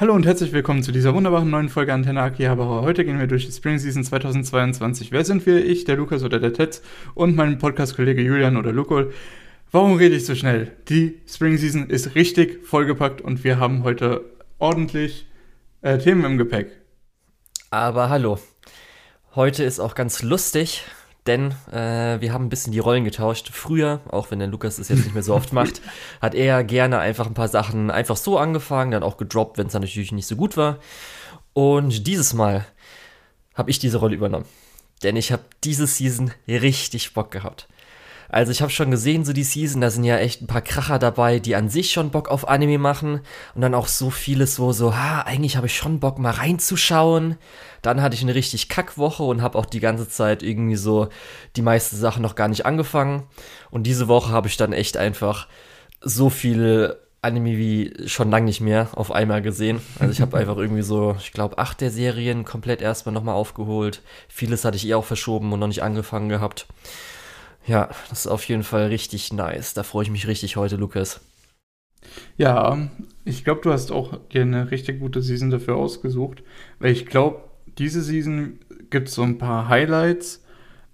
Hallo und herzlich willkommen zu dieser wunderbaren neuen Folge Antenne Akihabara. Heute gehen wir durch die Spring Season 2022. Wer sind wir? Ich, der Lukas oder der Tetz und mein Podcast-Kollege Julian oder Luko. Warum rede ich so schnell? Die Spring Season ist richtig vollgepackt und wir haben heute ordentlich äh, Themen im Gepäck. Aber hallo. Heute ist auch ganz lustig, denn äh, wir haben ein bisschen die Rollen getauscht. Früher, auch wenn der Lukas das jetzt nicht mehr so oft macht, hat er gerne einfach ein paar Sachen einfach so angefangen, dann auch gedroppt, wenn es dann natürlich nicht so gut war. Und dieses Mal habe ich diese Rolle übernommen. Denn ich habe diese Season richtig Bock gehabt. Also ich habe schon gesehen, so die Season, da sind ja echt ein paar Kracher dabei, die an sich schon Bock auf Anime machen. Und dann auch so vieles, wo so, ha, eigentlich habe ich schon Bock mal reinzuschauen. Dann hatte ich eine richtig Kackwoche und habe auch die ganze Zeit irgendwie so die meisten Sachen noch gar nicht angefangen. Und diese Woche habe ich dann echt einfach so viele Anime wie schon lange nicht mehr auf einmal gesehen. Also ich habe einfach irgendwie so, ich glaube, acht der Serien komplett erstmal nochmal aufgeholt. Vieles hatte ich eh auch verschoben und noch nicht angefangen gehabt. Ja, das ist auf jeden Fall richtig nice. Da freue ich mich richtig heute, Lukas. Ja, ich glaube, du hast auch dir eine richtig gute Season dafür ausgesucht, weil ich glaube, diese Season gibt es so ein paar Highlights,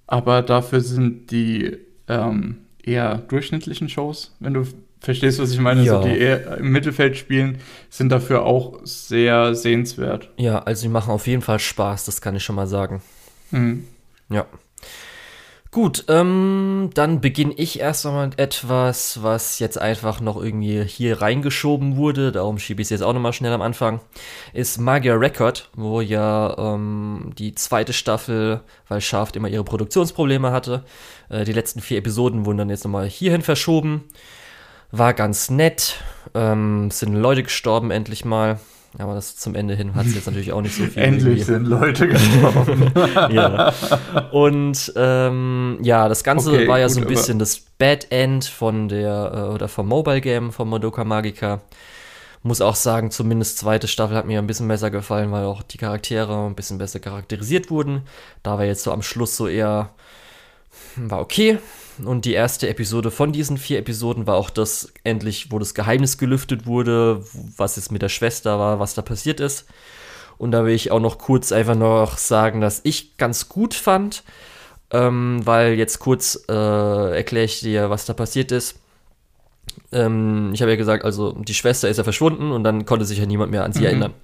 aber dafür sind die ähm, eher durchschnittlichen Shows, wenn du verstehst, was ich meine, ja. so die eher im Mittelfeld spielen, sind dafür auch sehr sehenswert. Ja, also die machen auf jeden Fall Spaß, das kann ich schon mal sagen. Mhm. Ja. Gut, ähm, dann beginne ich erst einmal mit etwas, was jetzt einfach noch irgendwie hier reingeschoben wurde. Darum schiebe ich es jetzt auch nochmal schnell am Anfang. Ist Magier Record, wo ja ähm, die zweite Staffel, weil Shaft immer ihre Produktionsprobleme hatte, äh, die letzten vier Episoden wurden dann jetzt nochmal hierhin verschoben. War ganz nett. Ähm, sind Leute gestorben endlich mal. Aber das zum Ende hin hat es jetzt natürlich auch nicht so viel. Endlich sind Leute gestorben. ja. Und ähm, ja, das Ganze okay, war ja gut, so ein bisschen das Bad End von der äh, oder vom Mobile Game von Madoka Magica. Muss auch sagen, zumindest zweite Staffel hat mir ein bisschen besser gefallen, weil auch die Charaktere ein bisschen besser charakterisiert wurden. Da war jetzt so am Schluss so eher war okay. Und die erste Episode von diesen vier Episoden war auch das endlich, wo das Geheimnis gelüftet wurde, was es mit der Schwester war, was da passiert ist. Und da will ich auch noch kurz einfach noch sagen, dass ich ganz gut fand, ähm, weil jetzt kurz äh, erkläre ich dir, was da passiert ist. Ähm, ich habe ja gesagt, also die Schwester ist ja verschwunden und dann konnte sich ja niemand mehr an sie mhm. erinnern.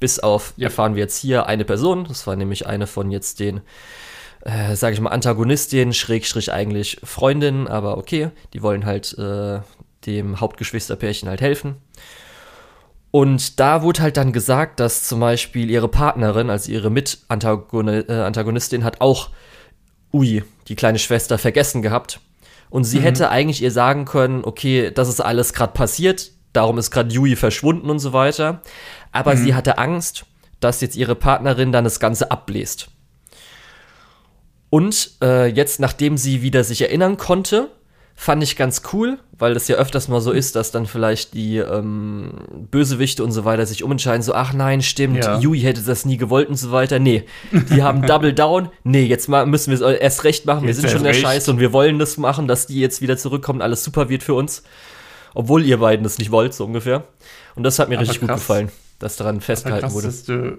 Bis auf, ja. erfahren wir jetzt hier eine Person, das war nämlich eine von jetzt den äh, sage ich mal, Antagonistin, Schrägstrich eigentlich Freundin, aber okay, die wollen halt äh, dem Hauptgeschwisterpärchen halt helfen. Und da wurde halt dann gesagt, dass zum Beispiel ihre Partnerin, also ihre Mitantagonistin, äh, hat auch Ui, die kleine Schwester, vergessen gehabt. Und sie mhm. hätte eigentlich ihr sagen können, okay, das ist alles gerade passiert, darum ist gerade Yui verschwunden und so weiter. Aber mhm. sie hatte Angst, dass jetzt ihre Partnerin dann das Ganze abbläst. Und äh, jetzt, nachdem sie wieder sich erinnern konnte, fand ich ganz cool, weil das ja öfters mal so ist, dass dann vielleicht die ähm, Bösewichte und so weiter sich umentscheiden, so, ach nein, stimmt, ja. Yui hätte das nie gewollt und so weiter. Nee, die haben Double Down. Nee, jetzt mal müssen wir es erst recht machen. Jetzt wir sind schon der recht. Scheiße und wir wollen das machen, dass die jetzt wieder zurückkommen, alles super wird für uns. Obwohl ihr beiden das nicht wollt, so ungefähr. Und das hat mir Aber richtig krass. gut gefallen, dass daran festgehalten krass, wurde. Dass du,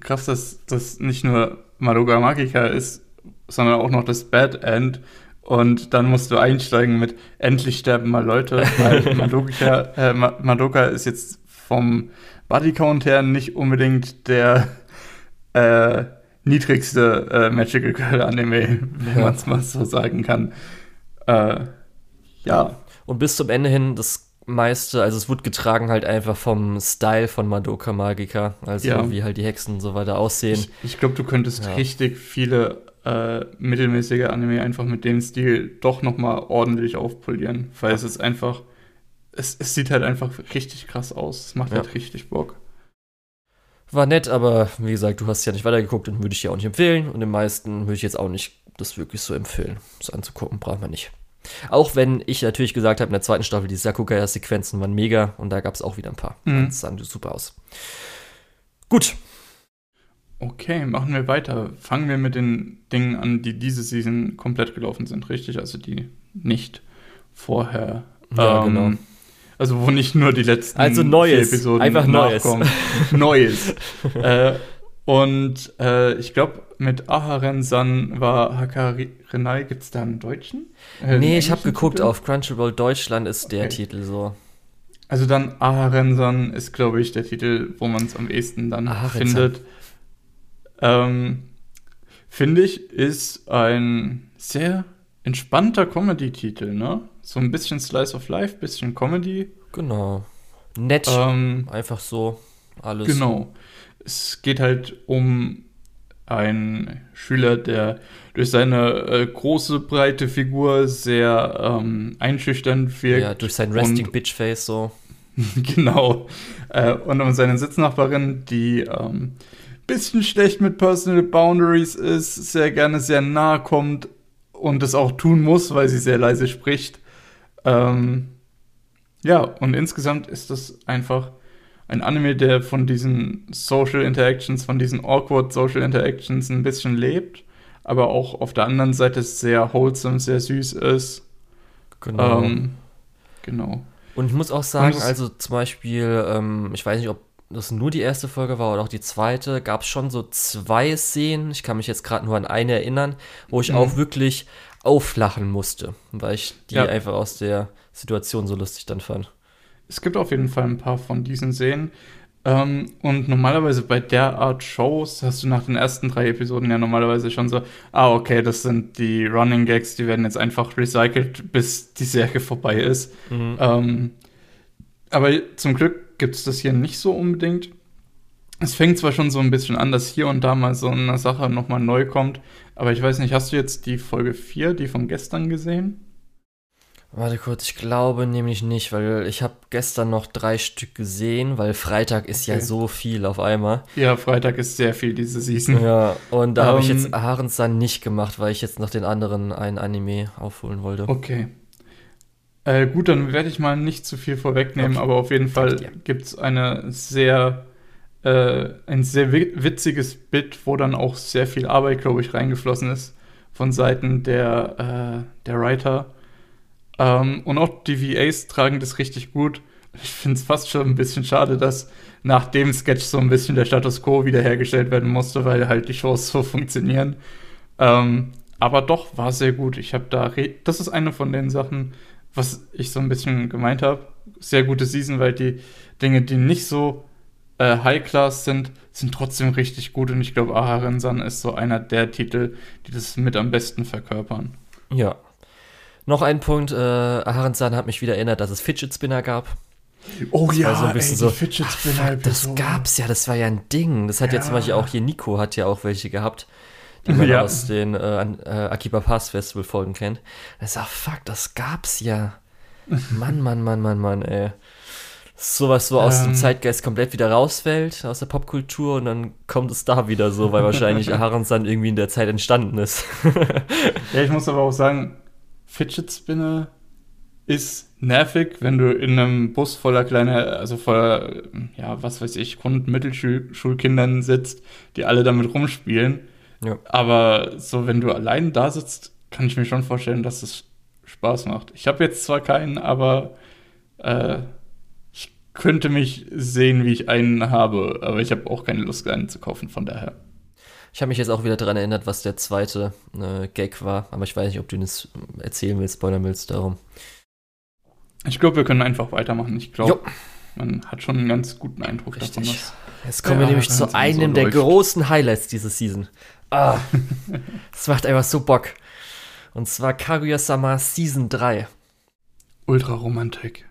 krass, dass das nicht nur Madoka Magica ist, sondern auch noch das Bad End. Und dann musst du einsteigen mit endlich sterben mal Leute, weil Madoka, äh, Madoka ist jetzt vom Bodycount her nicht unbedingt der äh, niedrigste äh, Magical Girl Anime, wenn ja. man es mal so sagen kann. Äh, ja. Und bis zum Ende hin das meiste, also es wird getragen halt einfach vom Style von Madoka Magica, also ja. wie halt die Hexen und so weiter aussehen. Ich, ich glaube, du könntest ja. richtig viele äh, mittelmäßige Anime einfach mit dem Stil doch noch mal ordentlich aufpolieren, weil es ist einfach, es, es sieht halt einfach richtig krass aus. Es macht ja. halt richtig Bock. War nett, aber wie gesagt, du hast ja nicht weitergeguckt und würde ich dir auch nicht empfehlen. Und den meisten würde ich jetzt auch nicht das wirklich so empfehlen. Das anzugucken, braucht man nicht. Auch wenn ich natürlich gesagt habe, in der zweiten Staffel, die Sakugaya-Sequenzen waren mega und da gab es auch wieder ein paar. Mhm. Das sah super aus. Gut, Okay, machen wir weiter. Fangen wir mit den Dingen an, die diese Season komplett gelaufen sind, richtig? Also die nicht vorher. Ja, ähm, genau. Also wo nicht nur die letzten also neues, Episoden einfach nachkommen. Neues. äh, und äh, ich glaube, mit Aharen-san war Hakarenai, gibt es da einen deutschen? Äh, nee, ich habe geguckt, Titel? auf Crunchyroll Deutschland ist okay. der Titel so. Also dann Aharen-san ist, glaube ich, der Titel, wo man es am ehesten dann findet. Ähm, Finde ich, ist ein sehr entspannter Comedy-Titel, ne? So ein bisschen Slice of Life, bisschen Comedy. Genau. Nett. Ähm, einfach so alles. Genau. Es geht halt um einen Schüler, der durch seine äh, große, breite Figur sehr ähm, einschüchternd wirkt. Ja, durch sein Resting Bitch Face so. genau. Äh, und um seine Sitznachbarin, die ähm, bisschen schlecht mit Personal Boundaries ist, sehr gerne sehr nahe kommt und es auch tun muss, weil sie sehr leise spricht. Ähm, ja, und insgesamt ist das einfach ein Anime, der von diesen Social Interactions, von diesen awkward Social Interactions ein bisschen lebt, aber auch auf der anderen Seite sehr wholesome, sehr süß ist. Genau. Ähm, genau. Und ich muss auch sagen, also zum Beispiel, ähm, ich weiß nicht, ob das nur die erste Folge war oder auch die zweite, gab es schon so zwei Szenen, ich kann mich jetzt gerade nur an eine erinnern, wo ich mhm. auch wirklich auflachen musste, weil ich die ja. einfach aus der Situation so lustig dann fand. Es gibt auf jeden Fall ein paar von diesen Szenen. Ähm, und normalerweise bei der Art Shows hast du nach den ersten drei Episoden ja normalerweise schon so, ah, okay, das sind die Running Gags, die werden jetzt einfach recycelt, bis die Serie vorbei ist. Mhm. Ähm, aber zum Glück gibt es das hier nicht so unbedingt. Es fängt zwar schon so ein bisschen an, dass hier und da mal so eine Sache nochmal neu kommt, aber ich weiß nicht, hast du jetzt die Folge 4, die von gestern gesehen? Warte kurz, ich glaube nämlich nicht, weil ich habe gestern noch drei Stück gesehen, weil Freitag ist okay. ja so viel auf einmal. Ja, Freitag ist sehr viel diese Season. Ja, und da um, habe ich jetzt Ahrens dann nicht gemacht, weil ich jetzt noch den anderen ein Anime aufholen wollte. Okay. Äh, gut, dann werde ich mal nicht zu viel vorwegnehmen, okay. aber auf jeden Fall gibt es eine sehr, äh, ein sehr witziges Bit, wo dann auch sehr viel Arbeit, glaube ich, reingeflossen ist von Seiten der, äh, der Writer ähm, und auch die VAs tragen das richtig gut. Ich finde es fast schon ein bisschen schade, dass nach dem Sketch so ein bisschen der Status quo wiederhergestellt werden musste, weil halt die Shows so funktionieren. Ähm, aber doch, war sehr gut. Ich habe da, das ist eine von den Sachen, was ich so ein bisschen gemeint habe. Sehr gute Season, weil die Dinge, die nicht so äh, High-Class sind, sind trotzdem richtig gut. Und ich glaube, Aharen-san ist so einer der Titel, die das mit am besten verkörpern. Ja, noch ein Punkt, äh, Aharensan hat mich wieder erinnert, dass es Fidget Spinner gab. Oh das ja, so ein bisschen ey, so, Fidget Spinner. Ach, das gab's ja, das war ja ein Ding. Das hat ja, ja zum Beispiel auch hier Nico hat ja auch welche gehabt, die man ja. aus den äh, äh, Akiba Pass Festival Folgen kennt. Er sagt, fuck, das gab's ja. Mann, Mann, Mann, Mann, Mann, ey. Sowas so aus ähm, dem Zeitgeist komplett wieder rausfällt, aus der Popkultur und dann kommt es da wieder so, weil wahrscheinlich Aharensan irgendwie in der Zeit entstanden ist. ja, ich muss aber auch sagen, Fidget Spinner ist nervig, wenn du in einem Bus voller kleiner, also voller, ja, was weiß ich, Grund- und Mittelschulkindern sitzt, die alle damit rumspielen. Ja. Aber so, wenn du allein da sitzt, kann ich mir schon vorstellen, dass es Spaß macht. Ich habe jetzt zwar keinen, aber äh, ich könnte mich sehen, wie ich einen habe, aber ich habe auch keine Lust, einen zu kaufen, von daher. Ich habe mich jetzt auch wieder daran erinnert, was der zweite äh, Gag war, aber ich weiß nicht, ob du das erzählen willst, spoilern willst, darum. Ich glaube, wir können einfach weitermachen. Ich glaube, man hat schon einen ganz guten Eindruck Richtig. davon. Jetzt kommen wir nämlich zu einem so der läuft. großen Highlights dieser Season. Ah, das macht einfach so Bock. Und zwar Kaguya-sama Season 3. Ultra-Romantik.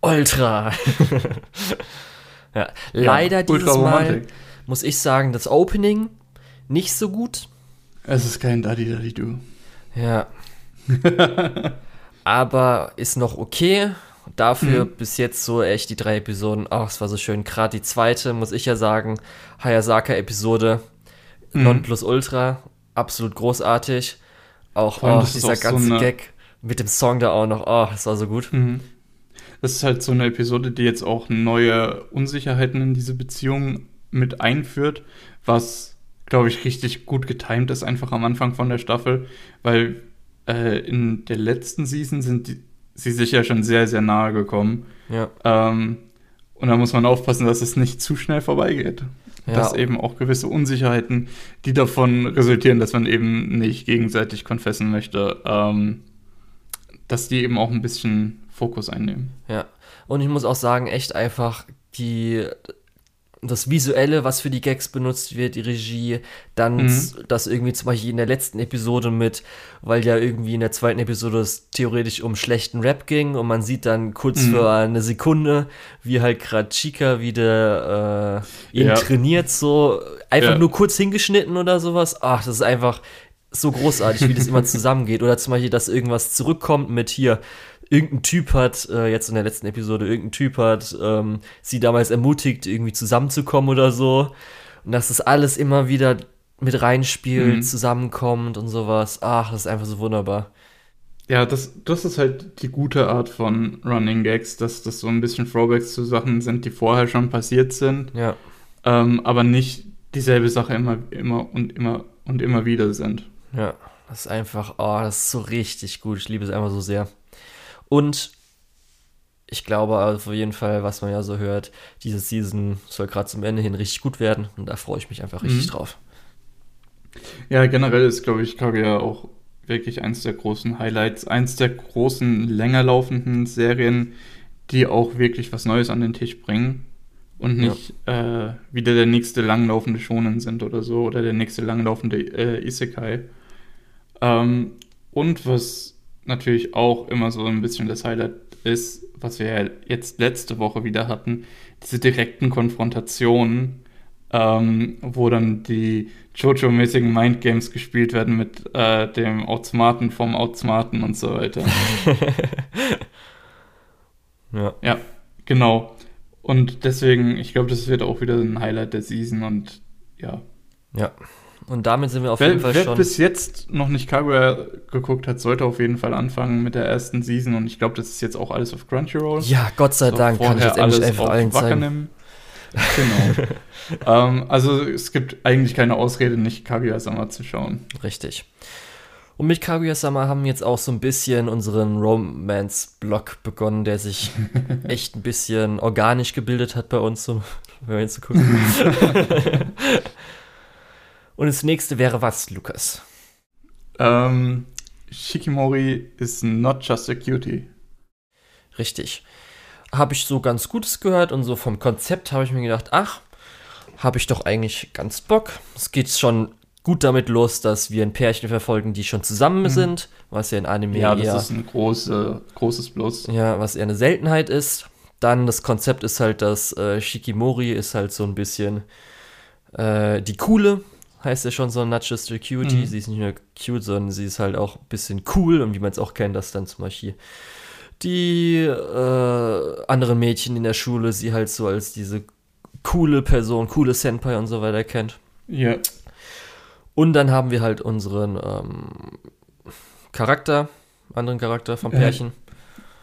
Ultra. ja, leider ja, dieses Mal muss ich sagen, das Opening nicht so gut. Es ist kein Daddy Daddy Du. Ja. Aber ist noch okay. Dafür mhm. bis jetzt so echt die drei Episoden. Ach, es war so schön. Gerade die zweite, muss ich ja sagen, Hayasaka-Episode mhm. Non Ultra. Absolut großartig. Auch oh, dieser auch ganze so Gag mit dem Song da auch noch. Oh, das war so gut. Mhm. Das ist halt so eine Episode, die jetzt auch neue Unsicherheiten in diese Beziehung mit einführt, was, glaube ich, richtig gut getimt ist, einfach am Anfang von der Staffel, weil äh, in der letzten Season sind die, sie sich ja schon sehr, sehr nahe gekommen. Ja. Ähm, und da muss man aufpassen, dass es nicht zu schnell vorbeigeht. Ja. Dass eben auch gewisse Unsicherheiten, die davon resultieren, dass man eben nicht gegenseitig konfessen möchte, ähm, dass die eben auch ein bisschen Fokus einnehmen. Ja. Und ich muss auch sagen, echt einfach die das Visuelle, was für die Gags benutzt wird, die Regie, dann mhm. das irgendwie zum Beispiel in der letzten Episode mit, weil ja irgendwie in der zweiten Episode es theoretisch um schlechten Rap ging und man sieht dann kurz mhm. für eine Sekunde, wie halt gerade Chica wieder äh, ihn ja. trainiert, so einfach ja. nur kurz hingeschnitten oder sowas. Ach, das ist einfach so großartig, wie das immer zusammengeht. Oder zum Beispiel, dass irgendwas zurückkommt mit hier, irgendein Typ hat, äh, jetzt in der letzten Episode, irgendein Typ hat ähm, sie damals ermutigt, irgendwie zusammenzukommen oder so. Und dass das alles immer wieder mit reinspielt, mhm. zusammenkommt und sowas. Ach, das ist einfach so wunderbar. Ja, das, das ist halt die gute Art von Running Gags, dass das so ein bisschen Throwbacks zu Sachen sind, die vorher schon passiert sind. Ja. Ähm, aber nicht dieselbe Sache immer, immer und immer und immer wieder sind. Ja, das ist einfach, oh, das ist so richtig gut. Ich liebe es einfach so sehr. Und ich glaube auf jeden Fall, was man ja so hört, diese Season soll gerade zum Ende hin richtig gut werden und da freue ich mich einfach richtig mhm. drauf. Ja, generell ist, glaube ich, Kaguya auch wirklich eins der großen Highlights, eins der großen, länger laufenden Serien, die auch wirklich was Neues an den Tisch bringen und nicht ja. äh, wieder der nächste langlaufende Shonen sind oder so oder der nächste langlaufende äh, Isekai. Ähm, und was natürlich auch immer so ein bisschen das Highlight ist, was wir ja jetzt letzte Woche wieder hatten, diese direkten Konfrontationen, ähm, wo dann die Jojo-mäßigen Mindgames gespielt werden mit äh, dem Outsmarten vom Outsmarten und so weiter. ja. Ja, genau. Und deswegen, ich glaube, das wird auch wieder ein Highlight der Season und ja. Ja, und damit sind wir auf wer, jeden Fall wer schon. Wer bis jetzt noch nicht Kaguya geguckt hat, sollte auf jeden Fall anfangen mit der ersten Season. Und ich glaube, das ist jetzt auch alles auf Crunchyroll. Ja, Gott sei Dank kann ich jetzt endlich einfach allen zeigen. Genau. ähm, also es gibt eigentlich keine Ausrede, nicht Kaguya-sama zu schauen. Richtig. Und mit Kaguya-sama haben wir jetzt auch so ein bisschen unseren Romance-Blog begonnen, der sich echt ein bisschen organisch gebildet hat bei uns, so, wenn wir jetzt so gucken. Und das nächste wäre was, Lukas? Ähm, Shikimori is not just a cutie. Richtig. Habe ich so ganz Gutes gehört und so vom Konzept habe ich mir gedacht, ach, habe ich doch eigentlich ganz Bock. Es geht schon gut damit los, dass wir ein Pärchen verfolgen, die schon zusammen mhm. sind, was ja in Anime Ja, das eher, ist ein große, großes Plus. Ja, was eher eine Seltenheit ist. Dann das Konzept ist halt, dass äh, Shikimori ist halt so ein bisschen äh, die coole, heißt ja schon so Not Just a Cutie. Mhm. Sie ist nicht nur cute, sondern sie ist halt auch ein bisschen cool und wie man es auch kennt, dass dann zum Beispiel die äh, anderen Mädchen in der Schule sie halt so als diese coole Person, coole Senpai und so weiter kennt. Ja. Und dann haben wir halt unseren ähm, Charakter, anderen Charakter vom äh, Pärchen.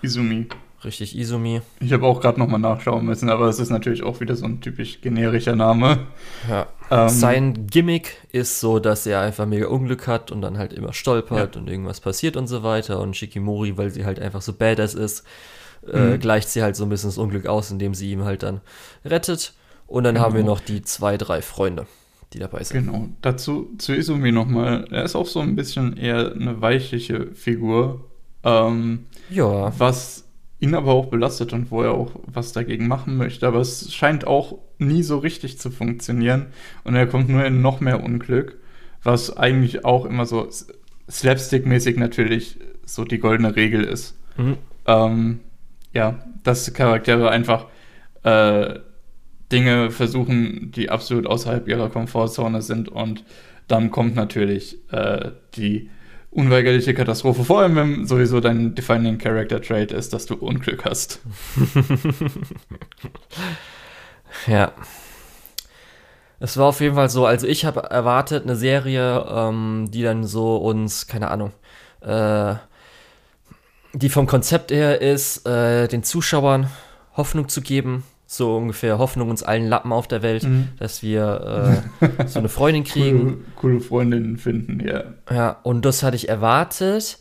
Äh, Izumi. Richtig, Izumi. Ich habe auch gerade nochmal nachschauen müssen, aber es ist natürlich auch wieder so ein typisch generischer Name. Ja. Ähm, Sein Gimmick ist so, dass er einfach mega Unglück hat und dann halt immer stolpert ja. und irgendwas passiert und so weiter. Und Shikimori, weil sie halt einfach so badass ist, äh, mhm. äh, gleicht sie halt so ein bisschen das Unglück aus, indem sie ihm halt dann rettet. Und dann genau. haben wir noch die zwei, drei Freunde, die dabei sind. Genau. Dazu zu Izumi nochmal. Er ist auch so ein bisschen eher eine weichliche Figur. Ähm, ja. Was ihn aber auch belastet und wo er auch was dagegen machen möchte. Aber es scheint auch nie so richtig zu funktionieren und er kommt nur in noch mehr Unglück, was eigentlich auch immer so slapstick-mäßig natürlich so die goldene Regel ist. Mhm. Ähm, ja, dass Charaktere einfach äh, Dinge versuchen, die absolut außerhalb ihrer Komfortzone sind und dann kommt natürlich äh, die unweigerliche Katastrophe. Vor allem, wenn sowieso dein Defining Character Trait ist, dass du Unglück hast. ja. Es war auf jeden Fall so, also ich habe erwartet, eine Serie, ähm, die dann so uns, keine Ahnung, äh, die vom Konzept her ist, äh, den Zuschauern Hoffnung zu geben, so ungefähr Hoffnung uns allen Lappen auf der Welt, mhm. dass wir äh, so eine Freundin kriegen. Coole, coole Freundinnen finden, ja. Ja, und das hatte ich erwartet.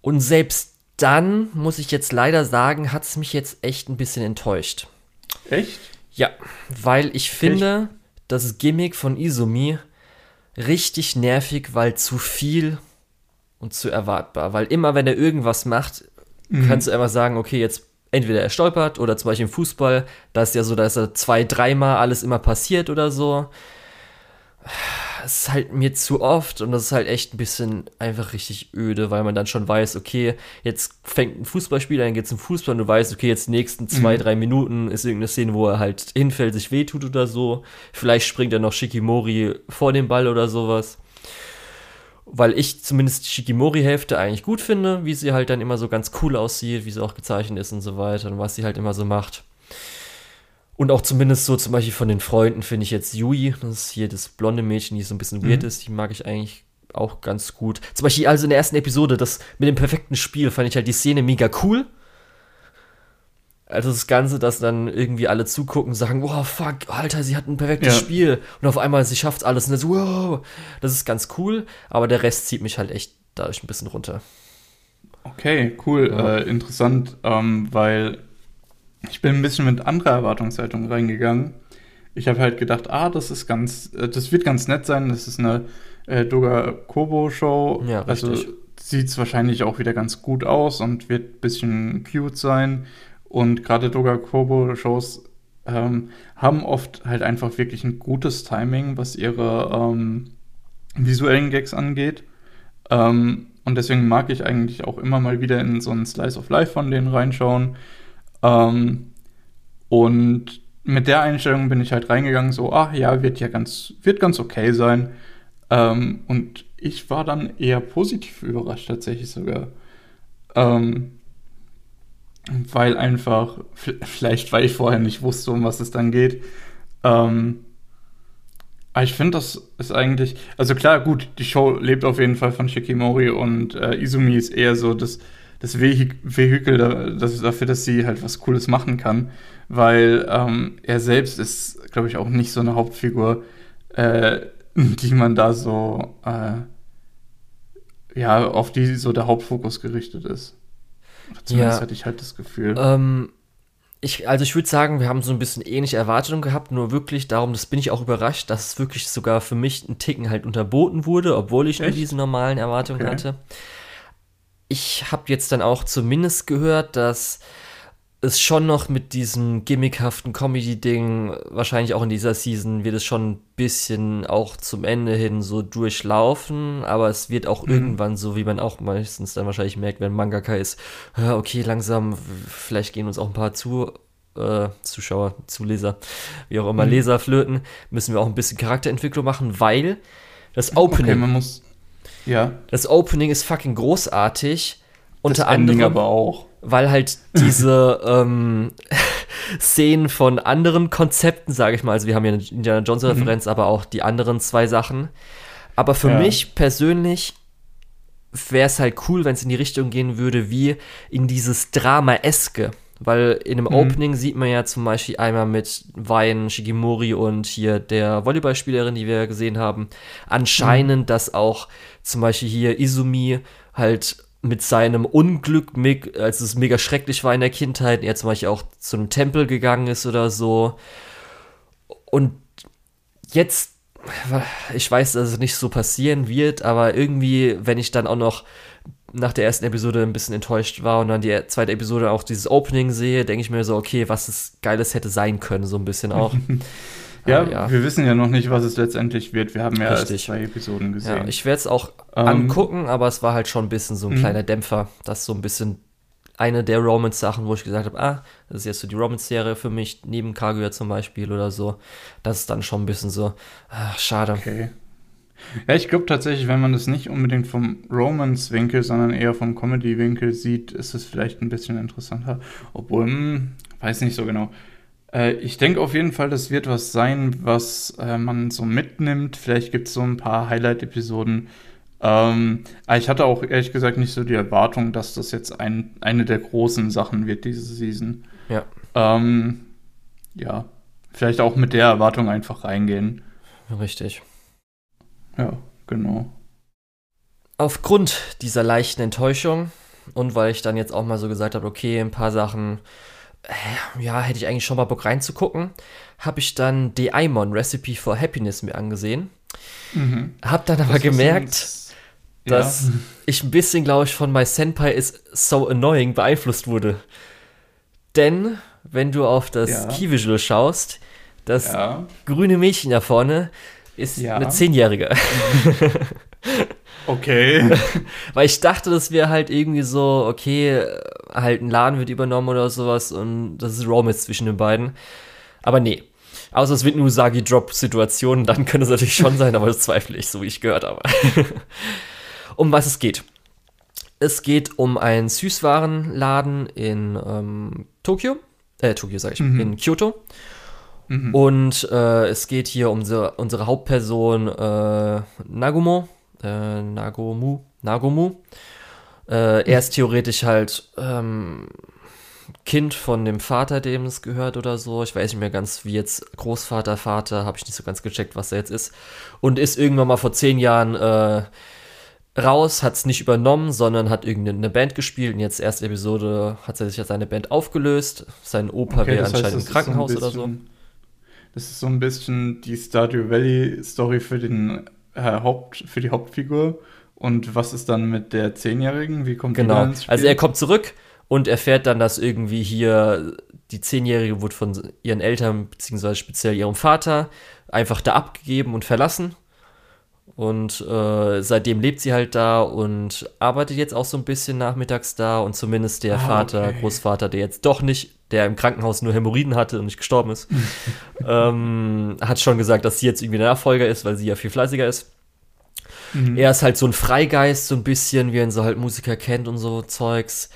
Und selbst dann muss ich jetzt leider sagen, hat es mich jetzt echt ein bisschen enttäuscht. Echt? Ja, weil ich finde, echt? das Gimmick von Izumi richtig nervig, weil zu viel und zu erwartbar. Weil immer, wenn er irgendwas macht, mhm. kannst du einfach sagen, okay, jetzt entweder er stolpert oder zum Beispiel im Fußball, da ist ja so, dass er zwei, dreimal alles immer passiert oder so es ist halt mir zu oft und das ist halt echt ein bisschen einfach richtig öde, weil man dann schon weiß, okay, jetzt fängt ein Fußballspiel an, dann geht es zum Fußball und du weißt, okay, jetzt die nächsten zwei, mhm. drei Minuten ist irgendeine Szene, wo er halt hinfällt, sich wehtut oder so. Vielleicht springt er noch Shikimori vor dem Ball oder sowas. Weil ich zumindest die Shikimori-Hälfte eigentlich gut finde, wie sie halt dann immer so ganz cool aussieht, wie sie auch gezeichnet ist und so weiter und was sie halt immer so macht. Und auch zumindest so zum Beispiel von den Freunden finde ich jetzt Yui, das ist hier das blonde Mädchen, die so ein bisschen mhm. weird ist, die mag ich eigentlich auch ganz gut. Zum Beispiel also in der ersten Episode, das mit dem perfekten Spiel, fand ich halt die Szene mega cool. Also das Ganze, dass dann irgendwie alle zugucken und sagen, wow, fuck, Alter, sie hat ein perfektes ja. Spiel. Und auf einmal, sie schafft alles und dann so, wow, das ist ganz cool. Aber der Rest zieht mich halt echt dadurch ein bisschen runter. Okay, cool, ja. äh, interessant, ähm, weil ich bin ein bisschen mit anderer Erwartungshaltung reingegangen. Ich habe halt gedacht, ah, das ist ganz, äh, das wird ganz nett sein. Das ist eine äh, Doga Kobo Show. Ja, also sieht es wahrscheinlich auch wieder ganz gut aus und wird ein bisschen cute sein. Und gerade Doga Kobo Shows ähm, haben oft halt einfach wirklich ein gutes Timing, was ihre ähm, visuellen Gags angeht. Ähm, und deswegen mag ich eigentlich auch immer mal wieder in so einen Slice of Life von denen reinschauen. Ähm, und mit der Einstellung bin ich halt reingegangen, so, ach ja, wird ja ganz, wird ganz okay sein. Ähm, und ich war dann eher positiv überrascht, tatsächlich sogar. Ähm, weil einfach, vielleicht weil ich vorher nicht wusste, um was es dann geht. Ähm, aber ich finde, das ist eigentlich, also klar, gut, die Show lebt auf jeden Fall von Shikimori und äh, Izumi ist eher so das das Vehikel das, dafür, dass sie halt was Cooles machen kann, weil ähm, er selbst ist, glaube ich, auch nicht so eine Hauptfigur, äh, die man da so, äh, ja, auf die so der Hauptfokus gerichtet ist. Oder zumindest ja, hatte ich halt das Gefühl. Ähm, ich, also ich würde sagen, wir haben so ein bisschen ähnliche Erwartungen gehabt, nur wirklich darum, das bin ich auch überrascht, dass es wirklich sogar für mich ein Ticken halt unterboten wurde, obwohl ich Echt? nur diese normalen Erwartungen okay. hatte ich habe jetzt dann auch zumindest gehört, dass es schon noch mit diesem gimmickhaften Comedy-Ding, wahrscheinlich auch in dieser Season, wird es schon ein bisschen auch zum Ende hin so durchlaufen, aber es wird auch mhm. irgendwann so, wie man auch meistens dann wahrscheinlich merkt, wenn Mangaka ist, okay, langsam, vielleicht gehen uns auch ein paar zu, äh, Zuschauer, Zuleser, wie auch immer, mhm. Leser flöten, müssen wir auch ein bisschen Charakterentwicklung machen, weil das Opening. Okay, man muss ja. Das Opening ist fucking großartig. Unter das anderem, Ending aber auch. Weil halt diese ähm, Szenen von anderen Konzepten, sage ich mal, also wir haben ja eine Indiana Jones-Referenz, mhm. aber auch die anderen zwei Sachen. Aber für ja. mich persönlich wäre es halt cool, wenn es in die Richtung gehen würde, wie in dieses Drama-eske. Weil in dem mhm. Opening sieht man ja zum Beispiel einmal mit Wein, Shigimori und hier der Volleyballspielerin, die wir gesehen haben, anscheinend, mhm. dass auch zum Beispiel hier Izumi halt mit seinem Unglück, als es mega schrecklich war in der Kindheit, er zum Beispiel auch zu einem Tempel gegangen ist oder so. Und jetzt, ich weiß, dass es nicht so passieren wird, aber irgendwie, wenn ich dann auch noch nach der ersten Episode ein bisschen enttäuscht war und dann die zweite Episode auch dieses Opening sehe, denke ich mir so, okay, was es Geiles hätte sein können, so ein bisschen auch. ja, ja, wir wissen ja noch nicht, was es letztendlich wird. Wir haben ja Richtig. erst zwei Episoden gesehen. Ja, ich werde es auch ähm, angucken, aber es war halt schon ein bisschen so ein mhm. kleiner Dämpfer, das so ein bisschen eine der Romance-Sachen, wo ich gesagt habe, ah, das ist jetzt so die Romance-Serie für mich, neben Kaguya zum Beispiel oder so. Das ist dann schon ein bisschen so, ach, schade. Okay. Ja, ich glaube tatsächlich, wenn man das nicht unbedingt vom Romance-Winkel, sondern eher vom Comedy-Winkel sieht, ist es vielleicht ein bisschen interessanter. Obwohl, hm, weiß nicht so genau. Äh, ich denke auf jeden Fall, das wird was sein, was äh, man so mitnimmt. Vielleicht gibt es so ein paar Highlight-Episoden. Ähm, aber ich hatte auch ehrlich gesagt nicht so die Erwartung, dass das jetzt ein, eine der großen Sachen wird diese Season. Ja. Ähm, ja, vielleicht auch mit der Erwartung einfach reingehen. Richtig. Ja, genau. Aufgrund dieser leichten Enttäuschung und weil ich dann jetzt auch mal so gesagt habe, okay, ein paar Sachen, äh, ja, hätte ich eigentlich schon mal Bock reinzugucken, habe ich dann The Imon Recipe for Happiness mir angesehen. Mhm. Hab dann aber das gemerkt, dass ja. ich ein bisschen, glaube ich, von My Senpai is so annoying beeinflusst wurde. Denn, wenn du auf das ja. Key-Visual schaust, das ja. grüne Mädchen da vorne ist ja. eine Zehnjährige. Okay. Weil ich dachte, das wäre halt irgendwie so, okay, halt ein Laden wird übernommen oder sowas und das ist Romance zwischen den beiden. Aber nee. Außer es wird eine Usagi-Drop-Situation, dann könnte es natürlich schon sein, aber das zweifle ich, so wie ich gehört habe. um was es geht. Es geht um einen Süßwarenladen in ähm, Tokio, äh, Tokio sag ich, mhm. in Kyoto. Mhm. Und äh, es geht hier um so, unsere Hauptperson äh, Nagumo, äh, Nagomu, Nagomu. Äh, er ist theoretisch halt ähm, Kind von dem Vater, dem es gehört oder so. Ich weiß nicht mehr ganz, wie jetzt Großvater, Vater, habe ich nicht so ganz gecheckt, was er jetzt ist. Und ist irgendwann mal vor zehn Jahren äh, raus, hat es nicht übernommen, sondern hat irgendeine Band gespielt. Und jetzt erste Episode hat er sich ja seine Band aufgelöst. Sein Opa okay, wäre anscheinend im Krankenhaus so bisschen, oder so. Das ist so ein bisschen die Stardew Valley Story für den äh, Haupt, für die Hauptfigur. Und was ist dann mit der Zehnjährigen? Wie kommt genau. die ins Spiel? Also er kommt zurück und erfährt dann, dass irgendwie hier die Zehnjährige wurde von ihren Eltern, beziehungsweise speziell ihrem Vater, einfach da abgegeben und verlassen. Und äh, seitdem lebt sie halt da und arbeitet jetzt auch so ein bisschen nachmittags da. Und zumindest der ah, Vater, okay. Großvater, der jetzt doch nicht, der im Krankenhaus nur Hämorrhoiden hatte und nicht gestorben ist, ähm, hat schon gesagt, dass sie jetzt irgendwie der Nachfolger ist, weil sie ja viel fleißiger ist. Mhm. Er ist halt so ein Freigeist, so ein bisschen, wie er so halt Musiker kennt und so Zeugs.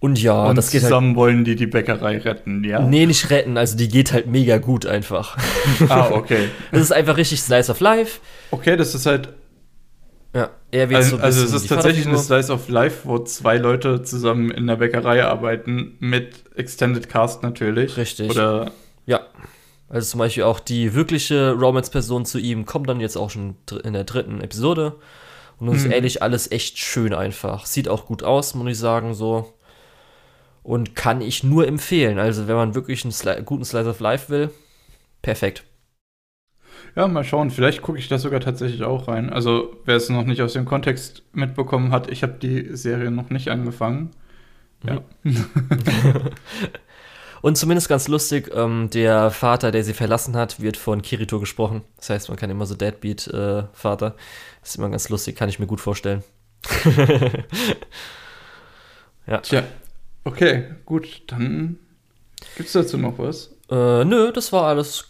Und ja, und das geht halt zusammen halt, wollen die die Bäckerei retten, ja? Nee, nicht retten, also die geht halt mega gut einfach. Ah, okay. Das ist einfach richtig Slice of Life. Okay, das ist halt ja, er wird also, so also es ist tatsächlich eine Slice of Life, wo zwei Leute zusammen in der Bäckerei arbeiten, mit Extended Cast natürlich. Richtig. Oder ja. Also zum Beispiel auch die wirkliche Romance-Person zu ihm kommt dann jetzt auch schon in der dritten Episode. Und das hm. ist ehrlich alles echt schön einfach. Sieht auch gut aus, muss ich sagen, so. Und kann ich nur empfehlen. Also, wenn man wirklich einen Sli guten Slice of Life will, perfekt. Ja, mal schauen. Vielleicht gucke ich da sogar tatsächlich auch rein. Also, wer es noch nicht aus dem Kontext mitbekommen hat, ich habe die Serie noch nicht angefangen. Ja. Und zumindest ganz lustig, ähm, der Vater, der sie verlassen hat, wird von Kirito gesprochen. Das heißt, man kann immer so Deadbeat-Vater. Äh, das ist immer ganz lustig, kann ich mir gut vorstellen. ja. Tja, Okay, gut, dann gibt es dazu noch was? Äh, nö, das war alles,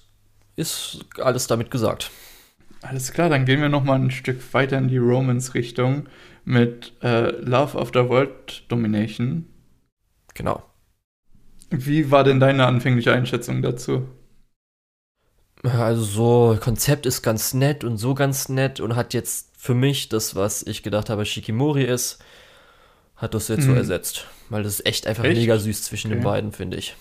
ist alles damit gesagt. Alles klar, dann gehen wir noch mal ein Stück weiter in die Romance-Richtung mit äh, Love After World Domination. Genau. Wie war denn deine anfängliche Einschätzung dazu? Also so, Konzept ist ganz nett und so ganz nett und hat jetzt für mich das, was ich gedacht habe, Shikimori ist, hat das jetzt hm. so ersetzt. Weil das ist echt einfach echt? mega süß zwischen okay. den beiden, finde ich.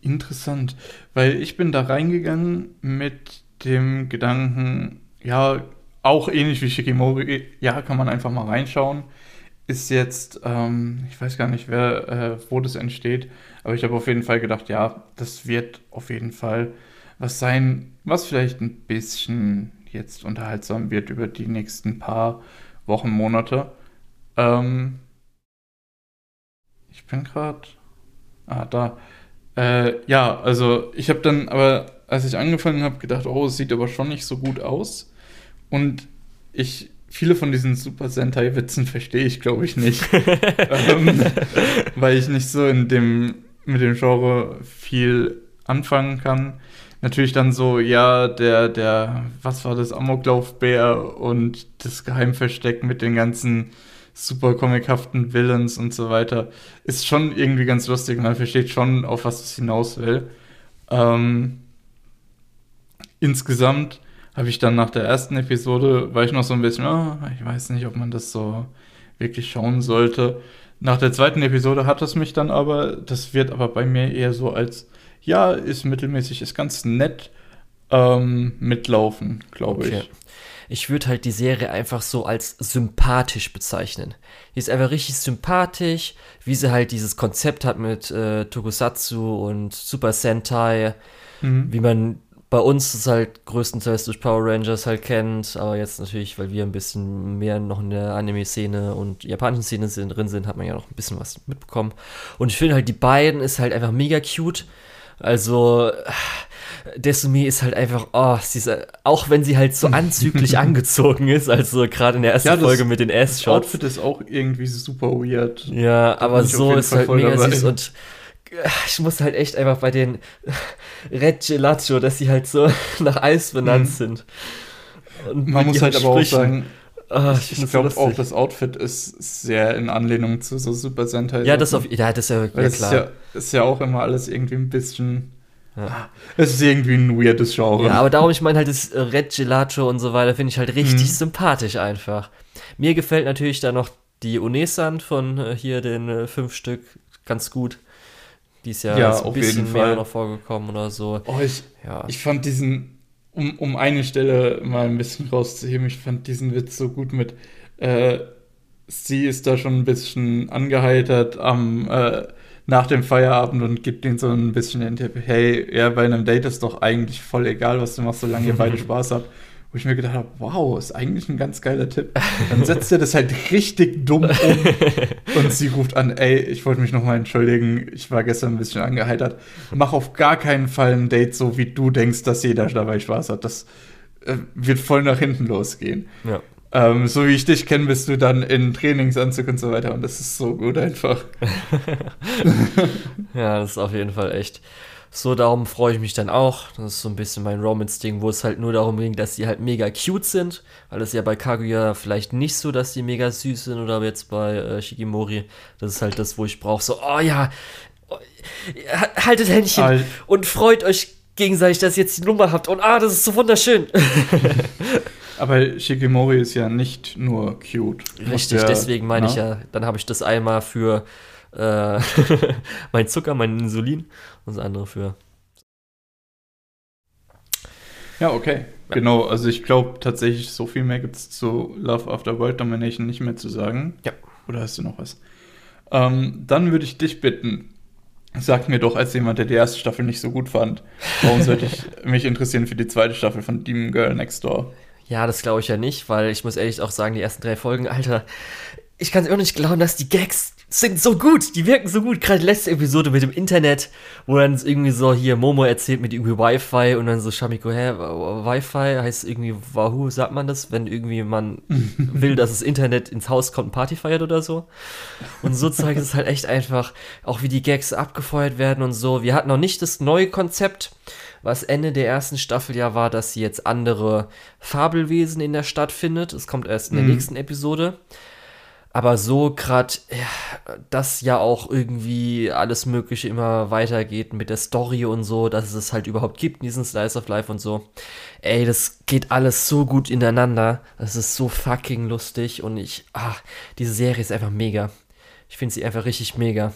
Interessant, weil ich bin da reingegangen mit dem Gedanken, ja, auch ähnlich wie Shikimori, ja, kann man einfach mal reinschauen. Ist jetzt, ähm, ich weiß gar nicht, wer, äh, wo das entsteht, aber ich habe auf jeden Fall gedacht, ja, das wird auf jeden Fall was sein, was vielleicht ein bisschen jetzt unterhaltsam wird über die nächsten paar Wochen, Monate. Ähm, ich bin gerade. Ah, da. Äh, ja, also ich habe dann aber, als ich angefangen habe, gedacht, oh, es sieht aber schon nicht so gut aus. Und ich, viele von diesen Super Sentai-Witzen verstehe ich, glaube ich, nicht. ähm, weil ich nicht so in dem, mit dem Genre viel anfangen kann. Natürlich dann so, ja, der, der, was war das, Amoklaufbär und das Geheimversteck mit den ganzen super comichaften Villains und so weiter. Ist schon irgendwie ganz lustig. Man versteht schon, auf was es hinaus will. Ähm, insgesamt habe ich dann nach der ersten Episode, war ich noch so ein bisschen, oh, ich weiß nicht, ob man das so wirklich schauen sollte. Nach der zweiten Episode hat es mich dann aber, das wird aber bei mir eher so als, ja, ist mittelmäßig, ist ganz nett, Ähm, mitlaufen, glaube okay. ich. Ich würde halt die Serie einfach so als sympathisch bezeichnen. Die ist einfach richtig sympathisch, wie sie halt dieses Konzept hat mit äh, Tokusatsu und Super Sentai, mhm. wie man bei uns es halt größtenteils durch Power Rangers halt kennt, aber jetzt natürlich, weil wir ein bisschen mehr noch in der Anime-Szene und japanischen Szene sind, drin sind, hat man ja noch ein bisschen was mitbekommen. Und ich finde halt, die beiden ist halt einfach mega cute. Also, Desumi ist halt einfach, oh, sie ist, auch wenn sie halt so anzüglich angezogen ist, also gerade in der ersten ja, Folge mit den Ass-Shots. Das Outfit ist auch irgendwie super weird. Ja, da aber so ist halt mega dabei. süß und ich muss halt echt einfach bei den Red Gelato, dass sie halt so nach Eis benannt mhm. sind. Und Man muss halt aber auch sagen, oh, ich, ich glaube auch, das Outfit ist sehr in Anlehnung zu so Super Sentai. Ja, das, auf, ja, das ist ja, ja klar. Ist ja, ist ja auch immer alles irgendwie ein bisschen. Ja. Es ist irgendwie ein weirdes Genre. Ja, aber darum, ich meine halt das Red Gelato und so weiter, finde ich halt richtig mhm. sympathisch einfach. Mir gefällt natürlich da noch die Unesan von äh, hier den äh, fünf Stück ganz gut. Die ist ja, ja ein bisschen mehr noch vorgekommen oder so. Oh, ich, ja. ich fand diesen, um, um eine Stelle mal ein bisschen rauszuheben, ich fand diesen Witz so gut mit, äh, sie ist da schon ein bisschen angeheitert am, äh, nach dem Feierabend und gibt ihnen so ein bisschen den Tipp, hey, ja, bei einem Date ist doch eigentlich voll egal, was du machst, solange ihr beide Spaß habt wo ich mir gedacht habe, wow, ist eigentlich ein ganz geiler Tipp. Dann setzt er das halt richtig dumm um und sie ruft an, ey, ich wollte mich nochmal entschuldigen, ich war gestern ein bisschen angeheitert. Mach auf gar keinen Fall ein Date so, wie du denkst, dass jeder dabei Spaß hat. Das äh, wird voll nach hinten losgehen. Ja. Ähm, so wie ich dich kenne, bist du dann in Trainingsanzug und so weiter und das ist so gut einfach. ja, das ist auf jeden Fall echt. So, darum freue ich mich dann auch. Das ist so ein bisschen mein Romance-Ding, wo es halt nur darum ging, dass sie halt mega cute sind. Weil es ja bei Kaguya vielleicht nicht so, dass die mega süß sind oder jetzt bei äh, Shikimori. Das ist halt das, wo ich brauche. So, oh ja, oh, haltet Händchen halt. und freut euch gegenseitig, dass ihr jetzt die Nummer habt. Und ah, das ist so wunderschön. Aber Shikimori ist ja nicht nur cute. Richtig, ja, deswegen meine ich ja, dann habe ich das einmal für äh, mein Zucker, mein Insulin und das andere für. Ja, okay. Ja. Genau, also ich glaube tatsächlich, so viel mehr gibt es zu Love After World Domination nicht mehr zu sagen. Ja. Oder hast du noch was? Ähm, dann würde ich dich bitten, sag mir doch als jemand, der die erste Staffel nicht so gut fand, warum sollte ich mich interessieren für die zweite Staffel von Demon Girl Next Door? Ja, das glaube ich ja nicht, weil ich muss ehrlich auch sagen, die ersten drei Folgen, Alter, ich kann es auch nicht glauben, dass die Gags sind so gut, die wirken so gut. Gerade letzte Episode mit dem Internet, wo dann irgendwie so hier Momo erzählt mit irgendwie Wi-Fi und dann so Shamiko, hä, Wi-Fi heißt irgendwie Wahoo, sagt man das, wenn irgendwie man will, dass das Internet ins Haus kommt und Party feiert oder so. Und so zeigt es halt echt einfach, auch wie die Gags abgefeuert werden und so. Wir hatten noch nicht das neue Konzept, was Ende der ersten Staffel ja war, dass sie jetzt andere Fabelwesen in der Stadt findet. Es kommt erst in der mhm. nächsten Episode. Aber so gerade, ja, dass ja auch irgendwie alles Mögliche immer weitergeht mit der Story und so, dass es halt überhaupt gibt, diesen Slice of Life und so. Ey, das geht alles so gut ineinander. Das ist so fucking lustig und ich, ah, diese Serie ist einfach mega. Ich finde sie einfach richtig mega.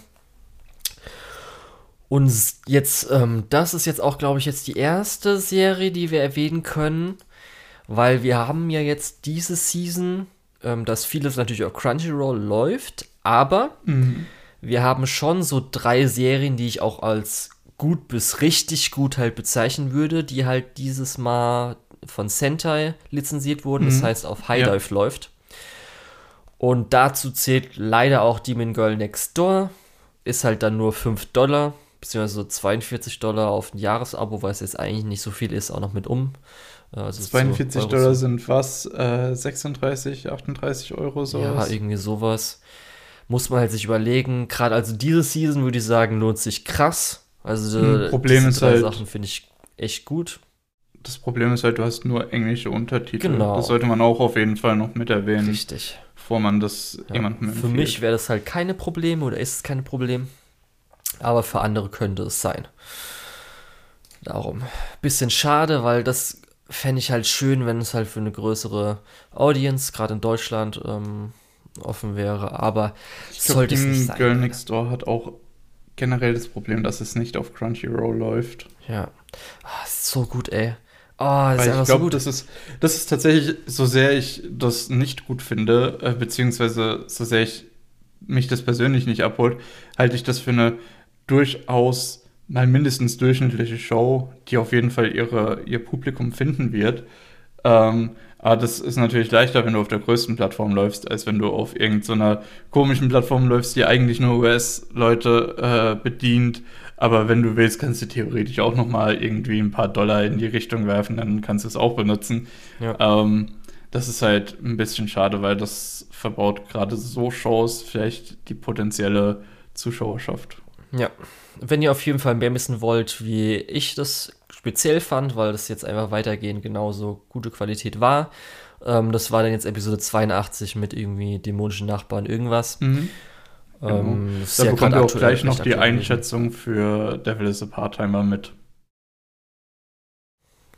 Und jetzt, ähm, das ist jetzt auch, glaube ich, jetzt die erste Serie, die wir erwähnen können, weil wir haben ja jetzt diese Season ähm, dass vieles natürlich auf Crunchyroll läuft, aber mhm. wir haben schon so drei Serien, die ich auch als gut bis richtig gut halt bezeichnen würde, die halt dieses Mal von Sentai lizenziert wurden, mhm. das heißt auf High Dive ja. läuft. Und dazu zählt leider auch Demon Girl Next Door, ist halt dann nur 5 Dollar, beziehungsweise 42 Dollar auf ein Jahresabo, weil es jetzt eigentlich nicht so viel ist, auch noch mit um. Also 42 so Dollar sind was? Äh, 36, 38 Euro sowas? Ja, irgendwie sowas. Muss man halt sich überlegen. Gerade also diese Season würde ich sagen, lohnt sich krass. Also hm, Problem ist halt, Sachen finde ich echt gut. Das Problem ist halt, du hast nur englische Untertitel. Genau. Das sollte man auch auf jeden Fall noch mit erwähnen. Richtig. Bevor man das ja. jemandem empfiehlt. Für mich wäre das halt keine Problem oder ist es kein Problem. Aber für andere könnte es sein. Darum. Bisschen schade, weil das fände ich halt schön, wenn es halt für eine größere Audience, gerade in Deutschland, ähm, offen wäre. Aber ich sollte es nicht sein. Girl Next Door hat auch generell das Problem, dass es nicht auf Crunchyroll läuft. Ja. Ah, so gut, ey. Oh, das Weil ist ich glaube, so das ist, das ist tatsächlich, so sehr ich das nicht gut finde, äh, beziehungsweise so sehr ich mich das persönlich nicht abholt, halte ich das für eine durchaus mal mindestens durchschnittliche Show, die auf jeden Fall ihre, ihr Publikum finden wird. Ähm, aber das ist natürlich leichter, wenn du auf der größten Plattform läufst, als wenn du auf irgendeiner komischen Plattform läufst, die eigentlich nur US-Leute äh, bedient. Aber wenn du willst, kannst du theoretisch auch noch mal irgendwie ein paar Dollar in die Richtung werfen, dann kannst du es auch benutzen. Ja. Ähm, das ist halt ein bisschen schade, weil das verbaut gerade so Shows vielleicht die potenzielle Zuschauerschaft. Ja, wenn ihr auf jeden Fall mehr wissen wollt, wie ich das speziell fand, weil das jetzt einfach weitergehend genauso gute Qualität war. Ähm, das war dann jetzt Episode 82 mit irgendwie dämonischen Nachbarn irgendwas. Mhm. Ähm, genau. Da ja bekommt ihr auch gleich noch die Einschätzung gewesen. für Devil is a Part-Timer mit.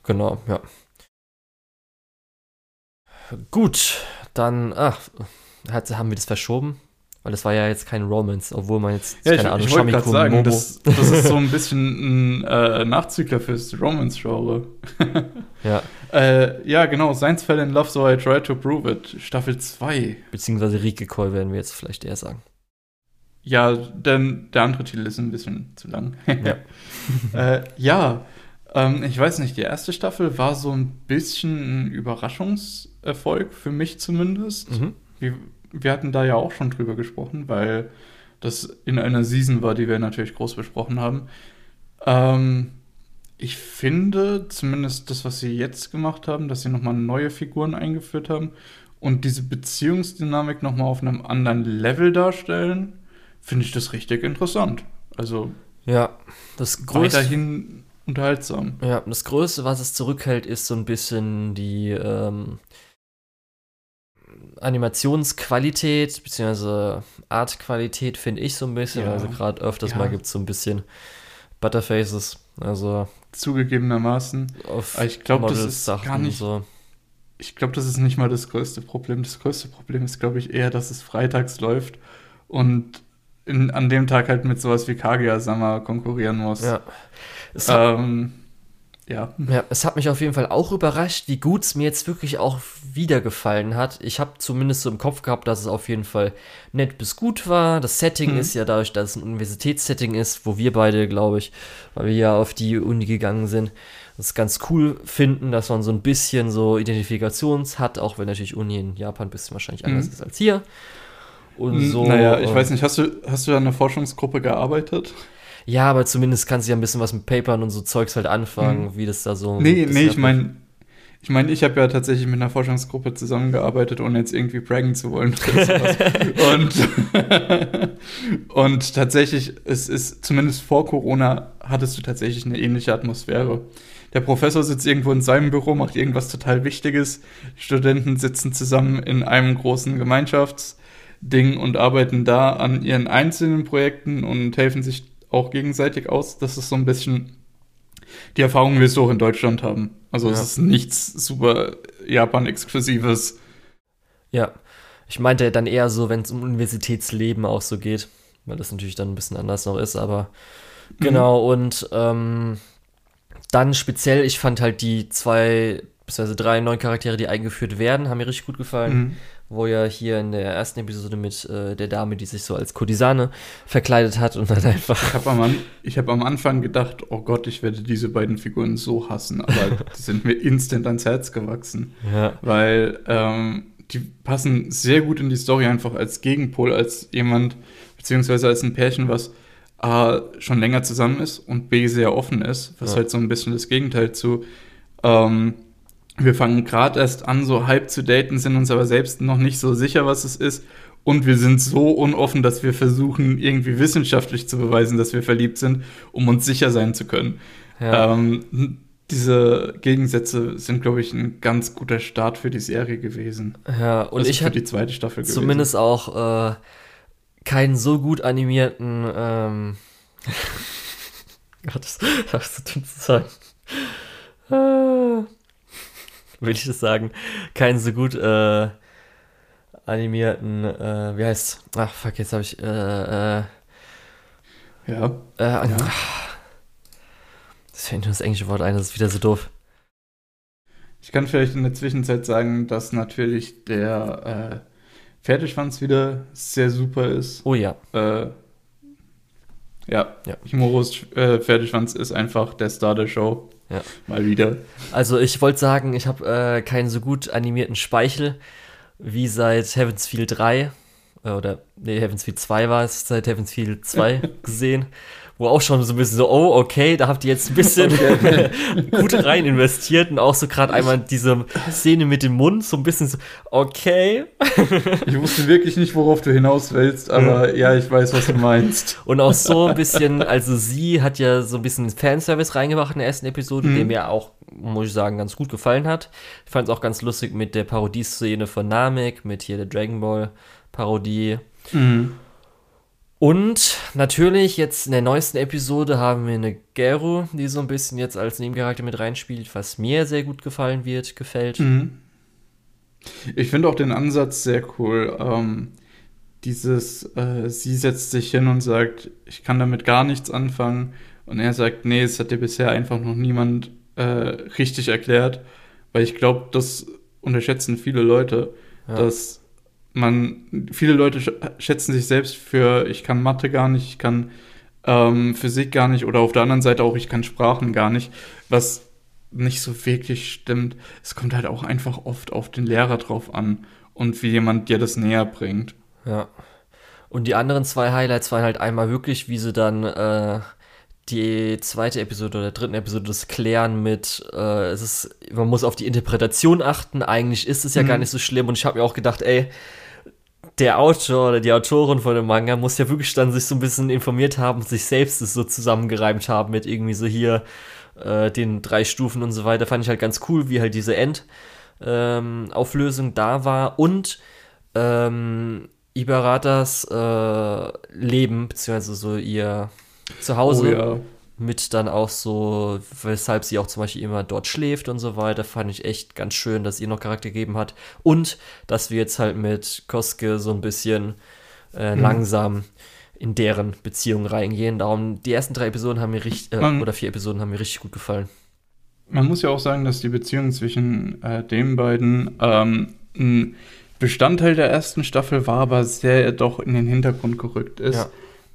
Genau, ja. Gut, dann, ach, haben wir das verschoben? Weil das war ja jetzt kein Romance, obwohl man jetzt, ja, keine ich, Ahnung, ich wollte gerade sagen, das, das, ist so ein bisschen ein äh, Nachzügler fürs Romance-Genre. ja. Äh, ja, genau, Science fell in love, so I try to prove it. Staffel 2. Beziehungsweise Rieke Call werden wir jetzt vielleicht eher sagen. Ja, denn der andere Titel ist ein bisschen zu lang. ja. äh, ja, ähm, ich weiß nicht, die erste Staffel war so ein bisschen ein Überraschungserfolg, für mich zumindest. Mhm. Wie, wir hatten da ja auch schon drüber gesprochen, weil das in einer Season war, die wir natürlich groß besprochen haben. Ähm, ich finde zumindest das, was sie jetzt gemacht haben, dass sie nochmal neue Figuren eingeführt haben und diese Beziehungsdynamik nochmal auf einem anderen Level darstellen, finde ich das richtig interessant. Also ja, das größte, weiterhin unterhaltsam. Ja, das Größte, was es zurückhält, ist so ein bisschen die ähm, Animationsqualität bzw. Artqualität finde ich so ein bisschen. Ja. Also gerade öfters ja. mal gibt es so ein bisschen Butterfaces. Also zugegebenermaßen. ich glaube, das ist Sachen gar nicht. So. Ich glaube, das ist nicht mal das größte Problem. Das größte Problem ist, glaube ich, eher, dass es freitags läuft und in, an dem Tag halt mit sowas wie Kaguya-sama konkurrieren muss. Ja. Ähm, ja. Ja, es hat mich auf jeden Fall auch überrascht, wie gut es mir jetzt wirklich auch wieder gefallen hat. Ich habe zumindest so im Kopf gehabt, dass es auf jeden Fall nett bis gut war. Das Setting mhm. ist ja dadurch, dass es ein Universitätssetting ist, wo wir beide, glaube ich, weil wir ja auf die Uni gegangen sind, das ganz cool finden, dass man so ein bisschen so Identifikations hat, auch wenn natürlich Uni in Japan ein bisschen wahrscheinlich anders mhm. ist als hier. Und so. Naja, ich äh, weiß nicht, hast du, hast du da in einer Forschungsgruppe gearbeitet? Ja, aber zumindest kannst du ja ein bisschen was mit Papern und so Zeugs halt anfangen, hm. wie das da so. Nee, nee, ich meine, ich meine, ich habe ja tatsächlich mit einer Forschungsgruppe zusammengearbeitet, ohne jetzt irgendwie braggen zu wollen. und, und tatsächlich, es ist, zumindest vor Corona, hattest du tatsächlich eine ähnliche Atmosphäre. Der Professor sitzt irgendwo in seinem Büro, macht irgendwas total Wichtiges. Die Studenten sitzen zusammen in einem großen Gemeinschaftsding und arbeiten da an ihren einzelnen Projekten und helfen sich auch gegenseitig aus. Das ist so ein bisschen die Erfahrung, wirst du auch in Deutschland haben. Also ja. es ist nichts super Japan-exklusives. Ja, ich meinte dann eher so, wenn es um Universitätsleben auch so geht, weil das natürlich dann ein bisschen anders noch ist, aber mhm. genau, und ähm, dann speziell, ich fand halt die zwei, beziehungsweise drei neuen Charaktere, die eingeführt werden, haben mir richtig gut gefallen. Mhm wo ja hier in der ersten Episode mit äh, der Dame, die sich so als Kodisane verkleidet hat und dann einfach. Ich habe am, hab am Anfang gedacht, oh Gott, ich werde diese beiden Figuren so hassen, aber die sind mir instant ans Herz gewachsen. Ja. Weil ähm, die passen sehr gut in die Story einfach als Gegenpol, als jemand, beziehungsweise als ein Pärchen, was A schon länger zusammen ist und B sehr offen ist, was ja. halt so ein bisschen das Gegenteil zu ähm, wir fangen gerade erst an, so halb zu daten, sind uns aber selbst noch nicht so sicher, was es ist. Und wir sind so unoffen, dass wir versuchen, irgendwie wissenschaftlich zu beweisen, dass wir verliebt sind, um uns sicher sein zu können. Ja. Ähm, diese Gegensätze sind, glaube ich, ein ganz guter Start für die Serie gewesen. Ja, und also ich habe die zweite Staffel gewesen. Zumindest auch äh, keinen so gut animierten. Ähm Gott, das, das ist so dünn zu sagen. Äh, will ich das sagen, keinen so gut äh, animierten, äh, wie heißt Ach, fuck, jetzt habe ich, äh, äh, ja. Äh, ja. Das fällt nur das englische Wort ein, das ist wieder so doof. Ich kann vielleicht in der Zwischenzeit sagen, dass natürlich der äh, Pferdeschwanz wieder sehr super ist. Oh ja. Äh, ja, ja. Humorus äh, Pferdeschwanz ist einfach der Star der Show. Ja. Mal wieder. Also ich wollte sagen, ich habe äh, keinen so gut animierten Speichel wie seit Heaven's Feel 3. Äh, oder, nee, Heaven's Feel 2 war es, seit Heaven's Feel 2 gesehen wo auch schon so ein bisschen so, oh, okay, da habt ihr jetzt ein bisschen okay. gut rein investiert und auch so gerade einmal diese Szene mit dem Mund, so ein bisschen so, okay. ich wusste wirklich nicht, worauf du hinaus willst, aber mhm. ja, ich weiß, was du meinst. Und auch so ein bisschen, also sie hat ja so ein bisschen Fanservice reingebracht in der ersten Episode, mhm. der mir auch, muss ich sagen, ganz gut gefallen hat. Ich fand es auch ganz lustig mit der Parodieszene von Namek, mit hier der Dragon Ball Parodie. Mhm. Und natürlich, jetzt in der neuesten Episode haben wir eine Geru, die so ein bisschen jetzt als Nebencharakter mit reinspielt, was mir sehr gut gefallen wird, gefällt. Mhm. Ich finde auch den Ansatz sehr cool. Ähm, dieses, äh, sie setzt sich hin und sagt, ich kann damit gar nichts anfangen. Und er sagt, nee, es hat dir bisher einfach noch niemand äh, richtig erklärt. Weil ich glaube, das unterschätzen viele Leute, ja. dass man, viele Leute schätzen sich selbst für, ich kann Mathe gar nicht, ich kann ähm, Physik gar nicht oder auf der anderen Seite auch, ich kann Sprachen gar nicht, was nicht so wirklich stimmt. Es kommt halt auch einfach oft auf den Lehrer drauf an und wie jemand dir das näher bringt. Ja. Und die anderen zwei Highlights waren halt einmal wirklich, wie sie dann äh, die zweite Episode oder dritten Episode das klären mit, äh, es ist, man muss auf die Interpretation achten. Eigentlich ist es ja mhm. gar nicht so schlimm. Und ich habe mir auch gedacht, ey, der Autor oder die Autorin von dem Manga muss ja wirklich dann sich so ein bisschen informiert haben, sich selbst es so zusammengereimt haben mit irgendwie so hier äh, den drei Stufen und so weiter. Fand ich halt ganz cool, wie halt diese Endauflösung ähm, da war und ähm, Ibaratas äh, Leben, beziehungsweise so ihr Zuhause. Oh, ja mit dann auch so, weshalb sie auch zum Beispiel immer dort schläft und so weiter, fand ich echt ganz schön, dass ihr noch Charakter gegeben hat. Und dass wir jetzt halt mit Koske so ein bisschen äh, mhm. langsam in deren Beziehung reingehen. Darum, die ersten drei Episoden haben mir richtig, äh, oder vier Episoden haben mir richtig gut gefallen. Man muss ja auch sagen, dass die Beziehung zwischen äh, den beiden ähm, ein Bestandteil der ersten Staffel war, aber sehr doch in den Hintergrund gerückt ist. Ja.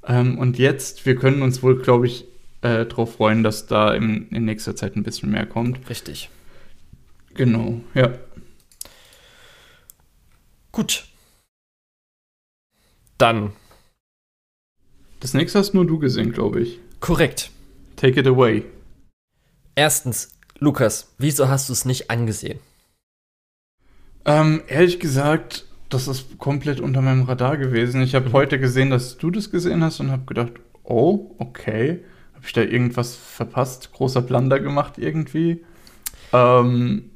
Ähm, und jetzt, wir können uns wohl, glaube ich, äh, darauf freuen, dass da im, in nächster Zeit ein bisschen mehr kommt. Richtig. Genau, ja. Gut. Dann. Das nächste hast nur du gesehen, glaube ich. Korrekt. Take it away. Erstens, Lukas, wieso hast du es nicht angesehen? Ähm, ehrlich gesagt, das ist komplett unter meinem Radar gewesen. Ich habe mhm. heute gesehen, dass du das gesehen hast und habe gedacht, oh, okay. Habe ich da irgendwas verpasst? Großer Blunder gemacht irgendwie? Ähm,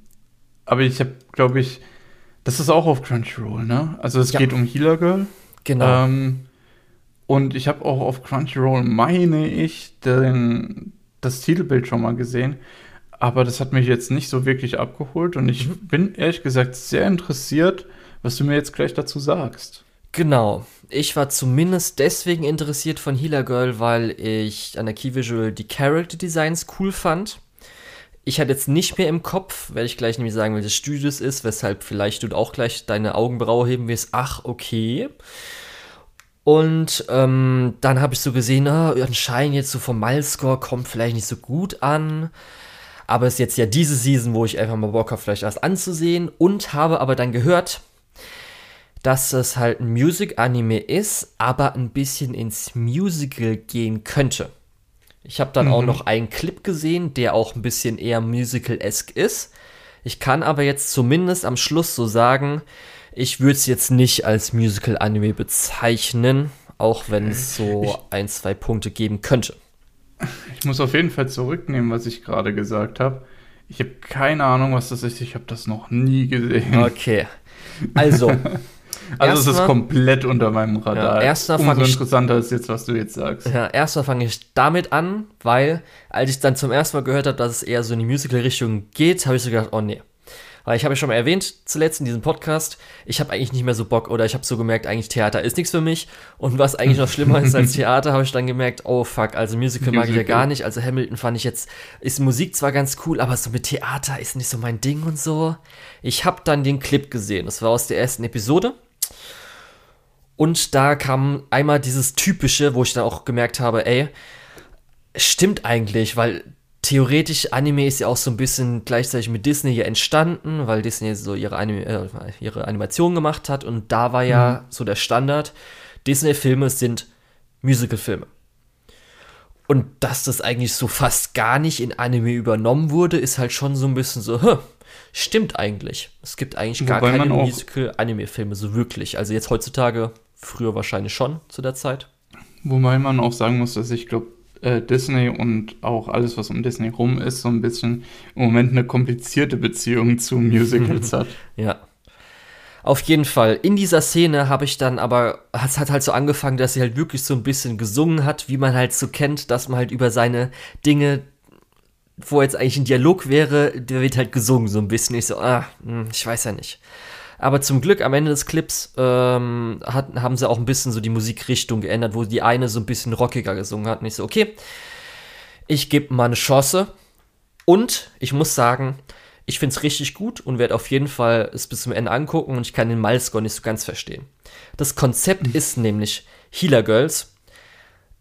aber ich habe, glaube ich, das ist auch auf Crunchyroll, ne? Also es ja. geht um Healer Girl. Genau. Ähm, und ich habe auch auf Crunchyroll, meine ich, den, das Titelbild schon mal gesehen. Aber das hat mich jetzt nicht so wirklich abgeholt. Und ich mhm. bin ehrlich gesagt sehr interessiert, was du mir jetzt gleich dazu sagst. Genau. Ich war zumindest deswegen interessiert von Healer Girl, weil ich an der Key Visual die Character Designs cool fand. Ich hatte jetzt nicht mehr im Kopf, werde ich gleich nämlich sagen, welches Studio es ist, weshalb vielleicht du auch gleich deine Augenbraue heben wirst. Ach, okay. Und ähm, dann habe ich so gesehen, oh, anscheinend jetzt so vom Milescore kommt vielleicht nicht so gut an. Aber es ist jetzt ja diese Season, wo ich einfach mal Bock habe, vielleicht erst anzusehen. Und habe aber dann gehört, dass es halt ein Music-Anime ist, aber ein bisschen ins Musical gehen könnte. Ich habe dann mhm. auch noch einen Clip gesehen, der auch ein bisschen eher musical-esque ist. Ich kann aber jetzt zumindest am Schluss so sagen, ich würde es jetzt nicht als Musical-Anime bezeichnen, auch wenn es so ich, ein, zwei Punkte geben könnte. Ich muss auf jeden Fall zurücknehmen, was ich gerade gesagt habe. Ich habe keine Ahnung, was das ist. Ich habe das noch nie gesehen. Okay. Also, Also erstmal, es ist komplett unter meinem Radar. Ja, erstmal Umso ich, interessanter ist jetzt, was du jetzt sagst. Ja, erstmal fange ich damit an, weil als ich dann zum ersten Mal gehört habe, dass es eher so in die Musical-Richtung geht, habe ich so gedacht, oh nee. Weil ich habe ja schon mal erwähnt, zuletzt in diesem Podcast, ich habe eigentlich nicht mehr so Bock oder ich habe so gemerkt, eigentlich Theater ist nichts für mich. Und was eigentlich noch schlimmer ist als Theater, habe ich dann gemerkt, oh fuck, also Musical, Musical mag ich ja gar nicht. Also Hamilton fand ich jetzt, ist Musik zwar ganz cool, aber so mit Theater ist nicht so mein Ding und so. Ich habe dann den Clip gesehen, das war aus der ersten Episode. Und da kam einmal dieses typische, wo ich dann auch gemerkt habe, ey, stimmt eigentlich, weil theoretisch, Anime ist ja auch so ein bisschen gleichzeitig mit Disney hier entstanden, weil Disney so ihre, Anim äh, ihre Animation gemacht hat und da war ja mhm. so der Standard, Disney-Filme sind Musical-Filme. Und dass das eigentlich so fast gar nicht in Anime übernommen wurde, ist halt schon so ein bisschen so, huh, stimmt eigentlich. Es gibt eigentlich gar Wobei keine Musical-Anime-Filme so wirklich. Also jetzt heutzutage, früher wahrscheinlich schon zu der Zeit. Wobei man auch sagen muss, dass ich glaube, äh, Disney und auch alles, was um Disney rum ist, so ein bisschen im Moment eine komplizierte Beziehung zu Musicals hat. Ja. Auf jeden Fall. In dieser Szene habe ich dann aber, es hat halt so angefangen, dass sie halt wirklich so ein bisschen gesungen hat, wie man halt so kennt, dass man halt über seine Dinge, wo jetzt eigentlich ein Dialog wäre, der wird halt gesungen, so ein bisschen. Ich so, ah, hm, ich weiß ja nicht. Aber zum Glück am Ende des Clips ähm, hat, haben sie auch ein bisschen so die Musikrichtung geändert, wo die eine so ein bisschen rockiger gesungen hat. Und ich so, okay, ich gebe mal eine Chance. Und ich muss sagen, ich finde es richtig gut und werde auf jeden Fall es bis zum Ende angucken und ich kann den Milescore nicht so ganz verstehen. Das Konzept mhm. ist nämlich Healer Girls.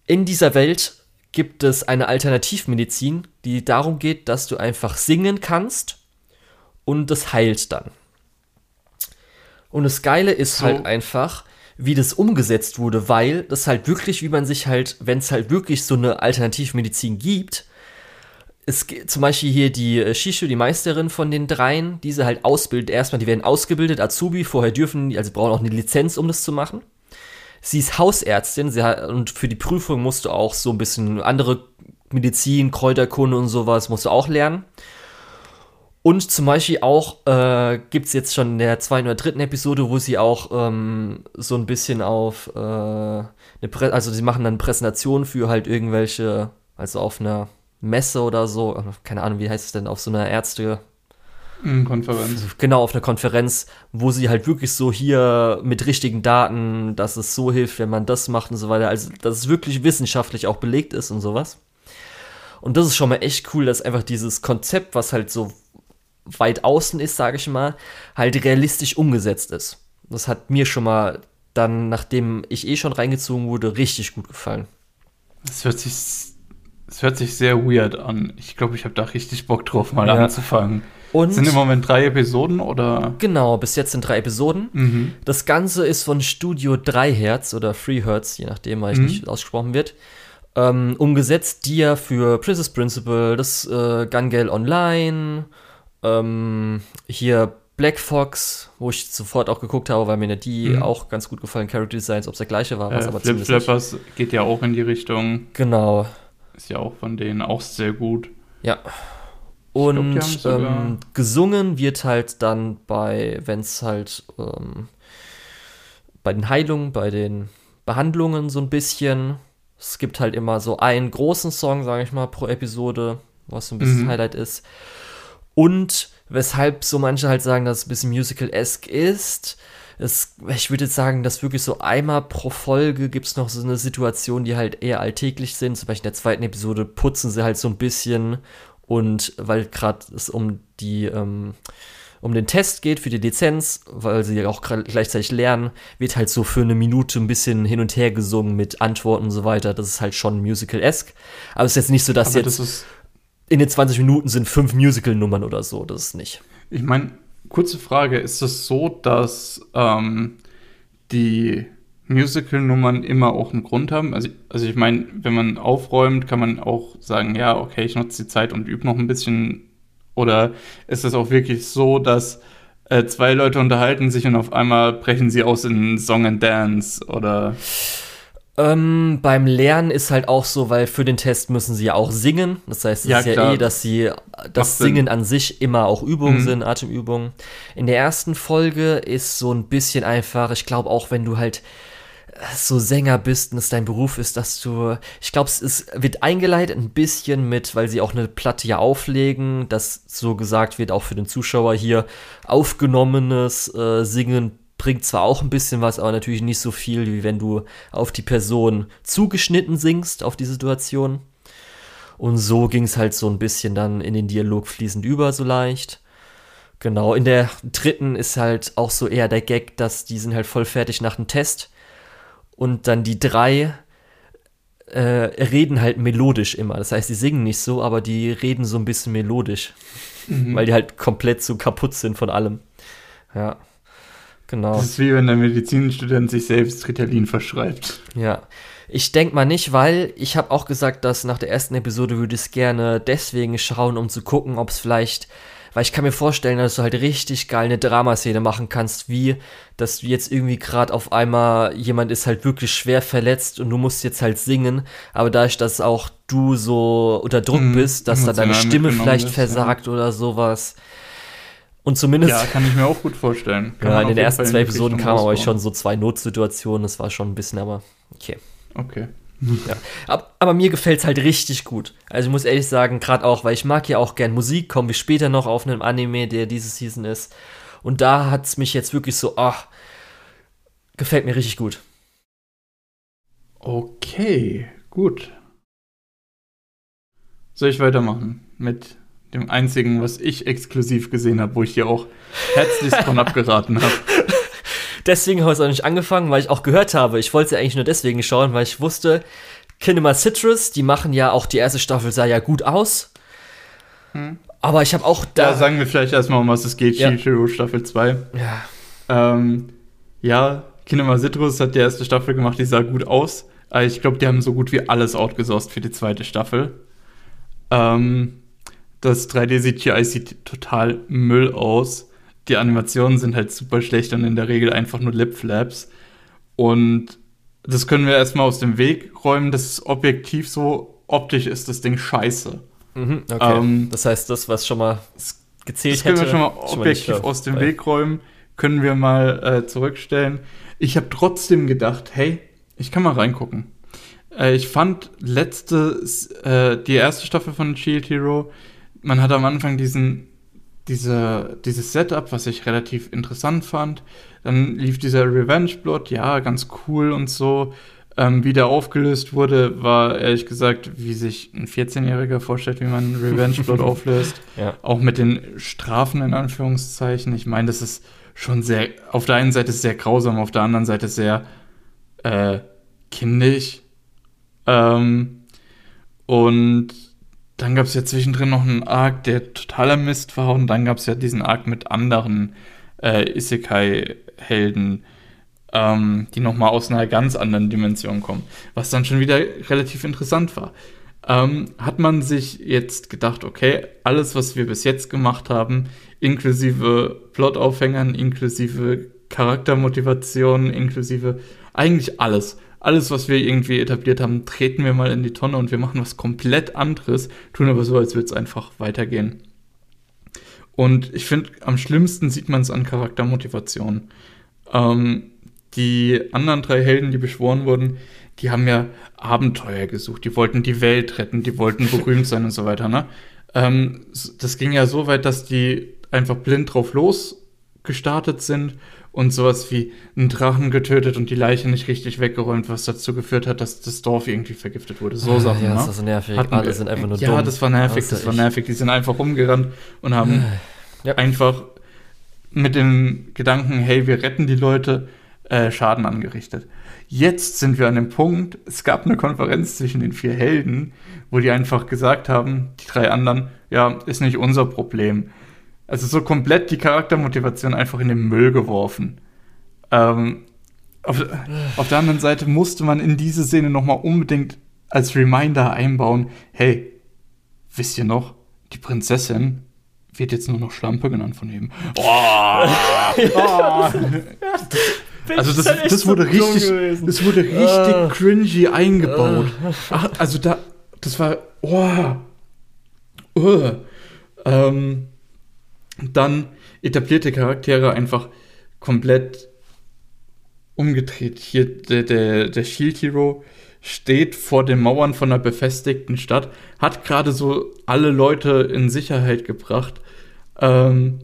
In dieser Welt gibt es eine Alternativmedizin, die darum geht, dass du einfach singen kannst und das heilt dann. Und das Geile ist so. halt einfach, wie das umgesetzt wurde, weil das halt wirklich, wie man sich halt, wenn es halt wirklich so eine Alternativmedizin gibt, es zum Beispiel hier die äh, Shishu, die Meisterin von den dreien, diese halt ausbildet. Erstmal, die werden ausgebildet, Azubi, vorher dürfen die, also brauchen auch eine Lizenz, um das zu machen. Sie ist Hausärztin sie hat, und für die Prüfung musst du auch so ein bisschen andere Medizin, Kräuterkunde und sowas musst du auch lernen. Und zum Beispiel auch äh, gibt es jetzt schon in der zweiten oder dritten Episode, wo sie auch ähm, so ein bisschen auf äh, eine Prä also sie machen dann Präsentationen für halt irgendwelche, also auf einer Messe oder so, keine Ahnung, wie heißt es denn, auf so einer Ärzte. Mhm, Konferenz. Genau, auf einer Konferenz, wo sie halt wirklich so hier mit richtigen Daten, dass es so hilft, wenn man das macht und so weiter. Also, dass es wirklich wissenschaftlich auch belegt ist und sowas. Und das ist schon mal echt cool, dass einfach dieses Konzept, was halt so weit außen ist, sage ich mal, halt realistisch umgesetzt ist. Das hat mir schon mal dann, nachdem ich eh schon reingezogen wurde, richtig gut gefallen. Es hört sich, es hört sich sehr weird an. Ich glaube, ich habe da richtig Bock drauf, mal ja. anzufangen. Und sind im Moment drei Episoden oder? Genau, bis jetzt sind drei Episoden. Mhm. Das Ganze ist von Studio 3 Hertz oder Free Hertz, je nachdem, weil ich mhm. nicht ausgesprochen wird. Ähm, umgesetzt, die ja für Princess Principal, das äh, Gun Gale Online, ähm, hier Black Fox, wo ich sofort auch geguckt habe, weil mir die mhm. auch ganz gut gefallen, Character Designs, ob es der gleiche war, was äh, aber Flip Flappers geht ja auch in die Richtung. Genau. Ist ja auch von denen auch sehr gut. Ja. Und glaub, ähm, gesungen wird halt dann bei, wenn es halt ähm, bei den Heilungen, bei den Behandlungen so ein bisschen. Es gibt halt immer so einen großen Song, sage ich mal, pro Episode, was so ein bisschen mhm. Highlight ist. Und weshalb so manche halt sagen, dass es ein bisschen Musical-esque ist. Es, ich würde jetzt sagen, dass wirklich so einmal pro Folge gibt es noch so eine Situation, die halt eher alltäglich sind. Zum Beispiel in der zweiten Episode putzen sie halt so ein bisschen und weil gerade es um die ähm, um den Test geht für die Lizenz, weil sie ja auch gleichzeitig lernen, wird halt so für eine Minute ein bisschen hin und her gesungen mit Antworten und so weiter. Das ist halt schon musical-esque. Aber es ist jetzt nicht so, dass Aber jetzt das in den 20 Minuten sind fünf Musical-Nummern oder so. Das ist nicht. Ich meine, kurze Frage: Ist es so, dass ähm, die Musical-Nummern immer auch einen Grund haben? Also, also ich meine, wenn man aufräumt, kann man auch sagen, ja, okay, ich nutze die Zeit und übe noch ein bisschen. Oder ist es auch wirklich so, dass äh, zwei Leute unterhalten sich und auf einmal brechen sie aus in Song and Dance oder ähm, beim Lernen ist halt auch so, weil für den Test müssen sie ja auch singen. Das heißt, es ja, ist ja klar. eh, dass sie das Macht Singen Sinn. an sich immer auch Übungen mhm. sind, Atemübungen. In der ersten Folge ist so ein bisschen einfach, ich glaube auch, wenn du halt so Sänger bist und es dein Beruf ist, dass du, ich glaube, es ist, wird eingeleitet ein bisschen mit, weil sie auch eine Platte ja auflegen, dass so gesagt wird, auch für den Zuschauer hier, aufgenommenes äh, Singen bringt zwar auch ein bisschen was, aber natürlich nicht so viel, wie wenn du auf die Person zugeschnitten singst, auf die Situation. Und so ging es halt so ein bisschen dann in den Dialog fließend über, so leicht. Genau, in der dritten ist halt auch so eher der Gag, dass die sind halt voll fertig nach dem Test und dann die drei äh, reden halt melodisch immer. Das heißt, die singen nicht so, aber die reden so ein bisschen melodisch, mhm. weil die halt komplett so kaputt sind von allem. Ja, genau. Das ist wie wenn der Medizinstudent sich selbst Ritalin verschreibt. Ja. Ich denke mal nicht, weil ich habe auch gesagt, dass nach der ersten Episode würde ich es gerne deswegen schauen, um zu gucken, ob es vielleicht weil ich kann mir vorstellen, dass du halt richtig geil eine Dramaszene machen kannst, wie, dass du jetzt irgendwie gerade auf einmal jemand ist halt wirklich schwer verletzt und du musst jetzt halt singen, aber dadurch, dass auch du so unter Druck mhm, bist, dass da deine Stimme vielleicht ist, versagt ja. oder sowas. Und zumindest. Ja, kann ich mir auch gut vorstellen. Kann ja, in den ersten zwei Episoden kamen aber schon so zwei Notsituationen, das war schon ein bisschen, aber okay. Okay. Ja. Aber, aber mir gefällt es halt richtig gut. Also ich muss ehrlich sagen, gerade auch, weil ich mag ja auch gern Musik, kommen wir später noch auf einen Anime, der diese Season ist. Und da hat es mich jetzt wirklich so, ach, gefällt mir richtig gut. Okay, gut. Soll ich weitermachen mit dem einzigen, was ich exklusiv gesehen habe, wo ich dir auch herzlichst von abgeraten habe? Deswegen habe ich es auch nicht angefangen, weil ich auch gehört habe, ich wollte es ja eigentlich nur deswegen schauen, weil ich wusste, Kinema Citrus, die machen ja auch die erste Staffel sah ja gut aus. Hm. Aber ich habe auch da. Ja, sagen wir vielleicht erstmal, um was es geht, ja. Shiro Staffel 2. Ja. Ähm, ja, Kinema Citrus hat die erste Staffel gemacht, die sah gut aus. Ich glaube, die haben so gut wie alles outgesourced für die zweite Staffel. Ähm, das 3D-CGI sieht total Müll aus die Animationen sind halt super schlecht und in der Regel einfach nur Lip-Flaps. Und das können wir erstmal aus dem Weg räumen. Das ist objektiv so. Optisch ist das Ding scheiße. Mhm, okay. Ähm, das heißt, das, was schon mal gezählt das können hätte, wir schon mal objektiv schon mal aus dem Weg räumen. Können wir mal äh, zurückstellen. Ich habe trotzdem gedacht, hey, ich kann mal reingucken. Äh, ich fand letzte, äh, die erste Staffel von Shield Hero, man hat am Anfang diesen diese, dieses Setup, was ich relativ interessant fand. Dann lief dieser Revenge Blood, ja, ganz cool und so. Ähm, wie der aufgelöst wurde, war ehrlich gesagt, wie sich ein 14-Jähriger vorstellt, wie man Revenge Blood auflöst. Ja. Auch mit den Strafen in Anführungszeichen. Ich meine, das ist schon sehr, auf der einen Seite sehr grausam, auf der anderen Seite sehr äh, kindisch. Ähm, und dann gab es ja zwischendrin noch einen Arc, der totaler Mist war. Und dann gab es ja diesen Arc mit anderen äh, Isekai-Helden, ähm, die nochmal aus einer ganz anderen Dimension kommen. Was dann schon wieder relativ interessant war. Ähm, hat man sich jetzt gedacht, okay, alles, was wir bis jetzt gemacht haben, inklusive Plotaufhängern, inklusive Charaktermotivationen, inklusive eigentlich alles, alles, was wir irgendwie etabliert haben, treten wir mal in die Tonne und wir machen was komplett anderes, tun aber so, als würde es einfach weitergehen. Und ich finde, am schlimmsten sieht man es an Charaktermotivation. Ähm, die anderen drei Helden, die beschworen wurden, die haben ja Abenteuer gesucht. Die wollten die Welt retten, die wollten berühmt sein und so weiter. Ne? Ähm, das ging ja so weit, dass die einfach blind drauf los gestartet sind und sowas wie einen Drachen getötet und die Leiche nicht richtig weggeräumt, was dazu geführt hat, dass das Dorf irgendwie vergiftet wurde. So ah, Sachen. Ja, das ne? ist so nervig. Hatten Alle sind einfach nur ja, dumm. Ja, das war nervig, das, war nervig. Die sind einfach rumgerannt und haben ja. einfach mit dem Gedanken, hey, wir retten die Leute, äh, Schaden angerichtet. Jetzt sind wir an dem Punkt, es gab eine Konferenz zwischen den vier Helden, wo die einfach gesagt haben, die drei anderen, ja, ist nicht unser Problem. Also so komplett die Charaktermotivation einfach in den Müll geworfen. Ähm, auf, auf, der anderen Seite musste man in diese Szene nochmal unbedingt als Reminder einbauen, hey, wisst ihr noch, die Prinzessin wird jetzt nur noch Schlampe genannt von ihm. Oh, oh. also das, das wurde richtig, das wurde richtig uh, cringy eingebaut. Ach, also da, das war, oh, oh. Ähm, dann etablierte Charaktere einfach komplett umgedreht. Hier, der, der, der Shield Hero steht vor den Mauern von einer befestigten Stadt, hat gerade so alle Leute in Sicherheit gebracht. Ähm,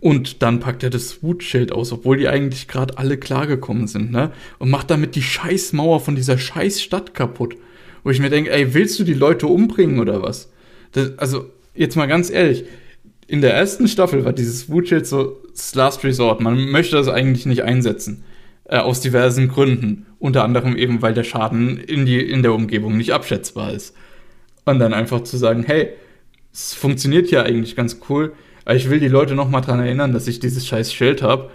und dann packt er das Wutschild aus, obwohl die eigentlich gerade alle klargekommen sind, ne? Und macht damit die Scheißmauer von dieser Scheißstadt kaputt. Wo ich mir denke, ey, willst du die Leute umbringen oder was? Das, also, jetzt mal ganz ehrlich, in der ersten Staffel war dieses Wutschild so das Last Resort. Man möchte das eigentlich nicht einsetzen. Äh, aus diversen Gründen. Unter anderem eben, weil der Schaden in, die, in der Umgebung nicht abschätzbar ist. Und dann einfach zu sagen, hey, es funktioniert ja eigentlich ganz cool, aber ich will die Leute noch mal dran erinnern, dass ich dieses scheiß Schild habe.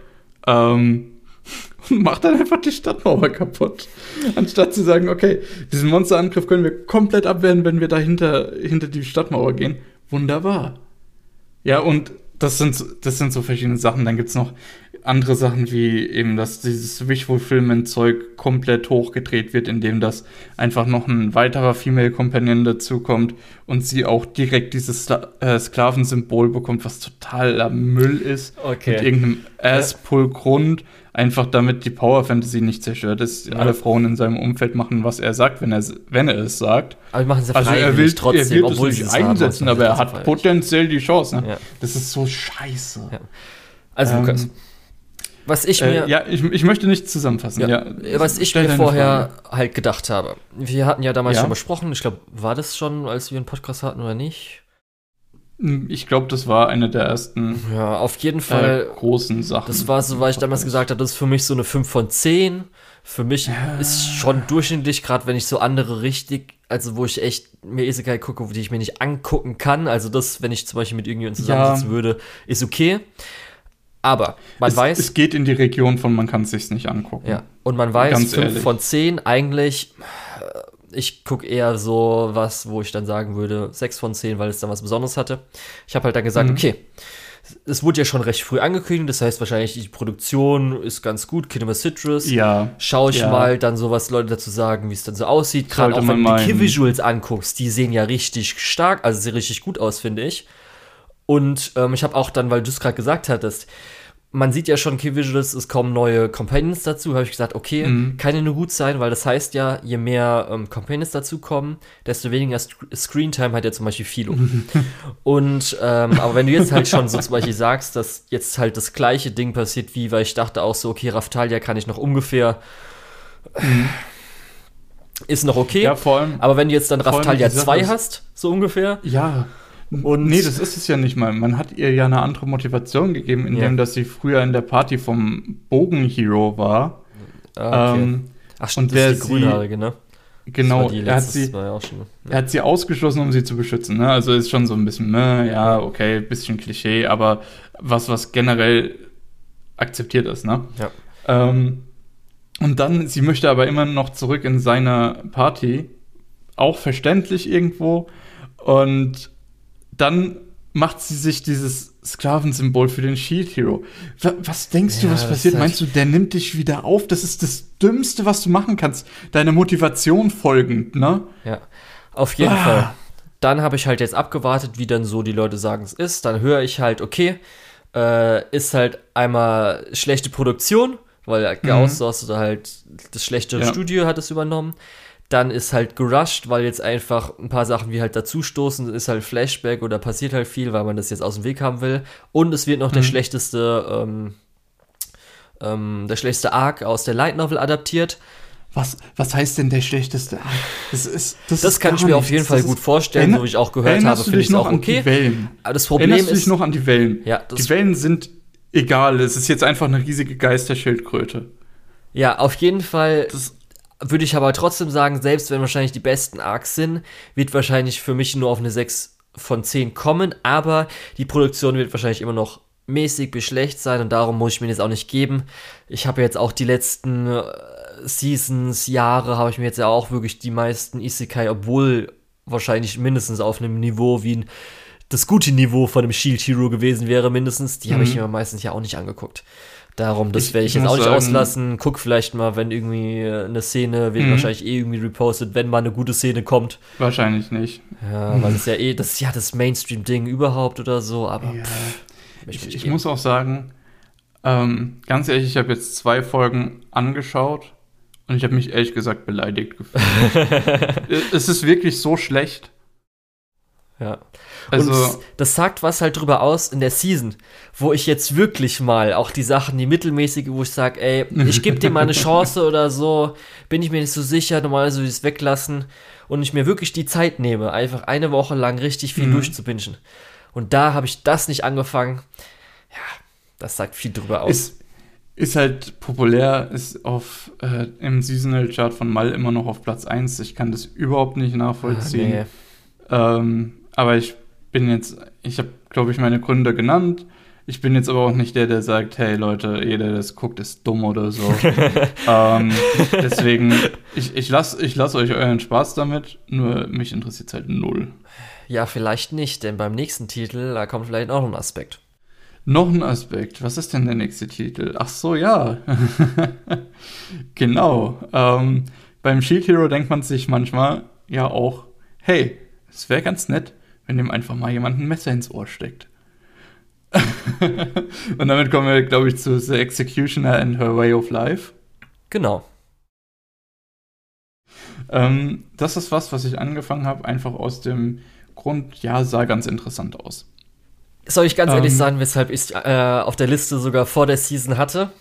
Ähm, und macht dann einfach die Stadtmauer kaputt. Anstatt zu sagen, okay, diesen Monsterangriff können wir komplett abwehren, wenn wir dahinter hinter die Stadtmauer gehen. Wunderbar. Ja, und das sind, das sind so verschiedene Sachen. Dann gibt es noch andere Sachen wie eben, dass dieses Wish-Fulfillment-Zeug komplett hochgedreht wird, indem das einfach noch ein weiterer Female Companion dazukommt und sie auch direkt dieses äh, Sklavensymbol bekommt, was totaler Müll ist. Okay. Mit irgendeinem Ass-Pull-Grund. Einfach damit die Power Fantasy nicht zerstört ist. Ja. Alle Frauen in seinem Umfeld machen, was er sagt, wenn er, wenn er es sagt. Aber die machen es ja also er will, trotzdem, er obwohl es nicht einsetzen, aber er hat potenziell die Chance. Ne? Ja. Das ist so scheiße. Ja. Also, ähm, Lukas, was ich äh, mir. Äh, ja, ich, ich möchte nicht zusammenfassen. Ja, ja. Was ich mir vorher Frage. halt gedacht habe. Wir hatten ja damals ja. schon besprochen, ich glaube, war das schon, als wir einen Podcast hatten oder nicht? Ich glaube, das war eine der ersten. Ja, auf jeden Fall. Äh, großen Sachen. Das war so, weil ich damals gesagt habe, das ist für mich so eine 5 von 10. Für mich ja. ist schon durchschnittlich, gerade wenn ich so andere richtig, also wo ich echt mir Isekai gucke, die ich mir nicht angucken kann. Also das, wenn ich zum Beispiel mit irgendjemandem zusammensitzen würde, ist okay. Aber man es, weiß. Es geht in die Region von, man kann es sich nicht angucken. Ja. Und man weiß, 5 von 10 eigentlich, äh, ich gucke eher so was, wo ich dann sagen würde, 6 von 10, weil es dann was Besonderes hatte. Ich habe halt dann gesagt, mhm. okay, es wurde ja schon recht früh angekündigt, das heißt wahrscheinlich die Produktion ist ganz gut, Kinema Citrus. Ja. Schaue ich ja. mal dann so, was Leute dazu sagen, wie es dann so aussieht. Gerade auch wenn du die Key-Visuals anguckst, die sehen ja richtig stark, also sehen richtig gut aus, finde ich. Und ähm, ich habe auch dann, weil du es gerade gesagt hattest, man sieht ja schon Key Visuals, es kommen neue Companions dazu. Habe ich gesagt, okay, mhm. kann ja nur gut sein, weil das heißt ja, je mehr ähm, Companions dazu kommen, desto weniger Screentime hat ja zum Beispiel Philo. Und ähm, aber wenn du jetzt halt schon so zum Beispiel sagst, dass jetzt halt das gleiche Ding passiert wie, weil ich dachte auch so, okay, Raftalia kann ich noch ungefähr. Mhm. Ist noch okay. Ja, vor allem. Aber wenn du jetzt dann Raftalia 2 hast, so ungefähr. Ja und nee, das ist es ja nicht mal. Man hat ihr ja eine andere Motivation gegeben, indem ja. dass sie früher in der Party vom Bogenhero war. Ah, okay. ähm, Ach stimmt, und das ist die grünhaarige, ne? Genau, er, hat sie, ja schon, ja. er hat sie ausgeschlossen, um sie zu beschützen. Ne? Also ist schon so ein bisschen, ne, ja, okay, bisschen Klischee, aber was, was generell akzeptiert ist. Ne? Ja. Ähm, und dann, sie möchte aber immer noch zurück in seine Party. Auch verständlich irgendwo. Und dann macht sie sich dieses Sklavensymbol für den Shield Hero. Was denkst ja, du, was passiert? Halt Meinst du, der nimmt dich wieder auf? Das ist das Dümmste, was du machen kannst. Deine Motivation folgend, ne? Ja, auf jeden ah. Fall. Dann habe ich halt jetzt abgewartet, wie dann so die Leute sagen, es ist. Dann höre ich halt, okay, äh, ist halt einmal schlechte Produktion, weil halt mhm. geoutsourced oder halt das schlechtere ja. Studio hat es übernommen. Dann ist halt gerusht, weil jetzt einfach ein paar Sachen wie halt dazustoßen, ist halt Flashback oder passiert halt viel, weil man das jetzt aus dem Weg haben will. Und es wird noch mhm. der schlechteste, ähm, ähm, der schlechteste Arc aus der Light Novel adaptiert. Was, was heißt denn der schlechteste? Das, ist, das, das ist kann ich mir nichts. auf jeden Fall gut vorstellen, so wie ich auch gehört habe, finde ich auch okay. Aber das Problem Erinnerst ist. du dich noch an die Wellen? Ja, die Wellen sind egal. Es ist jetzt einfach eine riesige Geisterschildkröte. Ja, auf jeden Fall. Das würde ich aber trotzdem sagen, selbst wenn wahrscheinlich die besten Arcs sind, wird wahrscheinlich für mich nur auf eine 6 von 10 kommen, aber die Produktion wird wahrscheinlich immer noch mäßig bis schlecht sein und darum muss ich mir das auch nicht geben. Ich habe jetzt auch die letzten äh, Seasons, Jahre, habe ich mir jetzt ja auch wirklich die meisten Isekai, obwohl wahrscheinlich mindestens auf einem Niveau wie ein, das gute Niveau von dem Shield Hero gewesen wäre, mindestens, die mhm. habe ich mir meistens ja auch nicht angeguckt. Darum, das werde ich, ich, jetzt auch nicht sagen, auslassen. Guck vielleicht mal, wenn irgendwie eine Szene, wird mhm. wahrscheinlich eh irgendwie repostet, wenn mal eine gute Szene kommt. Wahrscheinlich nicht. Ja, weil es ja eh, das ist ja das Mainstream-Ding überhaupt oder so, aber. Ja. Pff, ich, ich muss auch sagen, Ähm, ganz ehrlich, ich habe jetzt zwei Folgen angeschaut und ich habe mich ehrlich gesagt beleidigt gefühlt. es ist wirklich so schlecht. Ja. Also, und das sagt was halt drüber aus in der Season, wo ich jetzt wirklich mal auch die Sachen, die mittelmäßige, wo ich sage, ey, ich gebe dir mal eine Chance oder so, bin ich mir nicht so sicher, normalerweise würde ich es weglassen und ich mir wirklich die Zeit nehme, einfach eine Woche lang richtig viel mhm. durchzubingen. Und da habe ich das nicht angefangen. Ja, das sagt viel drüber aus. Ist, ist halt populär, ist auf äh, im Seasonal Chart von Mal immer noch auf Platz 1. Ich kann das überhaupt nicht nachvollziehen. Ah, nee. ähm, aber ich bin jetzt, ich habe, glaube ich, meine Gründe genannt. Ich bin jetzt aber auch nicht der, der sagt, hey Leute, jeder, der das guckt, ist dumm oder so. ähm, deswegen, ich, ich lasse ich lass euch euren Spaß damit, nur mich interessiert es halt null. Ja, vielleicht nicht, denn beim nächsten Titel, da kommt vielleicht auch noch ein Aspekt. Noch ein Aspekt. Was ist denn der nächste Titel? Ach so, ja. genau. Ähm, beim Shield Hero denkt man sich manchmal ja auch, hey, es wäre ganz nett, wenn dem einfach mal jemand ein Messer ins Ohr steckt. Und damit kommen wir, glaube ich, zu The Executioner and Her Way of Life. Genau. Ähm, das ist was, was ich angefangen habe, einfach aus dem Grund, ja, sah ganz interessant aus. Soll ich ganz ähm, ehrlich sagen, weshalb ich äh, auf der Liste sogar vor der Season hatte?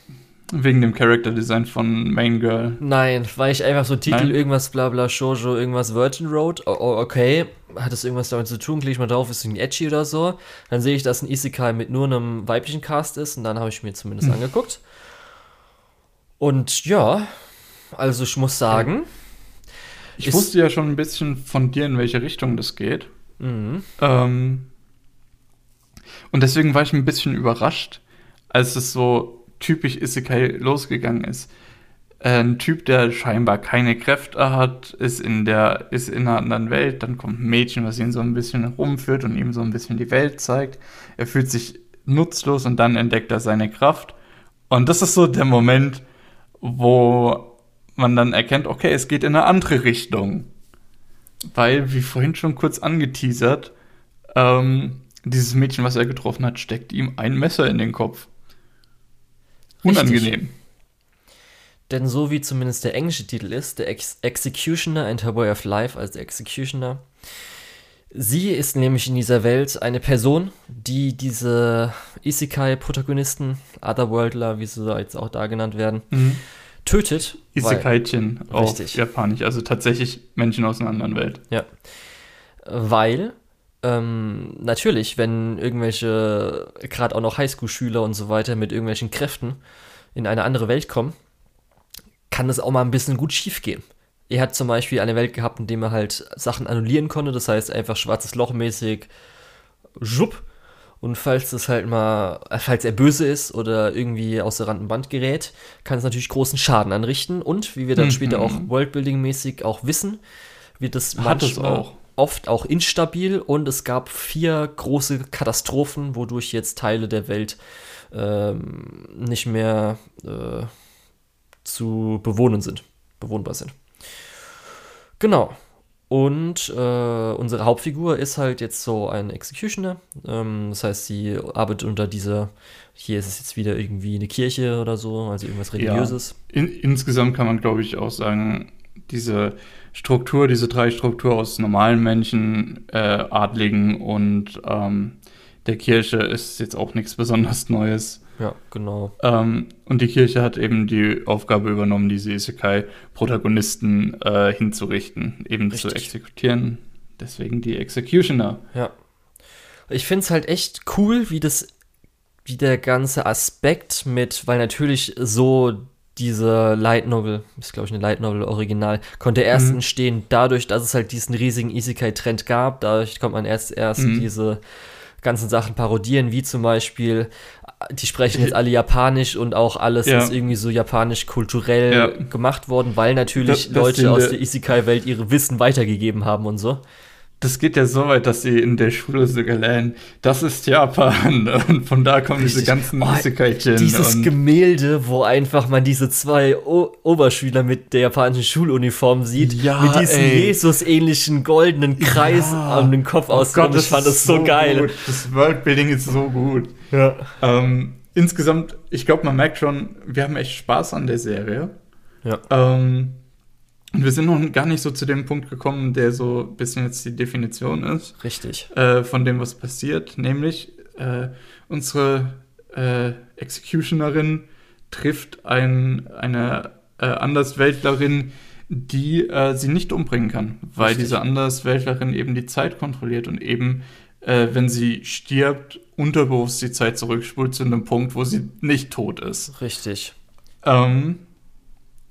Wegen dem Character Design von Main Girl. Nein, weil ich einfach so Titel, Nein. irgendwas bla bla Shoujo, irgendwas Virgin Road. Oh, okay, hat das irgendwas damit zu tun? Klicke ich mal drauf, ist ein edgy oder so. Dann sehe ich, dass ein Isekai mit nur einem weiblichen Cast ist und dann habe ich mir zumindest hm. angeguckt. Und ja, also ich muss sagen. Ich wusste ja schon ein bisschen von dir, in welche Richtung das geht. Mhm. Ähm, und deswegen war ich ein bisschen überrascht, als es so typisch Isekai losgegangen ist. Ein Typ, der scheinbar keine Kräfte hat, ist in der, ist in einer anderen Welt, dann kommt ein Mädchen, was ihn so ein bisschen rumführt und ihm so ein bisschen die Welt zeigt. Er fühlt sich nutzlos und dann entdeckt er seine Kraft. Und das ist so der Moment, wo man dann erkennt, okay, es geht in eine andere Richtung. Weil, wie vorhin schon kurz angeteasert, ähm, dieses Mädchen, was er getroffen hat, steckt ihm ein Messer in den Kopf. Unangenehm. Richtig. Denn so wie zumindest der englische Titel ist, der Ex Executioner and Her Way of Life als Executioner, sie ist nämlich in dieser Welt eine Person, die diese Isekai-Protagonisten, Otherworldler, wie sie jetzt auch da genannt werden, mhm. tötet. Isekaitchen auf richtig. Japanisch, also tatsächlich Menschen aus einer anderen Welt. Ja. Weil ähm, natürlich, wenn irgendwelche, gerade auch noch Highschool-Schüler und so weiter mit irgendwelchen Kräften in eine andere Welt kommen, kann das auch mal ein bisschen gut schief gehen. Er hat zum Beispiel eine Welt gehabt, in der er halt Sachen annullieren konnte, das heißt einfach schwarzes Loch mäßig, schupp. Und falls das halt mal, äh, falls er böse ist oder irgendwie aus der Rand Band gerät, kann es natürlich großen Schaden anrichten. Und wie wir dann mhm. später auch Worldbuilding-mäßig auch wissen, wird das Hat manchmal auch oft auch instabil und es gab vier große Katastrophen, wodurch jetzt Teile der Welt ähm, nicht mehr äh, zu bewohnen sind, bewohnbar sind. Genau. Und äh, unsere Hauptfigur ist halt jetzt so ein Executioner. Ähm, das heißt, sie arbeitet unter dieser, hier ist es jetzt wieder irgendwie eine Kirche oder so, also irgendwas Religiöses. Ja. In, insgesamt kann man, glaube ich, auch sagen, diese Struktur, diese drei Struktur aus normalen Menschen, äh, Adligen und ähm, der Kirche ist jetzt auch nichts besonders Neues. Ja, genau. Ähm, und die Kirche hat eben die Aufgabe übernommen, diese Isekai-Protagonisten äh, hinzurichten, eben Richtig. zu exekutieren. Deswegen die Executioner. Ja. Ich finde es halt echt cool, wie das, wie der ganze Aspekt mit, weil natürlich so diese Light Novel, ist glaube ich eine Light Novel Original, konnte erst mhm. entstehen dadurch, dass es halt diesen riesigen Isekai-Trend gab. Dadurch kommt man erst erst mhm. diese ganzen Sachen parodieren, wie zum Beispiel, die sprechen jetzt alle Japanisch und auch alles ja. ist irgendwie so japanisch kulturell ja. gemacht worden, weil natürlich das, das Leute aus der Isekai-Welt ihre Wissen weitergegeben haben und so das geht ja so weit, dass sie in der Schule sogar lernen, das ist Japan. Und von da kommen Richtig. diese ganzen oh, Isekai-Jin. Dieses Gemälde, wo einfach man diese zwei o Oberschüler mit der japanischen Schuluniform sieht, ja, mit diesem Jesus-ähnlichen goldenen Kreis ja. an den Kopf oh ausgenommen. ich fand das so, so geil. Gut. Das Worldbuilding ist so gut. Ja. Ähm, insgesamt, ich glaube, man merkt schon, wir haben echt Spaß an der Serie. Ja. Ähm, und wir sind noch gar nicht so zu dem Punkt gekommen, der so ein bisschen jetzt die Definition ist. Richtig. Äh, von dem, was passiert. Nämlich, äh, unsere äh, Executionerin trifft ein, eine äh, Andersweltlerin, die äh, sie nicht umbringen kann, weil Richtig. diese Andersweltlerin eben die Zeit kontrolliert und eben, äh, wenn sie stirbt, unterbewusst die Zeit zurückspult zu einem Punkt, wo sie nicht tot ist. Richtig. Ähm,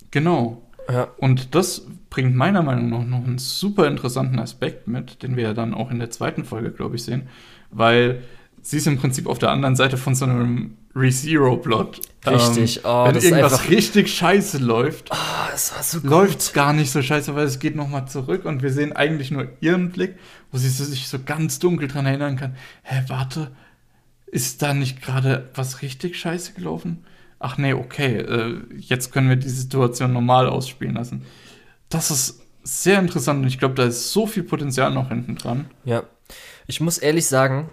genau. Ja. Und das bringt meiner Meinung nach noch einen super interessanten Aspekt mit, den wir ja dann auch in der zweiten Folge, glaube ich, sehen, weil sie ist im Prinzip auf der anderen Seite von so einem ReZero-Plot. Richtig. Ähm, oh, wenn irgendwas richtig scheiße läuft, oh, so läuft es gar nicht so scheiße, weil es geht nochmal zurück und wir sehen eigentlich nur ihren Blick, wo sie sich so ganz dunkel dran erinnern kann. Hä, warte, ist da nicht gerade was richtig scheiße gelaufen? Ach nee, okay, äh, jetzt können wir die Situation normal ausspielen lassen. Das ist sehr interessant und ich glaube, da ist so viel Potenzial noch hinten dran. Ja, ich muss ehrlich sagen,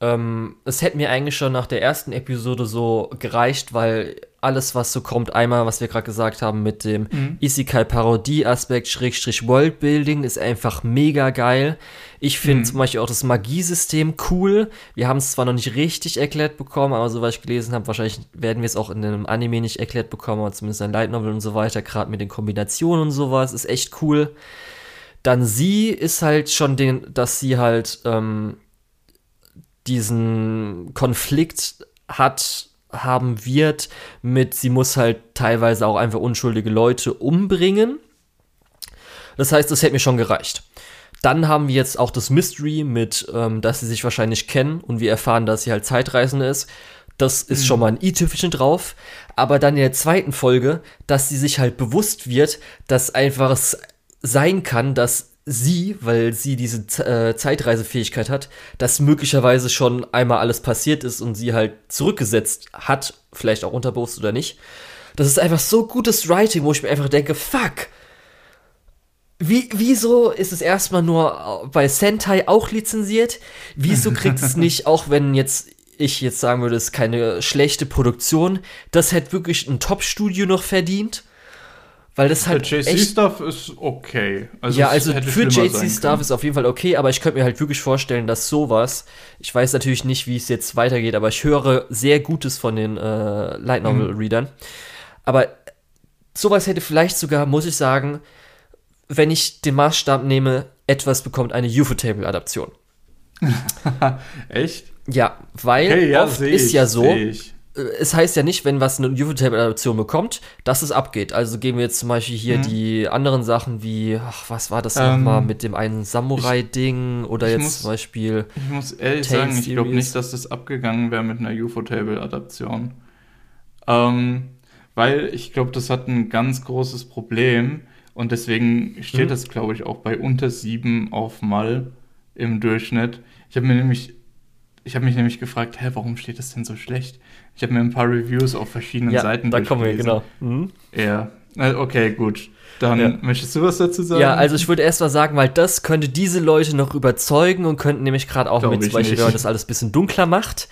ähm, es hätte mir eigentlich schon nach der ersten Episode so gereicht, weil alles, was so kommt, einmal, was wir gerade gesagt haben, mit dem mhm. Isekai-Parodie-Aspekt, Schrägstrich Worldbuilding, ist einfach mega geil. Ich finde mhm. zum Beispiel auch das Magiesystem cool. Wir haben es zwar noch nicht richtig erklärt bekommen, aber so was ich gelesen habe, wahrscheinlich werden wir es auch in einem Anime nicht erklärt bekommen, aber zumindest ein Light Novel und so weiter, gerade mit den Kombinationen und sowas, ist echt cool. Dann sie ist halt schon den, dass sie halt ähm, diesen Konflikt hat, haben wird mit, sie muss halt teilweise auch einfach unschuldige Leute umbringen. Das heißt, das hätte mir schon gereicht. Dann haben wir jetzt auch das Mystery mit, ähm, dass sie sich wahrscheinlich kennen und wir erfahren, dass sie halt Zeitreisende ist. Das ist mhm. schon mal ein i-Tüpfelchen drauf. Aber dann in der zweiten Folge, dass sie sich halt bewusst wird, dass einfach es sein kann, dass sie, weil sie diese äh, Zeitreisefähigkeit hat, dass möglicherweise schon einmal alles passiert ist und sie halt zurückgesetzt hat, vielleicht auch unterbewusst oder nicht. Das ist einfach so gutes Writing, wo ich mir einfach denke, fuck. Wie, wieso ist es erstmal nur bei Sentai auch lizenziert? Wieso kriegt es nicht, auch wenn jetzt ich jetzt sagen würde, es ist keine schlechte Produktion, das hätte wirklich ein Top-Studio noch verdient? Weil das halt. Der JC-Stuff ist okay. Also ja, also für JC-Stuff ist auf jeden Fall okay, aber ich könnte mir halt wirklich vorstellen, dass sowas, ich weiß natürlich nicht, wie es jetzt weitergeht, aber ich höre sehr Gutes von den äh, Light Novel-Readern. Mhm. Aber sowas hätte vielleicht sogar, muss ich sagen, wenn ich den Maßstab nehme, etwas bekommt eine UFO-Table-Adaption. Echt? Ja, weil okay, ja, oft ist ich, ja so, es heißt ja nicht, wenn was eine UFO-Tape-Adaption bekommt, dass es abgeht. Also gehen wir jetzt zum Beispiel hier mhm. die anderen Sachen wie, ach, was war das ähm, nochmal mit dem einen Samurai-Ding oder jetzt muss, zum Beispiel. Ich muss ehrlich Tale sagen, ich glaube nicht, dass das abgegangen wäre mit einer UFO-Table-Adaption. Ähm, weil ich glaube, das hat ein ganz großes Problem und deswegen steht mhm. das, glaube ich, auch bei unter sieben auf Mal im Durchschnitt. Ich habe mir nämlich ich habe mich nämlich gefragt, hä, warum steht das denn so schlecht? Ich habe mir ein paar Reviews auf verschiedenen ja, Seiten da kommen wir, genau. Mhm. Ja, okay, gut. Dann ja. möchtest du was dazu sagen? Ja, also ich würde erst mal sagen, weil das könnte diese Leute noch überzeugen und könnten nämlich gerade auch Glaub mit, zum Beispiel, nicht. wenn man das alles ein bisschen dunkler macht.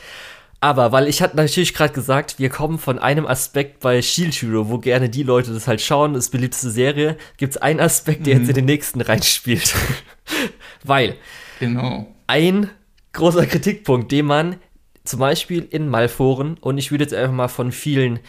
Aber weil ich hatte natürlich gerade gesagt, wir kommen von einem Aspekt bei Shield Hero, wo gerne die Leute das halt schauen, das beliebteste Serie, gibt es einen Aspekt, der mhm. jetzt in den nächsten reinspielt. weil genau. ein großer Kritikpunkt, den man zum Beispiel in Malforen und ich würde jetzt einfach mal von vielen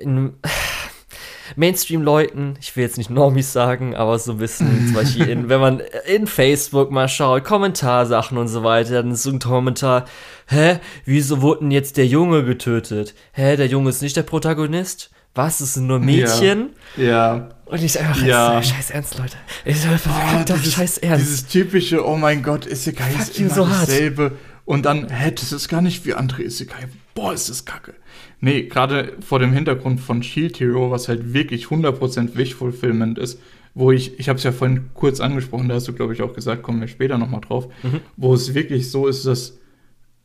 äh, Mainstream-Leuten, ich will jetzt nicht Normis sagen, aber so ein bisschen, zum Beispiel, in, wenn man in Facebook mal schaut, Kommentarsachen und so weiter, dann ist so ein Kommentar, hä, wieso wurde denn jetzt der Junge getötet? Hä, der Junge ist nicht der Protagonist? Was, es sind nur Mädchen? Ja. ja. Und ich einfach, ja. scheiß ernst, Leute. Ich so, oh, doch, dieses, scheiß ernst. Dieses typische, oh mein Gott, Isekai ist immer so dasselbe. Hart. Und dann, hä, das ist gar nicht wie andere Isekai. Boah, ist das kacke. Nee, gerade vor dem Hintergrund von Shield Hero, was halt wirklich 100% Wish-Fulfillment ist, wo ich, ich habe es ja vorhin kurz angesprochen, da hast du, glaube ich, auch gesagt, kommen wir später nochmal drauf, mhm. wo es wirklich so ist, dass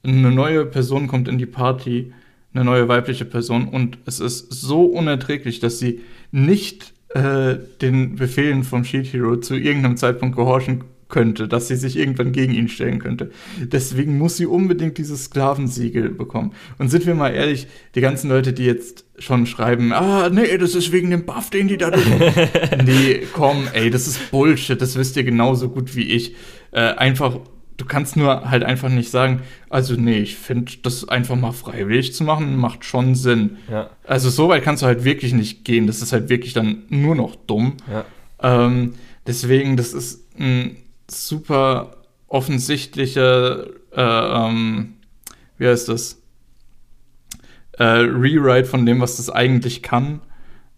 eine neue Person kommt in die Party, eine neue weibliche Person und es ist so unerträglich, dass sie nicht äh, den Befehlen vom Shield Hero zu irgendeinem Zeitpunkt gehorchen könnte, dass sie sich irgendwann gegen ihn stellen könnte. Deswegen muss sie unbedingt dieses Sklavensiegel bekommen. Und sind wir mal ehrlich, die ganzen Leute, die jetzt schon schreiben, ah, nee, das ist wegen dem Buff, den die da Nee, komm, ey, das ist Bullshit, das wisst ihr genauso gut wie ich. Äh, einfach, du kannst nur halt einfach nicht sagen, also nee, ich finde, das einfach mal freiwillig zu machen, macht schon Sinn. Ja. Also so weit kannst du halt wirklich nicht gehen. Das ist halt wirklich dann nur noch dumm. Ja. Ähm, deswegen, das ist ein super offensichtlicher, äh, ähm, wie heißt das? Äh, Rewrite von dem, was das eigentlich kann.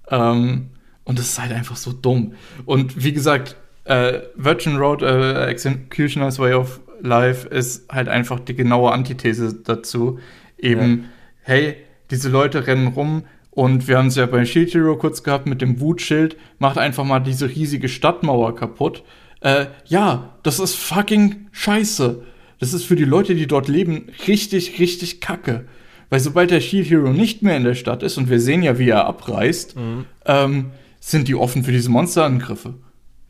Ähm, und das ist halt einfach so dumm. Und wie gesagt, äh, Virgin Road äh, Executioner's Way of Life ist halt einfach die genaue Antithese dazu. Eben, ja. hey, diese Leute rennen rum und wir haben es ja bei Shield Hero kurz gehabt mit dem Wutschild, macht einfach mal diese riesige Stadtmauer kaputt. Äh, ja, das ist fucking scheiße. Das ist für die Leute, die dort leben, richtig, richtig kacke. Weil sobald der Shield Hero nicht mehr in der Stadt ist und wir sehen ja, wie er abreißt, mhm. ähm, sind die offen für diese Monsterangriffe,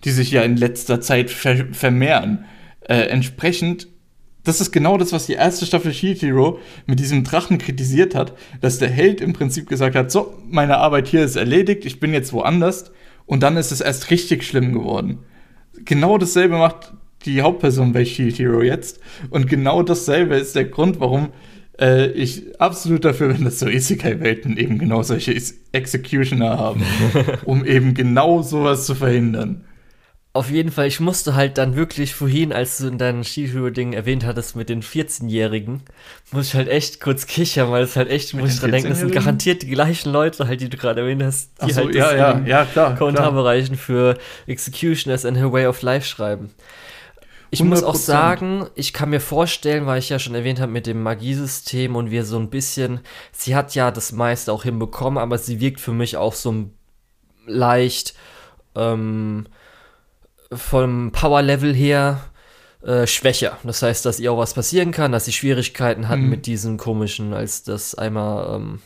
die sich ja in letzter Zeit ver vermehren. Äh, entsprechend, das ist genau das, was die erste Staffel Shield Hero mit diesem Drachen kritisiert hat, dass der Held im Prinzip gesagt hat, so, meine Arbeit hier ist erledigt, ich bin jetzt woanders und dann ist es erst richtig schlimm geworden genau dasselbe macht die Hauptperson bei Shield Hero jetzt. Und genau dasselbe ist der Grund, warum äh, ich absolut dafür bin, dass so Isekai-Welten eben genau solche Executioner haben, um eben genau sowas zu verhindern. Auf jeden Fall, ich musste halt dann wirklich vorhin, als du in deinem Skihero-Ding erwähnt hattest mit den 14-Jährigen, muss ich halt echt kurz kichern, weil es halt echt, muss ich dran denken, das sind garantiert die gleichen Leute halt, die du gerade erwähnt hast, die so, halt ja, ja, ja, klar, Kommentarbereichen für Executioners and Her Way of Life schreiben. Ich 100%. muss auch sagen, ich kann mir vorstellen, weil ich ja schon erwähnt habe mit dem Magiesystem und wir so ein bisschen, sie hat ja das meiste auch hinbekommen, aber sie wirkt für mich auch so leicht, ähm, vom Power-Level her äh, schwächer. Das heißt, dass ihr auch was passieren kann, dass sie Schwierigkeiten hatten mhm. mit diesen komischen, als das einmal ähm,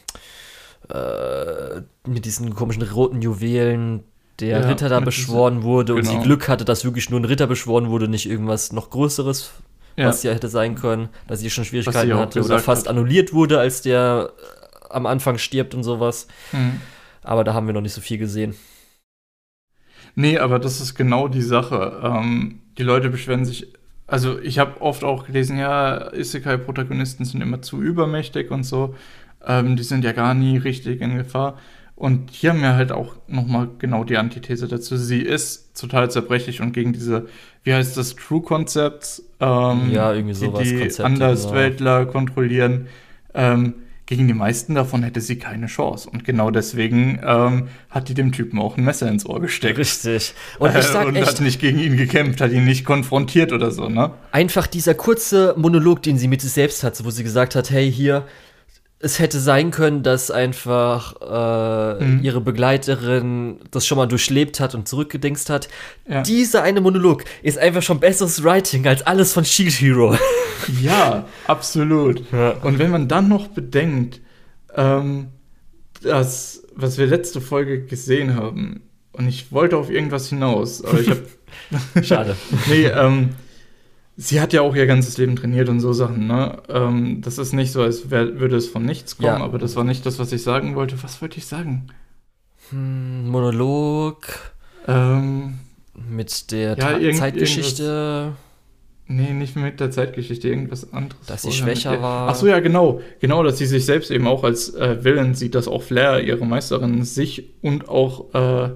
äh, mit diesen komischen roten Juwelen der ja, Ritter da beschworen diese, wurde genau. und sie Glück hatte, dass wirklich nur ein Ritter beschworen wurde, nicht irgendwas noch Größeres, ja. was ja hätte sein können, dass sie schon Schwierigkeiten sie hatte oder fast hat. annulliert wurde, als der äh, am Anfang stirbt und sowas. Mhm. Aber da haben wir noch nicht so viel gesehen. Nee, aber das ist genau die Sache. Ähm, die Leute beschweren sich. Also, ich habe oft auch gelesen, ja, Isekai-Protagonisten sind immer zu übermächtig und so. Ähm, die sind ja gar nie richtig in Gefahr. Und hier haben wir halt auch nochmal genau die Antithese dazu. Sie ist total zerbrechlich und gegen diese, wie heißt das, True-Concepts, ähm, ja, irgendwie sowas, die, die Andersweltler ja. kontrollieren. Ähm, gegen die meisten davon hätte sie keine Chance. Und genau deswegen ähm, hat die dem Typen auch ein Messer ins Ohr gesteckt. Richtig. Und, ich sag äh, und echt, hat nicht gegen ihn gekämpft, hat ihn nicht konfrontiert oder so, ne? Einfach dieser kurze Monolog, den sie mit sich selbst hat, wo sie gesagt hat, hey, hier, es hätte sein können, dass einfach äh, mhm. ihre Begleiterin das schon mal durchlebt hat und zurückgedingst hat. Ja. Dieser eine Monolog ist einfach schon besseres Writing als alles von Shield Hero. Ja, absolut. Ja. Und wenn man dann noch bedenkt, ähm, das, was wir letzte Folge gesehen haben, und ich wollte auf irgendwas hinaus, aber ich habe. Schade. nee, ähm, Sie hat ja auch ihr ganzes Leben trainiert und so Sachen, ne? Ähm, das ist nicht so, als wär, würde es von nichts kommen, ja. aber das war nicht das, was ich sagen wollte. Was wollte ich sagen? Hm, Monolog. Ähm, mit der ja, Zeitgeschichte. Nee, nicht mit der Zeitgeschichte, irgendwas anderes. Dass sie schwächer war. Ach so, ja, genau. Genau, dass sie sich selbst eben auch als äh, Villain sieht, dass auch Flair, ihre Meisterin, sich und auch äh,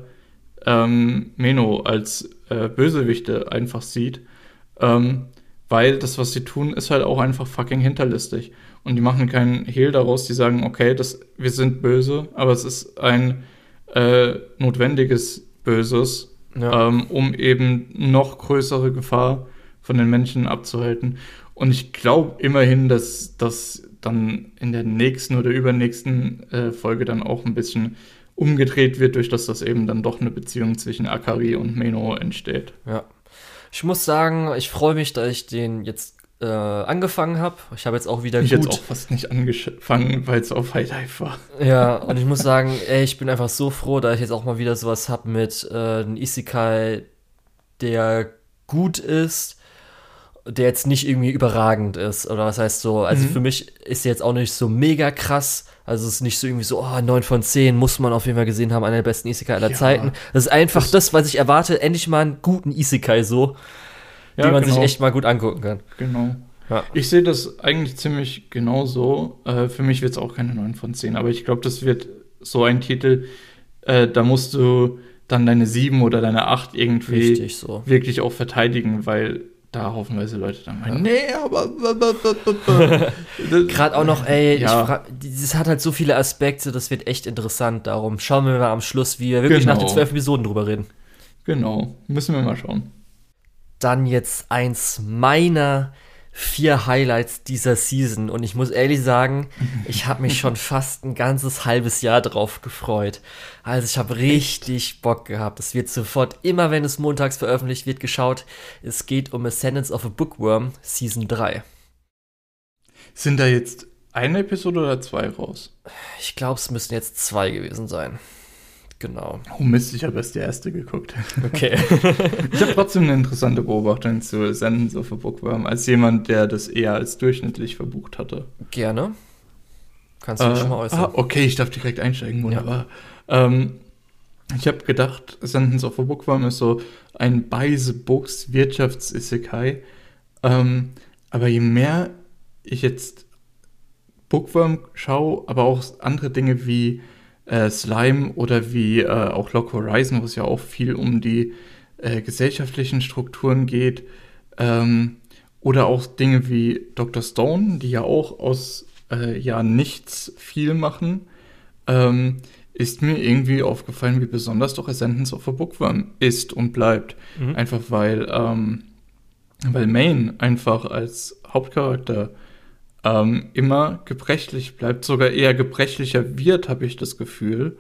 ähm, Meno als äh, Bösewichte einfach sieht. Ähm, weil das, was sie tun, ist halt auch einfach fucking hinterlistig. Und die machen keinen Hehl daraus, die sagen, okay, das, wir sind böse, aber es ist ein äh, notwendiges Böses, ja. ähm, um eben noch größere Gefahr von den Menschen abzuhalten. Und ich glaube immerhin, dass das dann in der nächsten oder übernächsten äh, Folge dann auch ein bisschen umgedreht wird, durch dass das eben dann doch eine Beziehung zwischen Akari und Meno entsteht. Ja, ich muss sagen, ich freue mich, dass ich den jetzt äh, angefangen habe. Ich habe jetzt auch wieder ich gut. Ich jetzt auch fast nicht angefangen, weil es auf High Dive war. Ja, und ich muss sagen, ey, ich bin einfach so froh, dass ich jetzt auch mal wieder sowas habe mit äh, einem Isekai, der gut ist, der jetzt nicht irgendwie überragend ist. Oder was heißt so, also mhm. für mich ist der jetzt auch nicht so mega krass. Also es ist nicht so irgendwie so, oh, 9 von 10 muss man auf jeden Fall gesehen haben, einer der besten Isekai aller ja, Zeiten. Das ist einfach das, das, was ich erwarte, endlich mal einen guten Isekai so, ja, den man genau. sich echt mal gut angucken kann. Genau. Ja. Ich sehe das eigentlich ziemlich genauso. Äh, für mich wird es auch keine 9 von 10, aber ich glaube, das wird so ein Titel, äh, da musst du dann deine 7 oder deine 8 irgendwie so. wirklich auch verteidigen, weil da haufenweise Leute dann meinen, ja. nee, aber. Gerade auch noch, ey, ja. frag, das hat halt so viele Aspekte, das wird echt interessant. Darum schauen wir mal am Schluss, wie wir wirklich genau. nach den zwölf Episoden drüber reden. Genau, müssen wir mal schauen. Dann jetzt eins meiner vier Highlights dieser Season und ich muss ehrlich sagen, ich habe mich schon fast ein ganzes halbes Jahr drauf gefreut. Also ich habe richtig Bock gehabt. Es wird sofort, immer wenn es montags veröffentlicht wird, geschaut. Es geht um Ascendance of a Bookworm Season 3. Sind da jetzt eine Episode oder zwei raus? Ich glaube, es müssen jetzt zwei gewesen sein. Genau. Oh Mist, ich habe erst die erste geguckt. Okay. ich habe trotzdem eine interessante Beobachtung zu Sentence of a Bookworm, als jemand, der das eher als durchschnittlich verbucht hatte. Gerne. Kannst du äh, schon mal äußern. Ah, okay, ich darf direkt einsteigen, wunderbar. Ja. Ähm, ich habe gedacht, Sentence of a Bookworm ist so ein by the Books Wirtschafts-Isekai. Ähm, aber je mehr ich jetzt Bookworm schaue, aber auch andere Dinge wie äh, Slime oder wie äh, auch Lock Horizon, wo es ja auch viel um die äh, gesellschaftlichen Strukturen geht. Ähm, oder auch Dinge wie Dr. Stone, die ja auch aus äh, ja nichts viel machen, ähm, ist mir irgendwie aufgefallen, wie besonders doch Ascendance of a Bookworm ist und bleibt. Mhm. Einfach weil, ähm, weil Maine einfach als Hauptcharakter ähm, immer gebrechlich bleibt, sogar eher gebrechlicher wird, habe ich das Gefühl,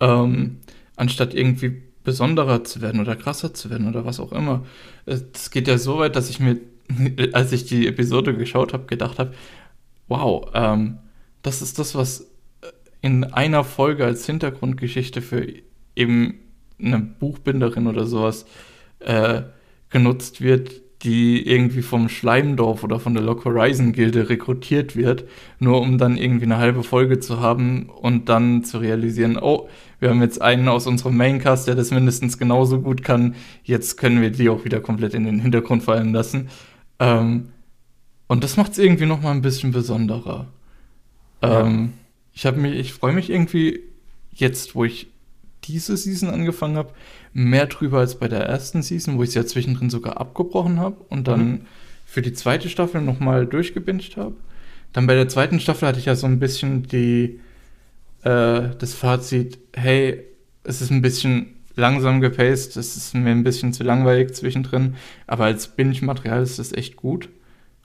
ähm, anstatt irgendwie besonderer zu werden oder krasser zu werden oder was auch immer. Es geht ja so weit, dass ich mir, als ich die Episode geschaut habe, gedacht habe, wow, ähm, das ist das, was in einer Folge als Hintergrundgeschichte für eben eine Buchbinderin oder sowas äh, genutzt wird, die irgendwie vom Schleimdorf oder von der Lock Horizon Gilde rekrutiert wird, nur um dann irgendwie eine halbe Folge zu haben und dann zu realisieren, oh, wir haben jetzt einen aus unserem Maincast, der das mindestens genauso gut kann, jetzt können wir die auch wieder komplett in den Hintergrund fallen lassen. Ähm, und das macht es irgendwie noch mal ein bisschen besonderer. Ja. Ähm, ich habe mich, ich freue mich irgendwie jetzt, wo ich diese Season angefangen habe, mehr drüber als bei der ersten Season, wo ich es ja zwischendrin sogar abgebrochen habe und dann mhm. für die zweite Staffel nochmal durchgebinged habe. Dann bei der zweiten Staffel hatte ich ja so ein bisschen die, äh, das Fazit, hey, es ist ein bisschen langsam gepaced, es ist mir ein bisschen zu langweilig zwischendrin, aber als Binge-Material ist das echt gut.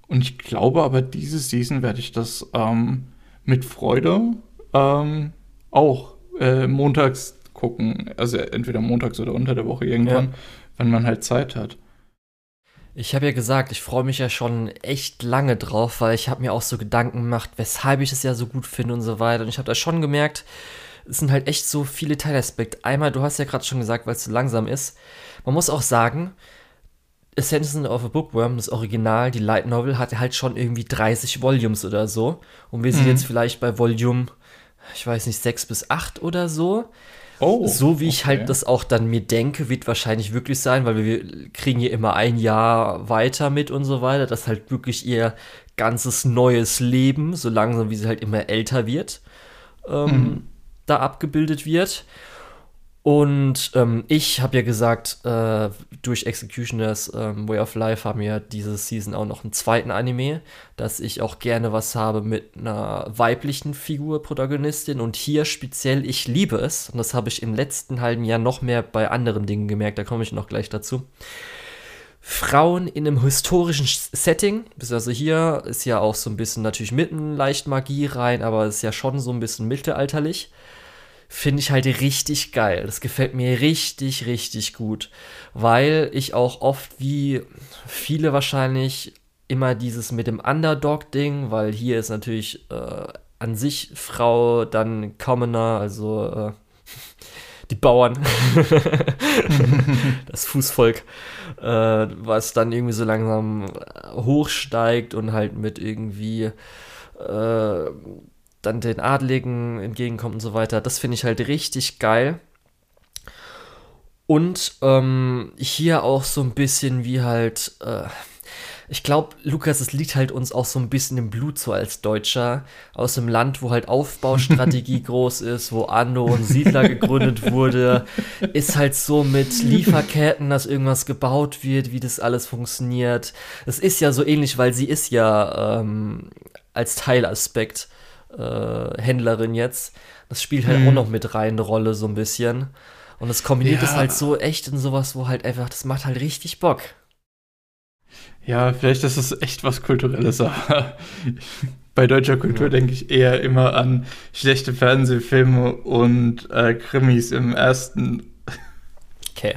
Und ich glaube aber, diese Season werde ich das ähm, mit Freude ähm, auch äh, montags gucken. Also entweder montags oder unter der Woche irgendwann, ja. wenn man halt Zeit hat. Ich habe ja gesagt, ich freue mich ja schon echt lange drauf, weil ich habe mir auch so Gedanken gemacht, weshalb ich es ja so gut finde und so weiter. Und ich habe da schon gemerkt, es sind halt echt so viele Teilaspekte. Einmal, du hast ja gerade schon gesagt, weil es zu langsam ist. Man muss auch sagen, Ascension of a Bookworm, das Original, die Light Novel, hatte halt schon irgendwie 30 Volumes oder so. Und wir sind mhm. jetzt vielleicht bei Volume, ich weiß nicht, 6 bis 8 oder so. Oh, so wie ich halt das auch dann mir denke, wird wahrscheinlich wirklich sein, weil wir kriegen hier immer ein Jahr weiter mit und so weiter. Das halt wirklich ihr ganzes neues Leben, so langsam wie sie halt immer älter wird, ähm, mhm. da abgebildet wird. Und ähm, ich habe ja gesagt, äh, durch Executioners ähm, Way of Life haben wir diese Season auch noch einen zweiten Anime, dass ich auch gerne was habe mit einer weiblichen Figur, Protagonistin. Und hier speziell, ich liebe es. Und das habe ich im letzten halben Jahr noch mehr bei anderen Dingen gemerkt, da komme ich noch gleich dazu. Frauen in einem historischen Setting, also hier ist ja auch so ein bisschen natürlich mitten leicht Magie rein, aber es ist ja schon so ein bisschen mittelalterlich finde ich halt richtig geil. Das gefällt mir richtig, richtig gut, weil ich auch oft wie viele wahrscheinlich immer dieses mit dem Underdog-Ding, weil hier ist natürlich äh, an sich Frau dann Commoner, also äh, die Bauern, das Fußvolk, äh, was dann irgendwie so langsam hochsteigt und halt mit irgendwie äh, dann den Adligen entgegenkommt und so weiter. Das finde ich halt richtig geil. Und ähm, hier auch so ein bisschen wie halt, äh, ich glaube, Lukas, es liegt halt uns auch so ein bisschen im Blut so als Deutscher aus dem Land, wo halt Aufbaustrategie groß ist, wo Ando und Siedler gegründet wurde, ist halt so mit Lieferketten, dass irgendwas gebaut wird, wie das alles funktioniert. Es ist ja so ähnlich, weil sie ist ja ähm, als Teilaspekt äh, Händlerin jetzt. Das spielt halt hm. auch noch mit rein eine Rolle so ein bisschen. Und es kombiniert es halt so echt in sowas, wo halt einfach, das macht halt richtig Bock. Ja, vielleicht ist es echt was Kulturelles, aber bei deutscher Kultur ja. denke ich eher immer an schlechte Fernsehfilme und äh, Krimis im ersten. Okay.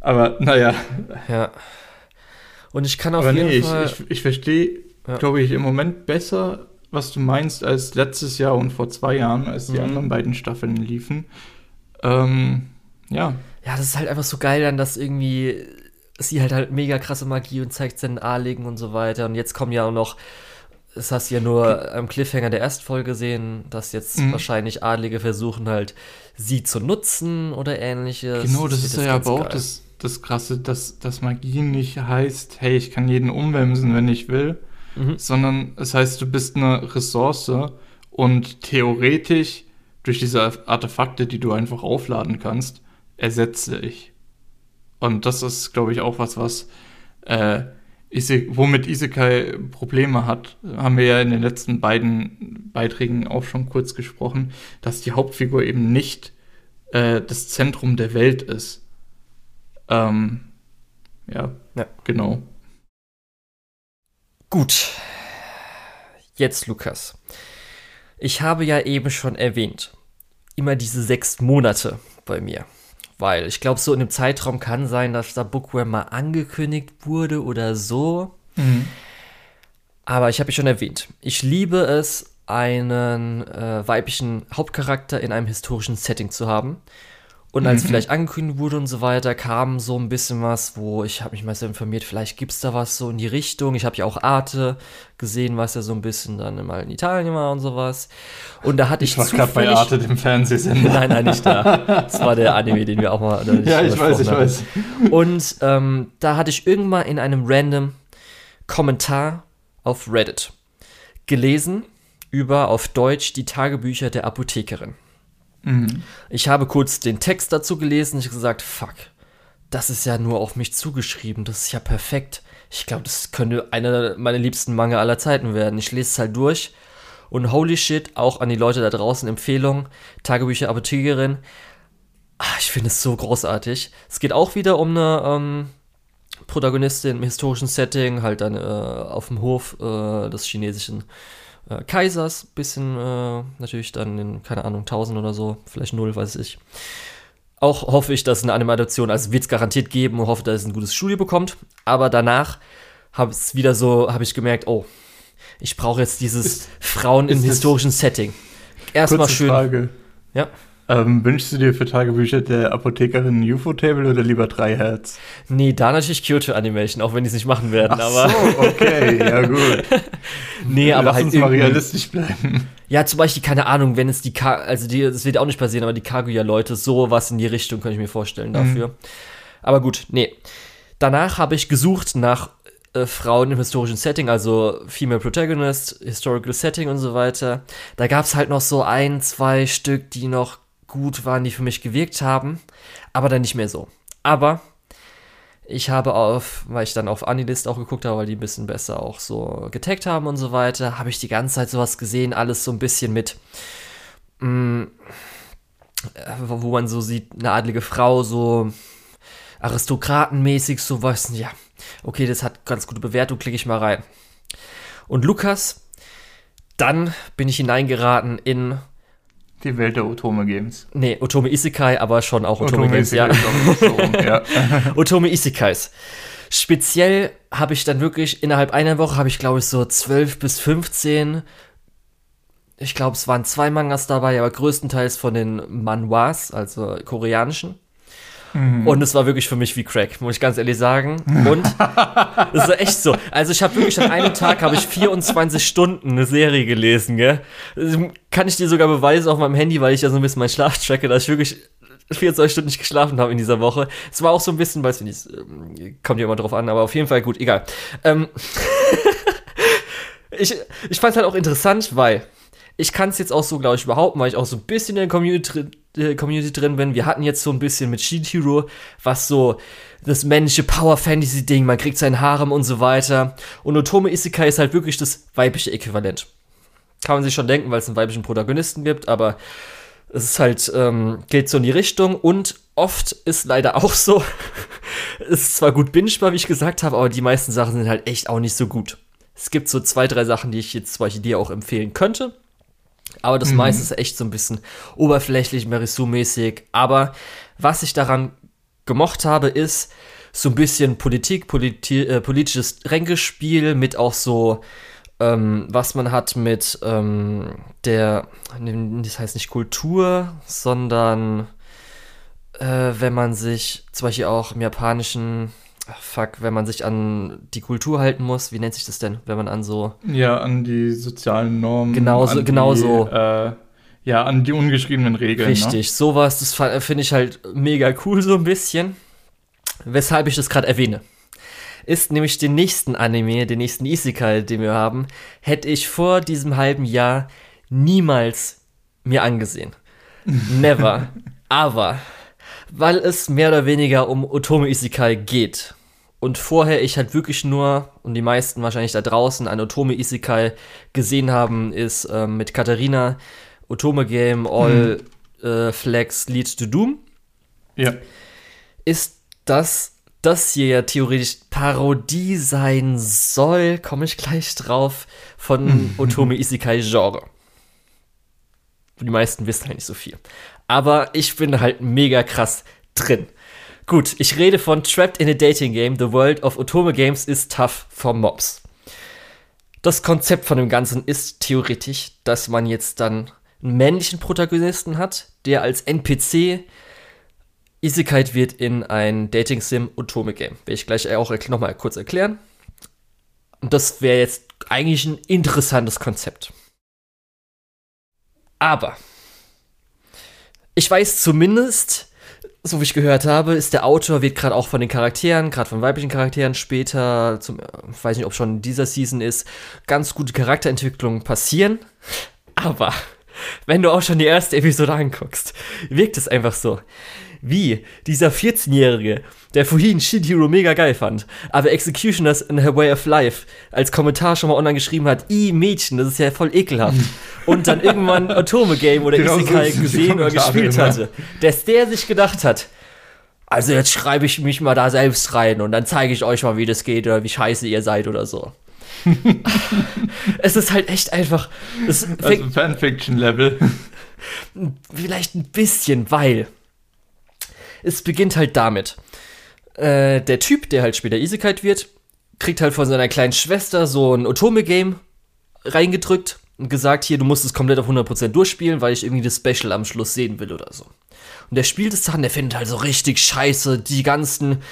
Aber naja. Ja. Und ich kann auf aber jeden nee, Fall. Ich, ich, ich verstehe, ja. glaube ich, im Moment besser, was du meinst, als letztes Jahr und vor zwei Jahren, als die mhm. anderen beiden Staffeln liefen. Ähm, ja. Ja, das ist halt einfach so geil dann, dass irgendwie sie halt halt mega krasse Magie und zeigt seinen A-Legen und so weiter. Und jetzt kommen ja auch noch, das hast du ja nur am Cliffhanger der ersten Folge gesehen, dass jetzt mhm. wahrscheinlich Adlige versuchen halt, sie zu nutzen oder ähnliches. Genau, das, das ist ja aber auch das, das Krasse, dass, dass Magie nicht heißt, hey, ich kann jeden umwemsen, wenn ich will, mhm. sondern es heißt, du bist eine Ressource und theoretisch durch diese Artefakte, die du einfach aufladen kannst, ersetze ich. Und das ist, glaube ich, auch was, was äh, Ise womit Isekai Probleme hat, haben wir ja in den letzten beiden Beiträgen auch schon kurz gesprochen, dass die Hauptfigur eben nicht äh, das Zentrum der Welt ist. Ähm, ja, ja, genau. Gut. Jetzt, Lukas. Ich habe ja eben schon erwähnt, immer diese sechs Monate bei mir. Weil ich glaube, so in dem Zeitraum kann sein, dass da Bookworm mal angekündigt wurde oder so. Mhm. Aber ich habe es schon erwähnt. Ich liebe es, einen äh, weiblichen Hauptcharakter in einem historischen Setting zu haben. Und als mhm. vielleicht angekündigt wurde und so weiter, kam so ein bisschen was, wo ich habe mich mal so informiert, vielleicht gibt es da was so in die Richtung. Ich habe ja auch Arte gesehen, was ja so ein bisschen dann mal in Italien war und sowas. Und da hatte ich. Ich war gerade bei Arte, dem Fernsehsender. nein, nein, nicht da. Das war der Anime, den wir auch mal. ja, ich weiß, ich weiß. Und ähm, da hatte ich irgendwann in einem random Kommentar auf Reddit gelesen über auf Deutsch die Tagebücher der Apothekerin. Mhm. Ich habe kurz den Text dazu gelesen ich gesagt, fuck, das ist ja nur auf mich zugeschrieben, das ist ja perfekt. Ich glaube, das könnte einer meiner liebsten Manga aller Zeiten werden. Ich lese es halt durch und holy shit, auch an die Leute da draußen Empfehlung, Tagebücher Apothekerin. Ach, ich finde es so großartig. Es geht auch wieder um eine ähm, Protagonistin im historischen Setting, halt dann äh, auf dem Hof äh, des chinesischen äh, Kaisers, bisschen äh, natürlich dann in, keine Ahnung, 1000 oder so, vielleicht 0, weiß ich. Auch hoffe ich, dass eine Animation, also wird es garantiert geben und hoffe, dass es ein gutes Studio bekommt. Aber danach habe es wieder so, habe ich gemerkt, oh, ich brauche jetzt dieses ist, Frauen im historischen Setting. Erstmal schön. Frage. Ja. Ähm, wünschst du dir für Tagebücher der Apothekerin UFO-Table oder lieber drei Herz? Nee, da natürlich Kyoto-Animation, auch wenn die es nicht machen werden. Ach aber so, okay, ja gut. nee, aber Lass halt uns mal realistisch bleiben. Ja, zum Beispiel, keine Ahnung, wenn es die, Ka also die, das wird auch nicht passieren, aber die Kaguya-Leute, sowas in die Richtung könnte ich mir vorstellen dafür. Mhm. Aber gut, nee. Danach habe ich gesucht nach äh, Frauen im historischen Setting, also Female Protagonist, Historical Setting und so weiter. Da gab es halt noch so ein, zwei Stück, die noch gut waren, die für mich gewirkt haben, aber dann nicht mehr so. Aber ich habe auf, weil ich dann auf Anilist auch geguckt habe, weil die ein bisschen besser auch so getaggt haben und so weiter, habe ich die ganze Zeit sowas gesehen, alles so ein bisschen mit, mh, mm, wo man so sieht, eine adlige Frau, so aristokratenmäßig, sowas, ja, okay, das hat ganz gute Bewertung, klicke ich mal rein. Und Lukas, dann bin ich hineingeraten in die Welt der Otome Games. Nee, Otome Isekai, aber schon auch Otome, Otome Games, Isekai ja. So rum, ja. Otome Isekais. Speziell habe ich dann wirklich innerhalb einer Woche habe ich glaube ich so 12 bis 15 ich glaube, es waren zwei Mangas dabei, aber größtenteils von den Manhwas, also koreanischen. Mhm. Und es war wirklich für mich wie Crack, muss ich ganz ehrlich sagen. Und es ist echt so. Also ich habe wirklich an einem Tag habe ich 24 Stunden eine Serie gelesen, gell? Kann ich dir sogar beweisen auf meinem Handy, weil ich ja so ein bisschen meinen Schlaf tracke, dass ich wirklich 24 Stunden nicht geschlafen habe in dieser Woche. Es war auch so ein bisschen, weiß ich nicht, ähm, kommt ja immer drauf an, aber auf jeden Fall gut, egal. Ähm ich ich fand es halt auch interessant, weil ich kann es jetzt auch so, glaube ich, behaupten, weil ich auch so ein bisschen in der Community, Community drin bin. Wir hatten jetzt so ein bisschen mit Shield Hero, was so das männliche Power-Fantasy-Ding, man kriegt seinen Harem und so weiter. Und Otome Isekai ist halt wirklich das weibliche Äquivalent. Kann man sich schon denken, weil es einen weiblichen Protagonisten gibt, aber es ist halt, ähm, geht so in die Richtung und oft ist leider auch so, es ist zwar gut bingebar, wie ich gesagt habe, aber die meisten Sachen sind halt echt auch nicht so gut. Es gibt so zwei, drei Sachen, die ich jetzt zum Beispiel dir auch empfehlen könnte. Aber das mhm. meiste ist echt so ein bisschen oberflächlich, Merisu-mäßig. Aber was ich daran gemocht habe, ist so ein bisschen Politik, politi äh, politisches Ränkespiel mit auch so, ähm, was man hat mit ähm, der, das heißt nicht Kultur, sondern äh, wenn man sich zum Beispiel auch im japanischen fuck, wenn man sich an die Kultur halten muss, wie nennt sich das denn, wenn man an so. Ja, an die sozialen Normen. Genauso, genauso. Äh, ja, an die ungeschriebenen Regeln. Ne? Richtig, ne? sowas, das finde ich halt mega cool, so ein bisschen. Weshalb ich das gerade erwähne. Ist nämlich den nächsten Anime, den nächsten Isekai, den wir haben, hätte ich vor diesem halben Jahr niemals mir angesehen. Never. Aber weil es mehr oder weniger um Otome Isekai geht. Und vorher ich halt wirklich nur, und die meisten wahrscheinlich da draußen, ein Otome Isekai gesehen haben, ist äh, mit Katharina, Otome Game, All hm. äh, Flags Lead to Doom. Ja. Ist das, das hier ja theoretisch Parodie sein soll, komme ich gleich drauf, von Otome Isekai Genre. Die meisten wissen halt nicht so viel aber ich bin halt mega krass drin. Gut, ich rede von Trapped in a Dating Game, The World of Otome Games is Tough for Mobs. Das Konzept von dem Ganzen ist theoretisch, dass man jetzt dann einen männlichen Protagonisten hat, der als NPC Isekai wird in ein Dating Sim Otome Game. Werde ich gleich auch nochmal kurz erklären. Und das wäre jetzt eigentlich ein interessantes Konzept. Aber ich weiß zumindest, so wie ich gehört habe, ist der Autor, wird gerade auch von den Charakteren, gerade von weiblichen Charakteren später, zum, ich weiß nicht, ob schon in dieser Season ist, ganz gute Charakterentwicklungen passieren. Aber wenn du auch schon die erste Episode anguckst, wirkt es einfach so wie dieser 14-Jährige, der vorhin Shit Hero mega geil fand, aber Executioners in Her Way of Life als Kommentar schon mal online geschrieben hat, i Mädchen, das ist ja voll ekelhaft. Und dann irgendwann Atome Game oder genau Isekai so gesehen oder gespielt immer. hatte, dass der sich gedacht hat, also jetzt schreibe ich mich mal da selbst rein und dann zeige ich euch mal, wie das geht oder wie scheiße ihr seid oder so. es ist halt echt einfach. also Fanfiction-Level. Vielleicht ein bisschen, weil es beginnt halt damit. Äh, der Typ, der halt später Isekai wird, kriegt halt von seiner kleinen Schwester so ein Otome-Game reingedrückt und gesagt, hier, du musst es komplett auf 100% durchspielen, weil ich irgendwie das Special am Schluss sehen will oder so. Und der spielt es dann, der findet halt so richtig scheiße die ganzen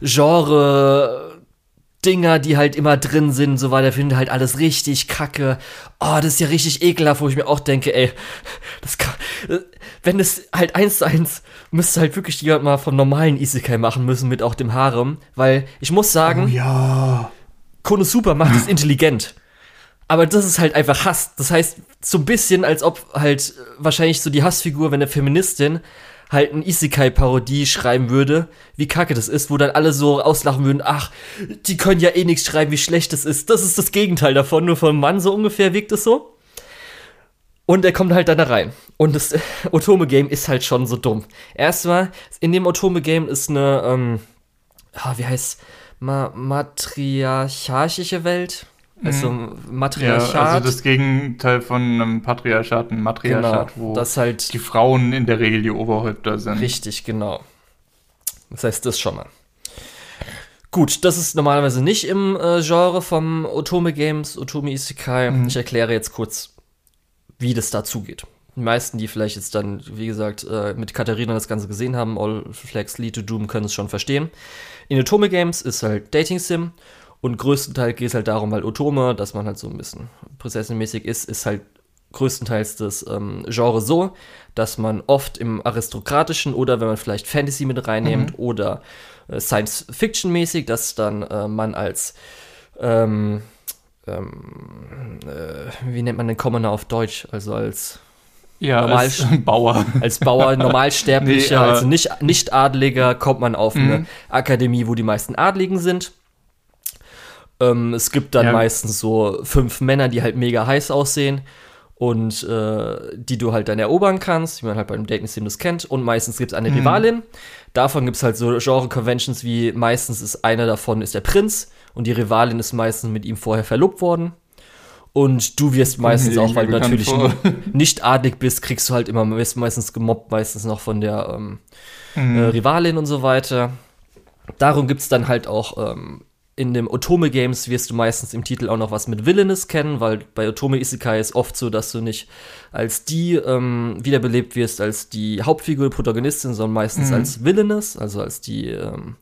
Genre Dinger, die halt immer drin sind, so weiter, finde halt alles richtig kacke. Oh, das ist ja richtig ekelhaft, wo ich mir auch denke, ey, das kann, wenn es halt eins zu eins müsste halt wirklich jemand mal vom normalen Isekai machen müssen mit auch dem Harem, weil ich muss sagen, oh, ja. Konosuba macht es intelligent. Aber das ist halt einfach Hass. Das heißt, so ein bisschen, als ob halt wahrscheinlich so die Hassfigur, wenn eine Feministin halt ein Isekai-Parodie schreiben würde, wie kacke das ist, wo dann alle so auslachen würden, ach, die können ja eh nichts schreiben, wie schlecht das ist. Das ist das Gegenteil davon, nur vom Mann so ungefähr wirkt es so. Und er kommt halt dann da rein. Und das Otome-Game ist halt schon so dumm. Erstmal, in dem Otome-Game ist eine, ähm, ah, wie heißt, Ma matriarchische Welt. Also mhm. Matriarchat. Ja, also das Gegenteil von einem Patriarchat, ein Matriarchat, genau, wo das halt die Frauen in der Regel die Oberhäupter sind. Richtig, genau. Das heißt das schon mal. Gut, das ist normalerweise nicht im äh, Genre vom Otome Games, Otome Isekai. Mhm. Ich erkläre jetzt kurz wie das dazu geht. Die meisten, die vielleicht jetzt dann, wie gesagt, äh, mit Katharina das Ganze gesehen haben, All Flags Lead to Doom, können es schon verstehen. In Otome Games ist halt Dating Sim und größtenteils geht es halt darum, weil Otome, dass man halt so ein bisschen prinzessinmäßig ist, ist halt größtenteils das ähm, Genre so, dass man oft im aristokratischen oder wenn man vielleicht Fantasy mit reinnimmt mhm. oder äh, Science-Fiction-mäßig, dass dann äh, man als ähm, ähm, äh, wie nennt man den Commoner auf Deutsch? Also als ja, Normal als Bauer. Als Bauer, Normalsterblicher, nee, also nicht, nicht Adliger, kommt man auf eine mhm. Akademie, wo die meisten Adligen sind. Ähm, es gibt dann ja. meistens so fünf Männer, die halt mega heiß aussehen und äh, die du halt dann erobern kannst, wie man halt beim Dating Sim das kennt. Und meistens gibt es eine mhm. Rivalin. Davon gibt es halt so Genre-Conventions wie meistens ist einer davon ist der Prinz und die Rivalin ist meistens mit ihm vorher verlobt worden. Und du wirst meistens auch, weil du natürlich nicht adlig bist, kriegst du halt immer, wirst meistens gemobbt, meistens noch von der ähm, mhm. äh, Rivalin und so weiter. Darum gibt es dann halt auch ähm, in dem Otome Games wirst du meistens im Titel auch noch was mit Villainous kennen, weil bei Otome Isekai ist oft so, dass du nicht als die ähm, wiederbelebt wirst, als die Hauptfigur, Protagonistin, sondern meistens mhm. als Villainous, also als die. Ähm,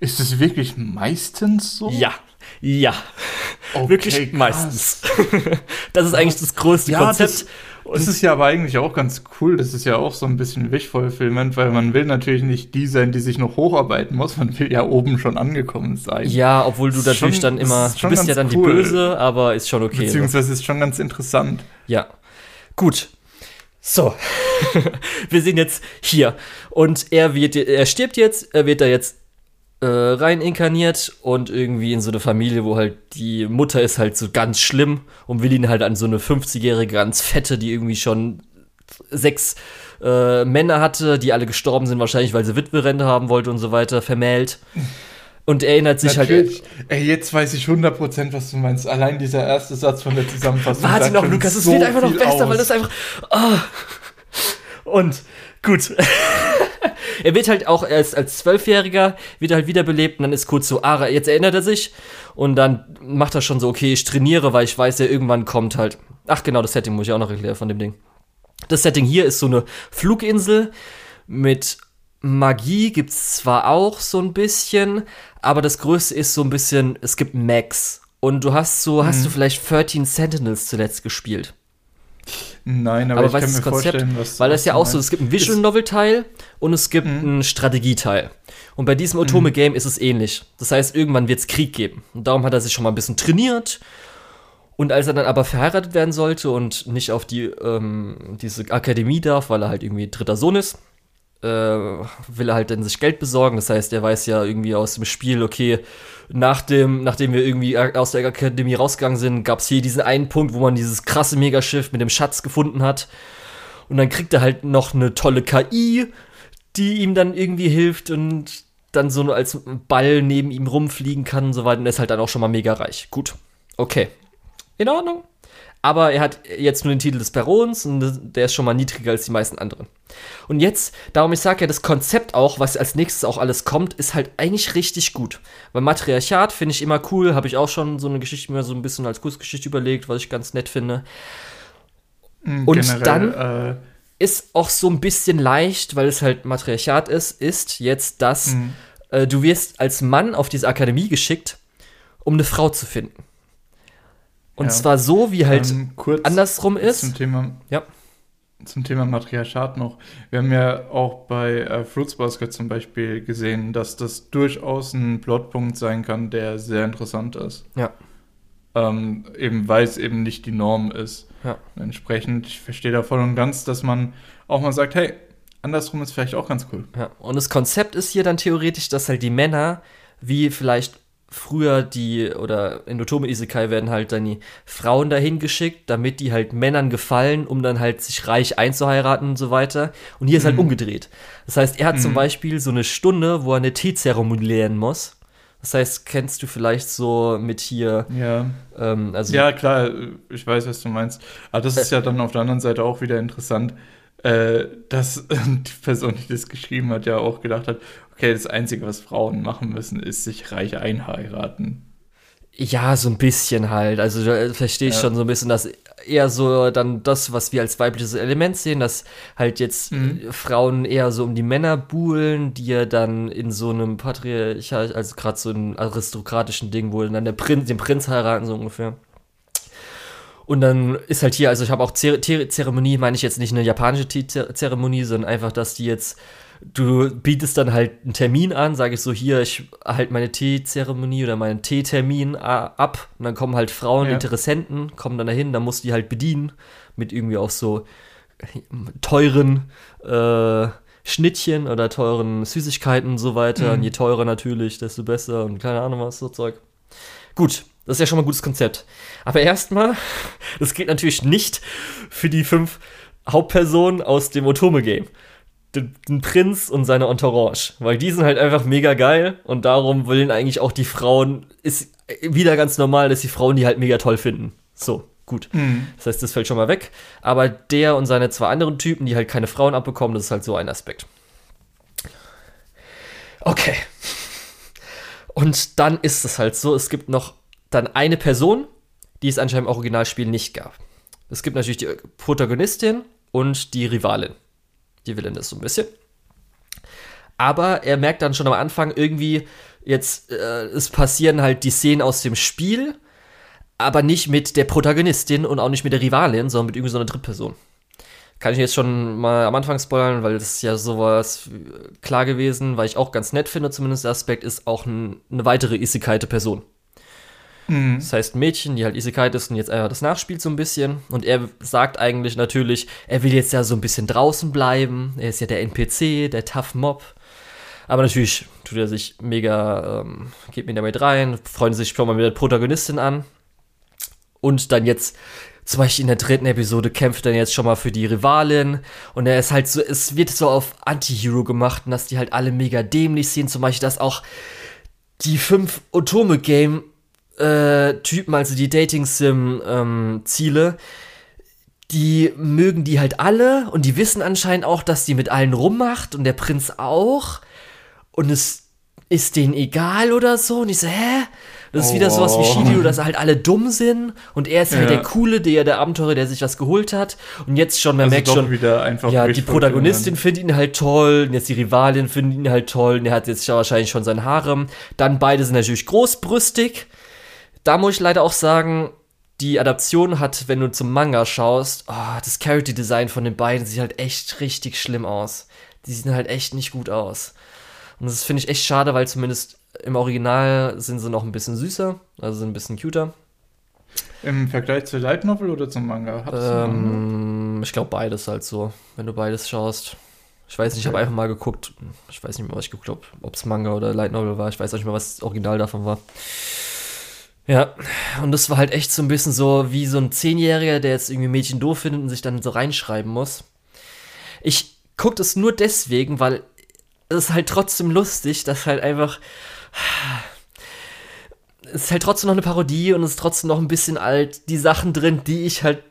ist es wirklich meistens so? Ja, ja, okay, wirklich krass. meistens. das ist eigentlich das größte ja, Konzept. Das, das, ist ja aber eigentlich auch ganz cool. Das ist ja auch so ein bisschen Wichvollfilmend, weil man will natürlich nicht die sein, die sich noch hocharbeiten muss. Man will ja oben schon angekommen sein. Ja, obwohl du natürlich schon, dann immer, du bist ja dann cool. die Böse, aber ist schon okay. Beziehungsweise ist schon ganz interessant. Ja, gut. So, wir sind jetzt hier und er wird, er stirbt jetzt, er wird da jetzt äh, rein inkarniert und irgendwie in so eine Familie, wo halt die Mutter ist halt so ganz schlimm und will ihn halt an so eine 50-jährige ganz fette, die irgendwie schon sechs äh, Männer hatte, die alle gestorben sind, wahrscheinlich weil sie Witwerente haben wollte und so weiter, vermählt. Und erinnert sich halt Natürlich. halt. Ey, jetzt weiß ich 100%, was du meinst. Allein dieser erste Satz von der Zusammenfassung. Warte noch, Lukas, es so wird einfach noch besser, aus. weil das einfach. Oh. Und gut. Er wird halt auch als, als Zwölfjähriger, wird halt wiederbelebt und dann ist kurz so, ah, jetzt erinnert er sich und dann macht er schon so, okay, ich trainiere, weil ich weiß, ja, irgendwann kommt halt. Ach genau, das Setting muss ich auch noch erklären von dem Ding. Das Setting hier ist so eine Fluginsel mit Magie gibt es zwar auch so ein bisschen, aber das Größte ist so ein bisschen, es gibt Max. Und du hast so, mhm. hast du vielleicht 13 Sentinels zuletzt gespielt? Nein, aber, aber ich kann mir Konzept, vorstellen, was Weil das ja auch so, es gibt einen Visual Novel Teil und es gibt mhm. einen Strategieteil. Und bei diesem Otome Game mhm. ist es ähnlich. Das heißt, irgendwann wird es Krieg geben. Und darum hat er sich schon mal ein bisschen trainiert. Und als er dann aber verheiratet werden sollte und nicht auf die ähm, diese Akademie darf, weil er halt irgendwie dritter Sohn ist, äh, will er halt dann sich Geld besorgen. Das heißt, er weiß ja irgendwie aus dem Spiel, okay, nach dem, nachdem wir irgendwie aus der Akademie rausgegangen sind, gab es hier diesen einen Punkt, wo man dieses krasse Megaschiff mit dem Schatz gefunden hat. Und dann kriegt er halt noch eine tolle KI, die ihm dann irgendwie hilft und dann so als Ball neben ihm rumfliegen kann und so weiter. Und er ist halt dann auch schon mal mega reich. Gut. Okay. In Ordnung. Aber er hat jetzt nur den Titel des Barons und der ist schon mal niedriger als die meisten anderen. Und jetzt, darum ich sage ja, das Konzept auch, was als nächstes auch alles kommt, ist halt eigentlich richtig gut. Weil Matriarchat finde ich immer cool, habe ich auch schon so eine Geschichte mir so ein bisschen als Kurzgeschichte überlegt, was ich ganz nett finde. Mhm, und Generell, dann äh ist auch so ein bisschen leicht, weil es halt Matriarchat ist, ist jetzt, dass mhm. äh, du wirst als Mann auf diese Akademie geschickt, um eine Frau zu finden. Und ja. zwar so, wie halt ähm, andersrum ist. Zum Thema, ja. zum Thema Matriarchat noch. Wir haben ja auch bei äh, Fruits Basket zum Beispiel gesehen, dass das durchaus ein Plotpunkt sein kann, der sehr interessant ist. Ja. Ähm, eben weil es eben nicht die Norm ist. Ja. Entsprechend, ich verstehe da voll und ganz, dass man auch mal sagt, hey, andersrum ist vielleicht auch ganz cool. Ja. Und das Konzept ist hier dann theoretisch, dass halt die Männer, wie vielleicht früher die, oder in Otome Isekai werden halt dann die Frauen dahin geschickt, damit die halt Männern gefallen, um dann halt sich reich einzuheiraten und so weiter. Und hier ist halt mhm. umgedreht. Das heißt, er hat mhm. zum Beispiel so eine Stunde, wo er eine Teezeremonie lernen muss. Das heißt, kennst du vielleicht so mit hier. Ja. Ähm, also ja, klar, ich weiß, was du meinst. Aber das äh, ist ja dann auf der anderen Seite auch wieder interessant, äh, dass die Person, die das geschrieben hat, ja auch gedacht hat, okay, das Einzige, was Frauen machen müssen, ist sich reich einheiraten. Ja, so ein bisschen halt. Also da verstehe ich ja. schon so ein bisschen, dass eher so dann das, was wir als weibliches Element sehen, dass halt jetzt mhm. Frauen eher so um die Männer buhlen, die ja dann in so einem Patriarchal, also gerade so einem aristokratischen Ding, wo dann der Prinz, den Prinz heiraten, so ungefähr. Und dann ist halt hier, also ich habe auch Zeremonie, meine ich jetzt nicht eine japanische Zeremonie, sondern einfach, dass die jetzt du bietest dann halt einen Termin an, sage ich so, hier, ich halte meine Teezeremonie oder meinen Teetermin ab. Und dann kommen halt Frauen, ja. Interessenten, kommen dann dahin, dann musst du die halt bedienen mit irgendwie auch so teuren äh, Schnittchen oder teuren Süßigkeiten und so weiter. Mhm. Und je teurer natürlich, desto besser und keine Ahnung was, so Zeug. Gut, das ist ja schon mal ein gutes Konzept. Aber erstmal, das geht natürlich nicht für die fünf Hauptpersonen aus dem Otome-Game den, den, Prinz und seine Entourage. Weil die sind halt einfach mega geil und darum wollen eigentlich auch die Frauen, ist wieder ganz normal, dass die Frauen die halt mega toll finden. So, gut. Mhm. Das heißt, das fällt schon mal weg. Aber der und seine zwei anderen Typen, die halt keine Frauen abbekommen, das ist halt so ein Aspekt. Okay. Und dann ist es halt so, es gibt noch dann eine Person, die es anscheinend im Originalspiel nicht gab. Es gibt natürlich die Protagonistin und die Rivalin die Villain ist so ein bisschen. Aber er merkt dann schon am Anfang irgendwie, jetzt äh, es passieren halt die Szenen aus dem Spiel, aber nicht mit der Protagonistin und auch nicht mit der Rivalin, sondern mit irgendwie so einer Drittperson. Kann ich jetzt schon mal am Anfang spoilern, weil das ist ja sowas klar gewesen, weil ich auch ganz nett finde, zumindest der Aspekt ist auch ein, eine weitere Isekai-Person. Mhm. Das heißt, Mädchen, die halt Isekai ist und jetzt einfach das nachspielt so ein bisschen. Und er sagt eigentlich natürlich, er will jetzt ja so ein bisschen draußen bleiben. Er ist ja der NPC, der Tough Mob. Aber natürlich tut er sich mega, ähm, geht mir damit rein, freuen sich schon mal mit der Protagonistin an. Und dann jetzt, zum Beispiel in der dritten Episode, kämpft er jetzt schon mal für die Rivalin. Und er ist halt so, es wird so auf Anti-Hero gemacht und dass die halt alle mega dämlich sind. Zum Beispiel, dass auch die fünf Otome-Game äh, Typen, also die Dating-Sim-Ziele, ähm, die mögen die halt alle und die wissen anscheinend auch, dass die mit allen rummacht und der Prinz auch. Und es ist denen egal oder so. Und ich so, hä? Das ist oh. wieder sowas wie Shihiro, dass halt alle dumm sind und er ist halt ja. der Coole, der, der Abenteurer, der sich was geholt hat. Und jetzt schon, man also merkt schon, ja, die Protagonistin findet ihn halt toll, und jetzt die Rivalin findet ihn halt toll, und er hat jetzt wahrscheinlich schon sein Harem. Dann beide sind natürlich großbrüstig da muss ich leider auch sagen, die Adaption hat, wenn du zum Manga schaust, oh, das Character Design von den beiden sieht halt echt richtig schlimm aus. Die sehen halt echt nicht gut aus. Und das finde ich echt schade, weil zumindest im Original sind sie noch ein bisschen süßer, also sind ein bisschen cuter. Im Vergleich zur Light Novel oder zum Manga? Ähm, ich glaube beides halt so, wenn du beides schaust. Ich weiß nicht, ich habe einfach mal geguckt. Ich weiß nicht mehr, was ich geguckt habe, ob es Manga oder Light Novel war. Ich weiß auch nicht mehr, was das Original davon war. Ja, und das war halt echt so ein bisschen so wie so ein Zehnjähriger, der jetzt irgendwie Mädchen doof findet und sich dann so reinschreiben muss. Ich gucke das nur deswegen, weil es ist halt trotzdem lustig, dass halt einfach. Es ist halt trotzdem noch eine Parodie und es ist trotzdem noch ein bisschen alt. Die Sachen drin, die ich halt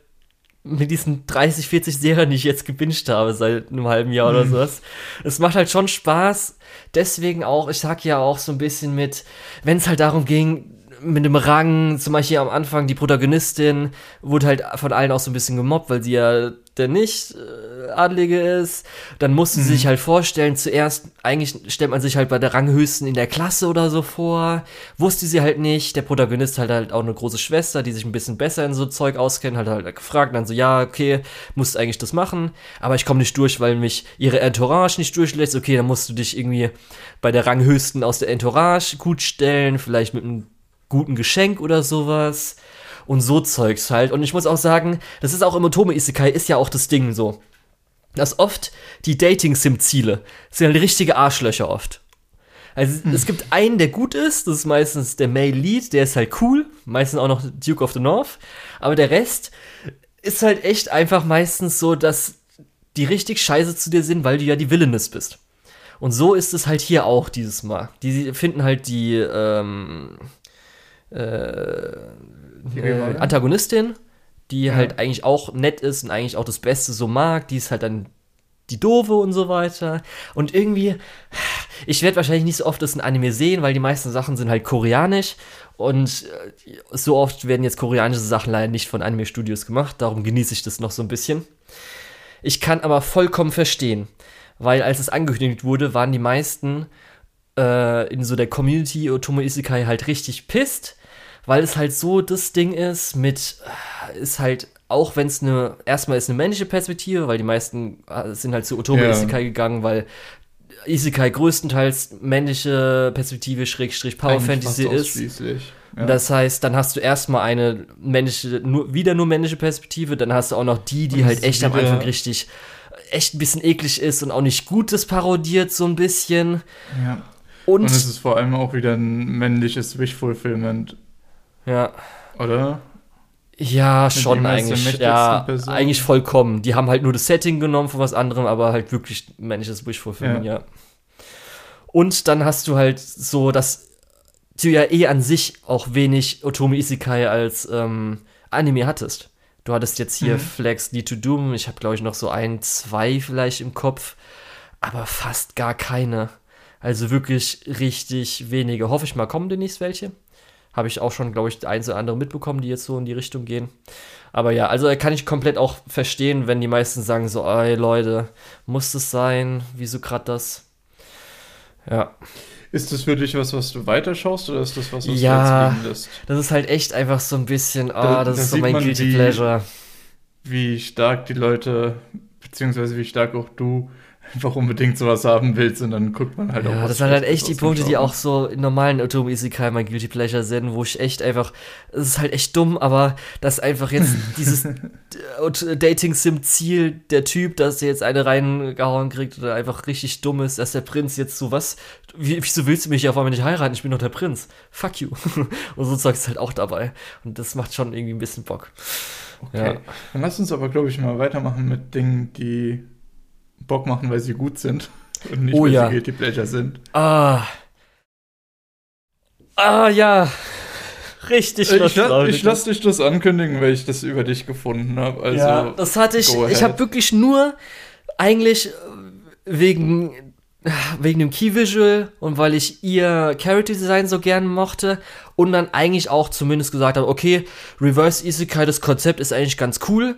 mit diesen 30, 40 Serien, die ich jetzt gewünscht habe seit einem halben Jahr mhm. oder sowas. Es macht halt schon Spaß. Deswegen auch, ich sag ja auch so ein bisschen mit, wenn es halt darum ging, mit dem Rang, zum Beispiel am Anfang die Protagonistin wurde halt von allen auch so ein bisschen gemobbt, weil sie ja der nicht äh, Adlige ist. Dann musste mhm. sie sich halt vorstellen, zuerst, eigentlich stellt man sich halt bei der Ranghöchsten in der Klasse oder so vor. Wusste sie halt nicht. Der Protagonist hat halt auch eine große Schwester, die sich ein bisschen besser in so Zeug auskennt, hat halt gefragt, dann so, ja, okay, musst eigentlich das machen, aber ich komme nicht durch, weil mich ihre Entourage nicht durchlässt. Okay, dann musst du dich irgendwie bei der Ranghöchsten aus der Entourage gut stellen, vielleicht mit einem guten Geschenk oder sowas. Und so Zeugs halt. Und ich muss auch sagen, das ist auch im Otome Isekai, ist ja auch das Ding so. Dass oft die Dating-Sim-Ziele sind halt richtige Arschlöcher oft. Also hm. es gibt einen, der gut ist, das ist meistens der Male Lead, der ist halt cool, meistens auch noch Duke of the North, aber der Rest ist halt echt einfach meistens so, dass die richtig scheiße zu dir sind, weil du ja die Villainess bist. Und so ist es halt hier auch dieses Mal. Die finden halt die, ähm, äh, äh, Antagonistin, die ja. halt eigentlich auch nett ist und eigentlich auch das Beste so mag, die ist halt dann die Dove und so weiter. Und irgendwie, ich werde wahrscheinlich nicht so oft das in Anime sehen, weil die meisten Sachen sind halt koreanisch. Und äh, so oft werden jetzt koreanische Sachen leider nicht von Anime-Studios gemacht. Darum genieße ich das noch so ein bisschen. Ich kann aber vollkommen verstehen, weil als es angekündigt wurde, waren die meisten äh, in so der Community Otomo Isekai halt richtig pisst, weil es halt so das Ding ist mit, ist halt auch wenn es eine, erstmal ist eine männliche Perspektive, weil die meisten äh, sind halt zu Otomo ja. Isekai gegangen, weil Isekai größtenteils männliche Perspektive Schrägstrich Power Eigentlich Fantasy ist. Ja. Das heißt, dann hast du erstmal eine männliche, nur, wieder nur männliche Perspektive, dann hast du auch noch die, die halt echt am Anfang richtig, echt ein bisschen eklig ist und auch nicht Gutes parodiert, so ein bisschen. Ja. Und, und es ist vor allem auch wieder ein männliches Wish-Fulfillment. Ja. Oder? Ja, schon eigentlich. Ja, eigentlich vollkommen. Die haben halt nur das Setting genommen von was anderem, aber halt wirklich männliches Wish-Fulfillment, ja. ja. Und dann hast du halt so, dass du ja eh an sich auch wenig Otome Isekai als ähm, Anime hattest. Du hattest jetzt hier mhm. Flex Need to Doom, ich habe glaube ich noch so ein, zwei vielleicht im Kopf, aber fast gar keine. Also wirklich richtig wenige. Hoffe ich mal, kommen demnächst welche. Habe ich auch schon, glaube ich, eins oder andere mitbekommen, die jetzt so in die Richtung gehen. Aber ja, also kann ich komplett auch verstehen, wenn die meisten sagen so, ey Leute, muss das sein? Wieso gerade das? Ja. Ist das für dich was, was du weiterschaust oder ist das was, was ja, du jetzt lässt? Das ist halt echt einfach so ein bisschen, ah, da, das da ist so mein Guilty Pleasure. Wie stark die Leute, beziehungsweise wie stark auch du einfach unbedingt sowas haben willst und dann guckt man halt ja, auch. Das sind halt echt die Punkte, die auch so in normalen Otomo Isekai mein Guilty Pleasure sind, wo ich echt einfach, es ist halt echt dumm, aber das einfach jetzt dieses Dating-Sim-Ziel, der Typ, dass er jetzt eine reingehauen kriegt oder einfach richtig dumm ist, dass der Prinz jetzt so was, wie, wieso willst du mich auf einmal nicht heiraten? Ich bin doch der Prinz. Fuck you. und so Zeug ist halt auch dabei. Und das macht schon irgendwie ein bisschen Bock. Okay. Ja. Dann lass uns aber, glaube ich, mal weitermachen mit Dingen, die Bock machen, weil sie gut sind und nicht, oh, weil ja. sie Guilty Pleasure sind. Ah. Ah, ja. Richtig. Äh, ich, la ich lass dich das ankündigen, weil ich das über dich gefunden habe. Also, ja, das hatte ich. Ich habe wirklich nur eigentlich wegen wegen dem Key Visual und weil ich ihr Character Design so gern mochte und dann eigentlich auch zumindest gesagt habe, okay, Reverse Isekai, das Konzept ist eigentlich ganz cool.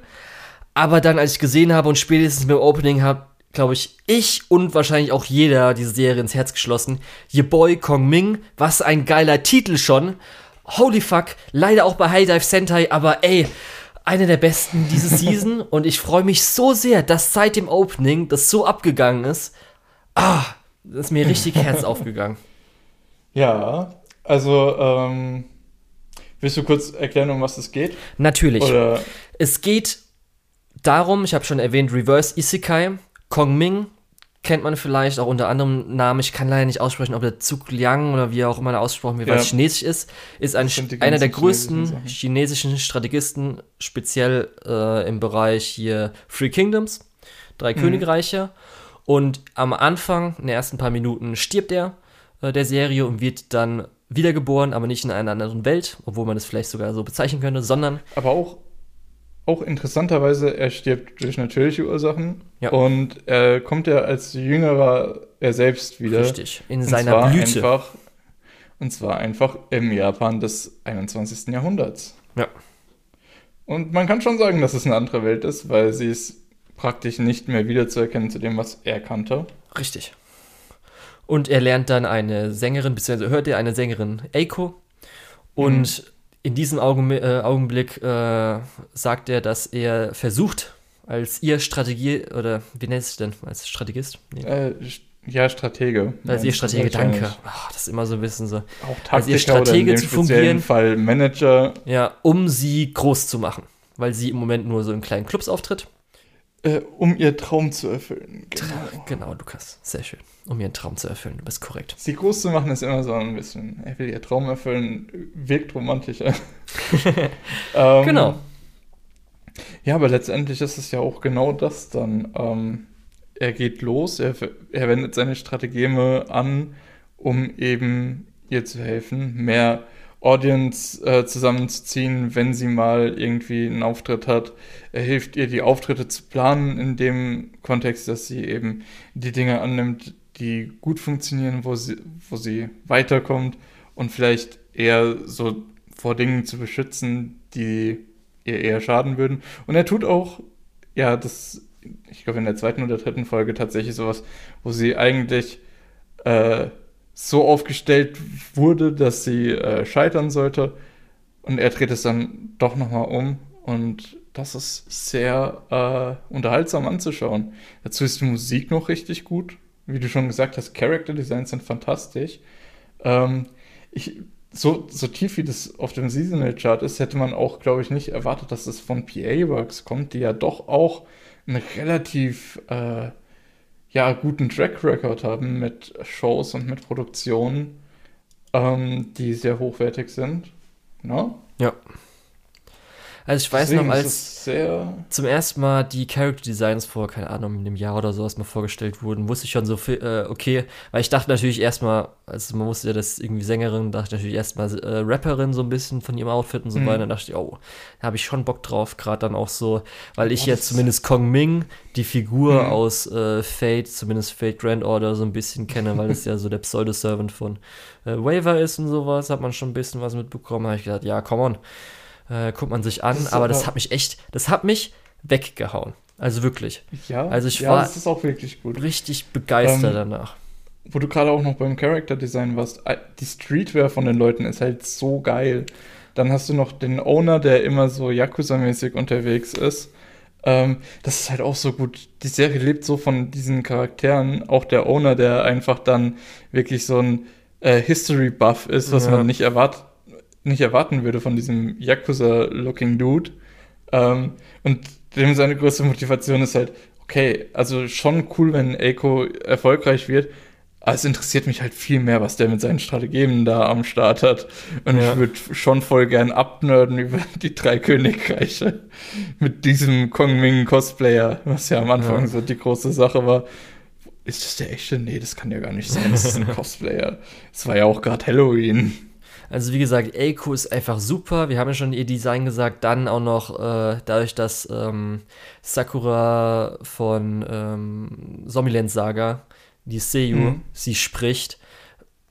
Aber dann, als ich gesehen habe und spätestens mit dem Opening habe, glaube ich, ich und wahrscheinlich auch jeder diese Serie ins Herz geschlossen. Your Boy Kong Ming, was ein geiler Titel schon. Holy fuck, leider auch bei High Dive Sentai, aber ey, eine der besten diese Season und ich freue mich so sehr, dass seit dem Opening das so abgegangen ist. Ah, das ist mir richtig Herz aufgegangen. Ja, also, ähm, willst du kurz erklären, um was es geht? Natürlich. Oder? Es geht darum, ich habe schon erwähnt, Reverse Isekai. Kong Ming kennt man vielleicht auch unter anderem Namen. Ich kann leider nicht aussprechen, ob der Zug Liang oder wie auch immer ausgesprochen wird, weil es chinesisch ist. Ist ein, einer der größten chinesischen Strategisten, speziell äh, im Bereich hier Three Kingdoms, drei mhm. Königreiche. Und am Anfang, in den ersten paar Minuten, stirbt er äh, der Serie und wird dann wiedergeboren, aber nicht in einer anderen Welt, obwohl man es vielleicht sogar so bezeichnen könnte, sondern. Aber auch auch interessanterweise, er stirbt durch natürliche Ursachen ja. und er kommt ja als jüngerer er selbst wieder. Richtig, in und seiner Blüte. Einfach, und zwar einfach im Japan des 21. Jahrhunderts. Ja. Und man kann schon sagen, dass es eine andere Welt ist, weil sie ist praktisch nicht mehr wiederzuerkennen zu dem, was er kannte. Richtig. Und er lernt dann eine Sängerin, beziehungsweise hört er eine Sängerin Eiko. Und mhm in diesem Augen, äh, Augenblick äh, sagt er, dass er versucht, als ihr Strategie, oder wie nennt es denn, als Strategist? Nee. Äh, ja, Stratege. Als ihr Stratege, danke. Ach, das ist immer so ein bisschen so. Auch Taktiker als ihr Stratege zu fungieren. Fall Manager. Ja, um sie groß zu machen. Weil sie im Moment nur so in kleinen Clubs auftritt. Äh, um ihr Traum zu erfüllen. Genau. genau, Lukas. Sehr schön um ihren Traum zu erfüllen. Du bist korrekt. Sie groß zu machen ist immer so ein bisschen, er will ihr Traum erfüllen, wirkt romantischer. ähm, genau. Ja, aber letztendlich ist es ja auch genau das dann. Ähm, er geht los, er, er wendet seine Strategeme an, um eben ihr zu helfen, mehr Audience äh, zusammenzuziehen, wenn sie mal irgendwie einen Auftritt hat. Er hilft ihr, die Auftritte zu planen, in dem Kontext, dass sie eben die Dinge annimmt, die gut funktionieren, wo sie, wo sie weiterkommt und vielleicht eher so vor Dingen zu beschützen, die ihr eher schaden würden. Und er tut auch, ja, das, ich glaube in der zweiten oder dritten Folge tatsächlich sowas, wo sie eigentlich äh, so aufgestellt wurde, dass sie äh, scheitern sollte. Und er dreht es dann doch nochmal um. Und das ist sehr äh, unterhaltsam anzuschauen. Dazu ist die Musik noch richtig gut. Wie du schon gesagt hast, Character Designs sind fantastisch. Ähm, ich, so, so tief wie das auf dem Seasonal Chart ist, hätte man auch, glaube ich, nicht erwartet, dass es von PA Works kommt, die ja doch auch einen relativ äh, ja, guten Track Record haben mit Shows und mit Produktionen, ähm, die sehr hochwertig sind. Ne? Ja. Also ich weiß Deswegen noch, als zum ersten Mal die Character Designs vor, keine Ahnung, einem Jahr oder sowas mal vorgestellt wurden, wusste ich schon so viel, äh, okay, weil ich dachte natürlich erstmal, also man wusste ja, dass irgendwie Sängerin, dachte ich natürlich erstmal äh, Rapperin so ein bisschen von ihrem Outfit und so mhm. weiter, dann dachte ich, oh, da habe ich schon Bock drauf, gerade dann auch so, weil ich oh, jetzt zumindest Kong Ming, die Figur mhm. aus äh, Fate, zumindest Fate Grand Order so ein bisschen kenne, weil es ja so der Pseudo-Servant von äh, Waver ist und sowas, hat man schon ein bisschen was mitbekommen, habe ich gedacht, ja, come on äh, guckt man sich an, das aber, aber das hat mich echt, das hat mich weggehauen. Also wirklich. Ja, also ich ja, war das ist auch wirklich gut. richtig begeistert ähm, danach. Wo du gerade auch noch beim Character Design warst, die Streetwear von den Leuten ist halt so geil. Dann hast du noch den Owner, der immer so Yakuza-mäßig unterwegs ist. Ähm, das ist halt auch so gut. Die Serie lebt so von diesen Charakteren. Auch der Owner, der einfach dann wirklich so ein äh, History-Buff ist, was ja. man nicht erwartet nicht erwarten würde von diesem Yakuza-looking Dude. Ähm, und dem seine größte Motivation ist halt, okay, also schon cool, wenn Eiko erfolgreich wird, aber es interessiert mich halt viel mehr, was der mit seinen Strategien da am Start hat. Und ja. ich würde schon voll gern abnörden über die drei Königreiche mit diesem Kong Ming Cosplayer, was ja am Anfang ja. so die große Sache war. Ist das der echte? Nee, das kann ja gar nicht sein. Das ist ein Cosplayer. Es war ja auch gerade Halloween. Also wie gesagt, Eiko ist einfach super. Wir haben ja schon ihr Design gesagt. Dann auch noch äh, dadurch, dass ähm, Sakura von ähm, Zombieland Saga, die Seiyu, mhm. sie spricht.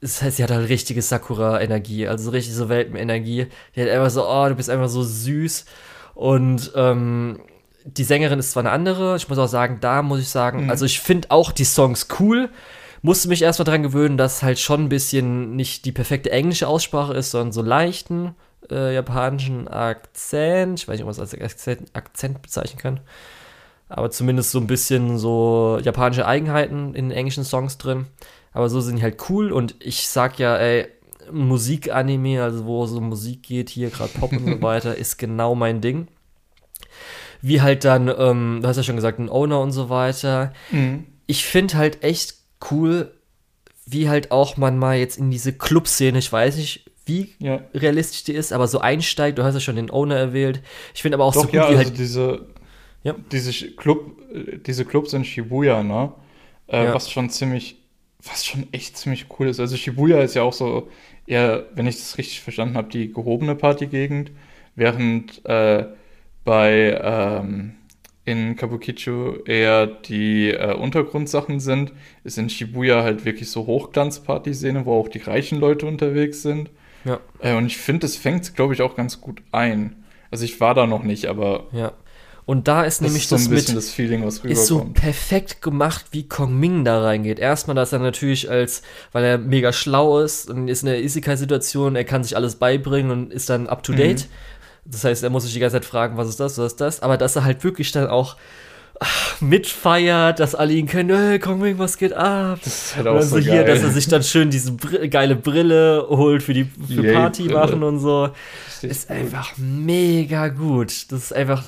Das heißt, sie hat halt richtige Sakura-Energie, also richtig so Welpenenergie. Die hat einfach so, oh, du bist einfach so süß. Und ähm, die Sängerin ist zwar eine andere, ich muss auch sagen, da muss ich sagen, mhm. also ich finde auch die Songs cool musste mich erstmal dran gewöhnen, dass halt schon ein bisschen nicht die perfekte englische Aussprache ist, sondern so leichten äh, japanischen Akzent. Ich weiß nicht, ob man es als Akzent, Akzent bezeichnen kann. Aber zumindest so ein bisschen so japanische Eigenheiten in englischen Songs drin. Aber so sind die halt cool und ich sag ja, ey, Musikanime, also wo so Musik geht, hier gerade Pop und so weiter, ist genau mein Ding. Wie halt dann, ähm, du hast ja schon gesagt, ein Owner und so weiter. Mhm. Ich finde halt echt cool, wie halt auch man mal jetzt in diese Club-Szene, ich weiß nicht, wie ja. realistisch die ist, aber so einsteigt. Du hast ja schon den Owner erwählt. Ich finde aber auch Doch, so gut, ja, wie also halt diese, ja. diese Club, diese Clubs in Shibuya, ne? Äh, ja. Was schon ziemlich, was schon echt ziemlich cool ist. Also Shibuya ist ja auch so eher, wenn ich das richtig verstanden habe, die gehobene Partygegend, während äh, bei ähm, in Kabukicho eher die äh, Untergrundsachen sind, ist in Shibuya halt wirklich so Hochglanzparty-Szene, wo auch die reichen Leute unterwegs sind. Ja. Äh, und ich finde, das fängt, glaube ich, auch ganz gut ein. Also ich war da noch nicht, aber. Ja. Und da ist nämlich das, so ein bisschen mit, das Feeling, was rüberkommt. Ist so perfekt gemacht, wie Kong Ming da reingeht. Erstmal, dass er natürlich als, weil er mega schlau ist und ist in der Isekai-Situation, er kann sich alles beibringen und ist dann up to date. Mhm das heißt, er muss sich die ganze Zeit fragen, was ist das, was ist das? Aber dass er halt wirklich dann auch ach, mitfeiert, dass alle ihn können, hey, komm, was geht ab? Das ist halt auch so hier, dass er sich dann schön diese Br geile Brille holt für die für Yay, Party Brille. machen und so. Ist, ist einfach mega gut. Das ist einfach,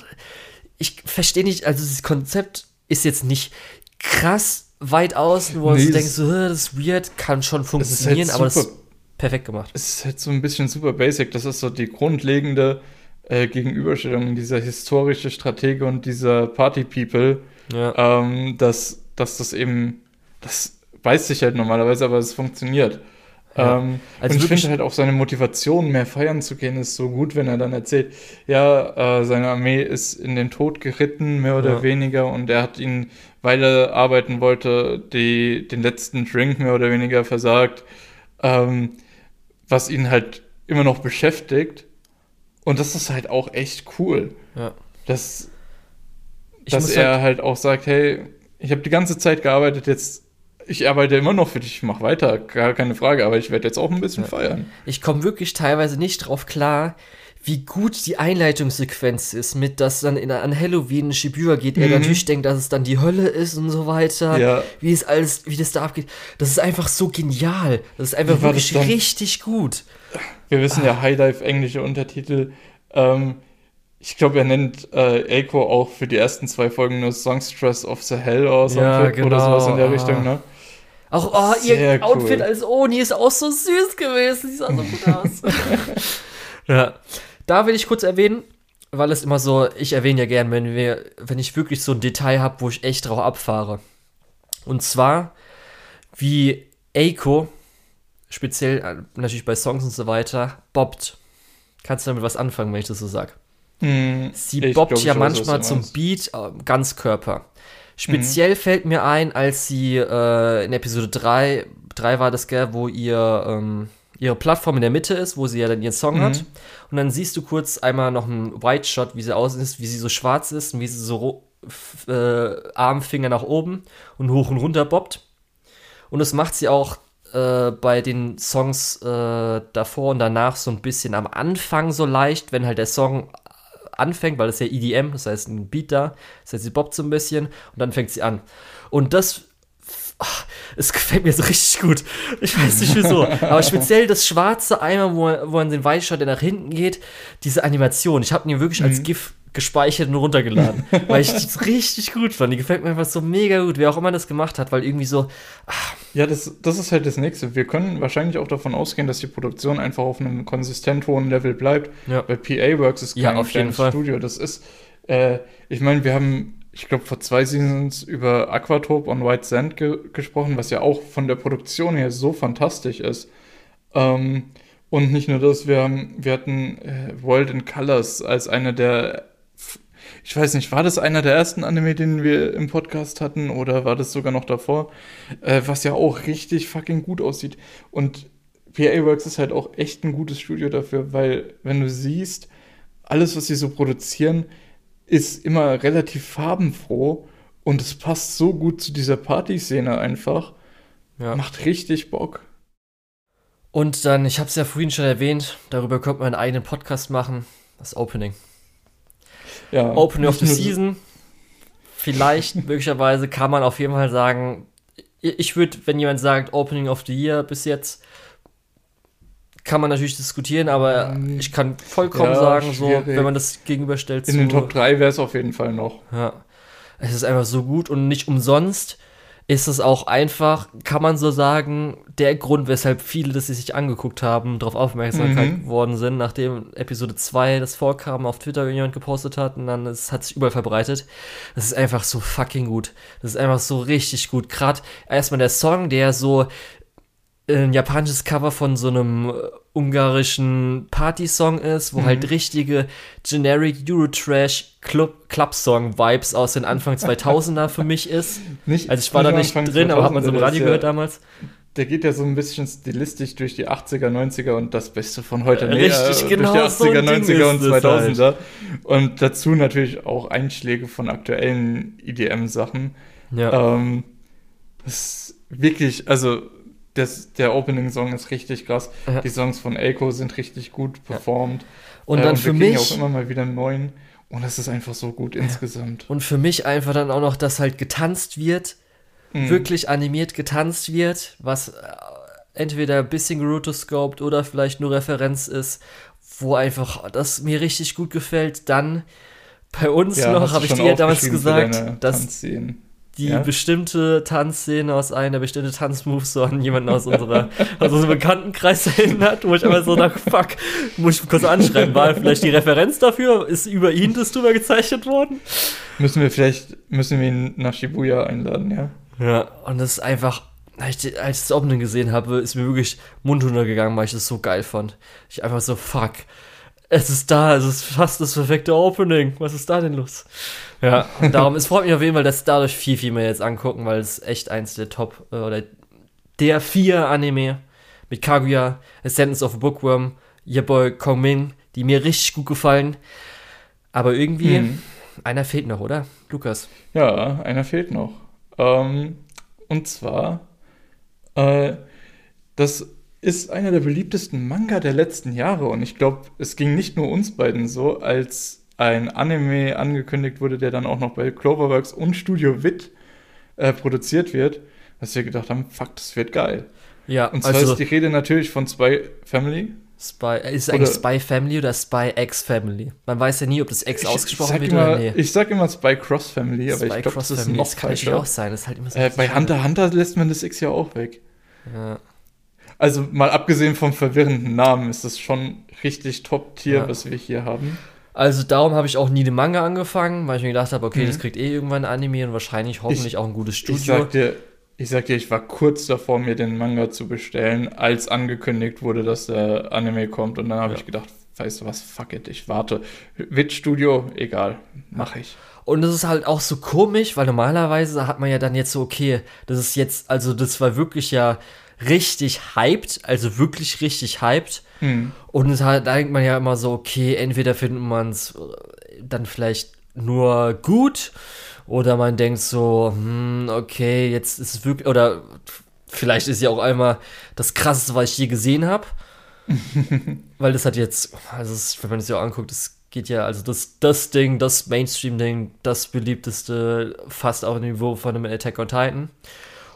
ich verstehe nicht, also das Konzept ist jetzt nicht krass weit außen, wo nee, du denkst, so, das ist weird, kann schon halt funktionieren, halt aber das ist perfekt gemacht. Es ist halt so ein bisschen super basic. Das ist so die grundlegende äh, Gegenüberstellung, dieser historische Stratege und dieser Party-People, ja. ähm, dass, dass das eben, das weiß sich halt normalerweise, aber es funktioniert. Ja. Ähm, also und ich finde halt auch seine Motivation, mehr feiern zu gehen, ist so gut, wenn er dann erzählt, ja, äh, seine Armee ist in den Tod geritten, mehr oder ja. weniger, und er hat ihn, weil er arbeiten wollte, die, den letzten Drink mehr oder weniger versagt, ähm, was ihn halt immer noch beschäftigt. Und das ist halt auch echt cool. Ja. Dass, dass er halt, halt auch sagt, hey, ich habe die ganze Zeit gearbeitet, jetzt ich arbeite immer noch für dich, ich mach weiter, gar keine Frage, aber ich werde jetzt auch ein bisschen ja. feiern. Ich komme wirklich teilweise nicht drauf klar, wie gut die Einleitungssequenz ist, mit dass dann in, an Halloween Shibuya geht, mhm. er natürlich denkt, dass es dann die Hölle ist und so weiter, ja. wie es alles, wie das da abgeht. Das ist einfach so genial. Das ist einfach wirklich richtig gut. Wir wissen ah. ja, High Dive englische Untertitel. Ähm, ich glaube, er nennt äh, Eiko auch für die ersten zwei Folgen nur Songstress of the Hell oder, ja, genau. oder sowas in der Richtung, ne? Auch, oh, ihr Outfit als Oni ist auch so süß gewesen. Sie sah so gut aus. ja. Da will ich kurz erwähnen, weil es immer so, ich erwähne ja gern, wenn wir, wenn ich wirklich so ein Detail habe, wo ich echt drauf abfahre. Und zwar, wie Eiko, speziell äh, natürlich bei Songs und so weiter, bobbt. Kannst du damit was anfangen, wenn ich das so sag? Mm, Sie bobbt ja manchmal zum Beat äh, Ganzkörper. Speziell mhm. fällt mir ein, als sie äh, in Episode 3, 3 war das, gell, wo ihr ähm, ihre Plattform in der Mitte ist, wo sie ja dann ihren Song mhm. hat. Und dann siehst du kurz einmal noch einen White Shot, wie sie außen ist, wie sie so schwarz ist und wie sie so äh, Armfinger nach oben und hoch und runter bobbt. Und das macht sie auch äh, bei den Songs äh, davor und danach so ein bisschen am Anfang so leicht, wenn halt der Song anfängt, weil das ist ja EDM, das heißt ein Beat da, das heißt sie bobbt so ein bisschen und dann fängt sie an. Und das ach, es gefällt mir so richtig gut. Ich weiß nicht wieso. Aber speziell das schwarze Eimer, wo, wo man den Weißschott, der nach hinten geht, diese Animation. Ich habe ihn wirklich mhm. als GIF gespeichert und runtergeladen, weil ich das richtig gut fand. Die gefällt mir einfach so mega gut, wer auch immer das gemacht hat, weil irgendwie so. Ach. Ja, das, das ist halt das Nächste. Wir können wahrscheinlich auch davon ausgehen, dass die Produktion einfach auf einem konsistent hohen Level bleibt. Ja. Bei PA Works ist kein ja, auf jeden Fall. Studio. Das ist, äh, ich meine, wir haben ich glaube, vor zwei Seasons über Aquatop und White Sand ge gesprochen, was ja auch von der Produktion her so fantastisch ist. Ähm, und nicht nur das, wir, haben, wir hatten äh, World in Colors als einer der, ich weiß nicht, war das einer der ersten Anime, den wir im Podcast hatten oder war das sogar noch davor? Äh, was ja auch richtig fucking gut aussieht. Und PA Works ist halt auch echt ein gutes Studio dafür, weil wenn du siehst, alles, was sie so produzieren, ist immer relativ farbenfroh und es passt so gut zu dieser Partyszene einfach. Ja. Macht richtig Bock. Und dann, ich habe es ja vorhin schon erwähnt, darüber könnte man einen eigenen Podcast machen. Das Opening. Ja, Opening of the Season. Vielleicht, möglicherweise kann man auf jeden Fall sagen, ich würde, wenn jemand sagt Opening of the Year bis jetzt, kann man natürlich diskutieren, aber ähm, ich kann vollkommen ja, sagen, so, wenn man das gegenüberstellt. In zu, den Top 3 wäre es auf jeden Fall noch. Ja. Es ist einfach so gut und nicht umsonst ist es auch einfach, kann man so sagen, der Grund, weshalb viele, das sie sich angeguckt haben, darauf aufmerksam mhm. geworden sind, nachdem Episode 2 das vorkam, auf Twitter jemand gepostet hat und dann es hat sich überall verbreitet. Das ist einfach so fucking gut. Das ist einfach so richtig gut. Gerade erstmal der Song, der so ein japanisches Cover von so einem äh, ungarischen Party-Song ist, wo halt mhm. halt richtige generic Eurotrash Club Club-Song Vibes aus den Anfang 2000er für mich ist. Nicht, also ich war da nicht drin, aber hat man so im Radio ja, gehört damals. Der geht ja so ein bisschen stilistisch durch die 80er, 90er und das Beste von heute. Nee, Richtig, äh, genau. Durch die 80er, so 90er und 2000er. Halt. Und dazu natürlich auch Einschläge von aktuellen EDM-Sachen. Ja. Ähm, das ist wirklich, also das, der Opening-Song ist richtig krass. Ja. Die Songs von Elko sind richtig gut performt. Ja. Und dann äh, und für mich. auch immer mal wieder einen neuen. Und das ist einfach so gut ja. insgesamt. Und für mich einfach dann auch noch, dass halt getanzt wird, mhm. wirklich animiert getanzt wird, was äh, entweder ein bisschen gerotoscoped oder vielleicht nur Referenz ist, wo einfach das mir richtig gut gefällt. Dann bei uns noch, habe ich dir damals gesagt, dass, Tanzszenen die ja? bestimmte Tanzszene aus einer bestimmte Tanzmove so an jemanden aus unserer aus unserem Bekanntenkreis erinnert, wo ich aber so nach fuck, muss ich kurz anschreiben, war vielleicht die Referenz dafür? Ist über ihn das drüber gezeichnet worden? Müssen wir vielleicht, müssen wir ihn nach Shibuya einladen, ja? Ja, und das ist einfach, als ich das Opening gesehen habe, ist mir wirklich Mund runtergegangen, weil ich das so geil fand. Ich einfach so, fuck, es ist da, es ist fast das perfekte Opening. Was ist da denn los? Ja, und darum, es freut mich auf jeden Fall, dass dadurch viel, viel mehr jetzt angucken, weil es echt eins der Top äh, oder der vier Anime mit Kaguya, Ascendance of a Bookworm, Your Boy Kongming, die mir richtig gut gefallen. Aber irgendwie, hm. einer fehlt noch, oder? Lukas. Ja, einer fehlt noch. Ähm, und zwar, äh, das ist einer der beliebtesten Manga der letzten Jahre. Und ich glaube, es ging nicht nur uns beiden so, als ein Anime angekündigt wurde, der dann auch noch bei Cloverworks und Studio Wit äh, produziert wird, dass wir gedacht haben, fuck, das wird geil. Ja, und zwar also, ist die Rede natürlich von Spy Family. Spy, ist es eigentlich Spy Family oder Spy X Family? Man weiß ja nie, ob das X ich, ausgesprochen wird immer, oder nee. Ich sag immer Spy Cross Family, aber Spy ich glaube, das ist noch Das kann natürlich auch sein. Das ist halt immer so äh, bei Hunter Hunter lässt man das X ja auch weg. Ja. Also mal abgesehen vom verwirrenden Namen ist das schon richtig Top-Tier, ja. was wir hier haben. Also darum habe ich auch nie den Manga angefangen, weil ich mir gedacht habe, okay, mhm. das kriegt eh irgendwann ein Anime und wahrscheinlich hoffentlich ich, auch ein gutes Studio. Ich sag dir, ich sag dir, ich war kurz davor, mir den Manga zu bestellen, als angekündigt wurde, dass der Anime kommt. Und dann habe ja. ich gedacht, weißt du was, fuck it, ich warte. Wit Studio, egal, mache ich. Und das ist halt auch so komisch, weil normalerweise hat man ja dann jetzt so, okay, das ist jetzt, also das war wirklich ja richtig hyped, also wirklich richtig hyped. Mhm. Und da denkt man ja immer so, okay, entweder findet man es dann vielleicht nur gut oder man denkt so, hm, okay, jetzt ist es wirklich, oder vielleicht ist ja auch einmal das krasseste, was ich je gesehen habe. Weil das hat jetzt, also es, wenn man es ja auch anguckt, das geht ja, also das, das Ding, das Mainstream-Ding, das beliebteste, fast auf dem Niveau von einem Attack on Titan.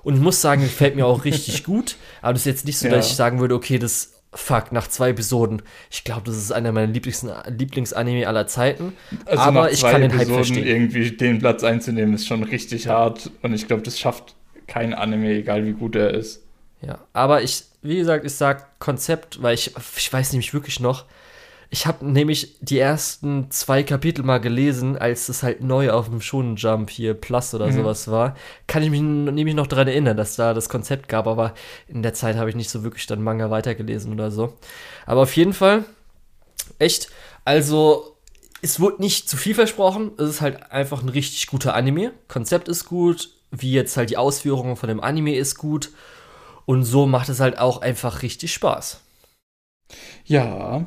Und muss sagen, gefällt mir auch richtig gut. Aber das ist jetzt nicht so, ja. dass ich sagen würde, okay, das fuck, nach zwei Episoden. Ich glaube, das ist einer meiner Lieblings Lieblingsanime aller Zeiten. Also aber ich kann den Hype verstehen. Irgendwie den Platz einzunehmen, ist schon richtig hart. Und ich glaube, das schafft kein Anime, egal wie gut er ist. Ja, aber ich, wie gesagt, ich sag Konzept, weil ich, ich weiß nämlich wirklich noch, ich habe nämlich die ersten zwei Kapitel mal gelesen, als es halt neu auf dem Shonen Jump hier Plus oder mhm. sowas war. Kann ich mich nämlich noch daran erinnern, dass da das Konzept gab, aber in der Zeit habe ich nicht so wirklich dann Manga weitergelesen oder so. Aber auf jeden Fall, echt, also es wurde nicht zu viel versprochen. Es ist halt einfach ein richtig guter Anime. Konzept ist gut, wie jetzt halt die Ausführung von dem Anime ist gut. Und so macht es halt auch einfach richtig Spaß. Ja,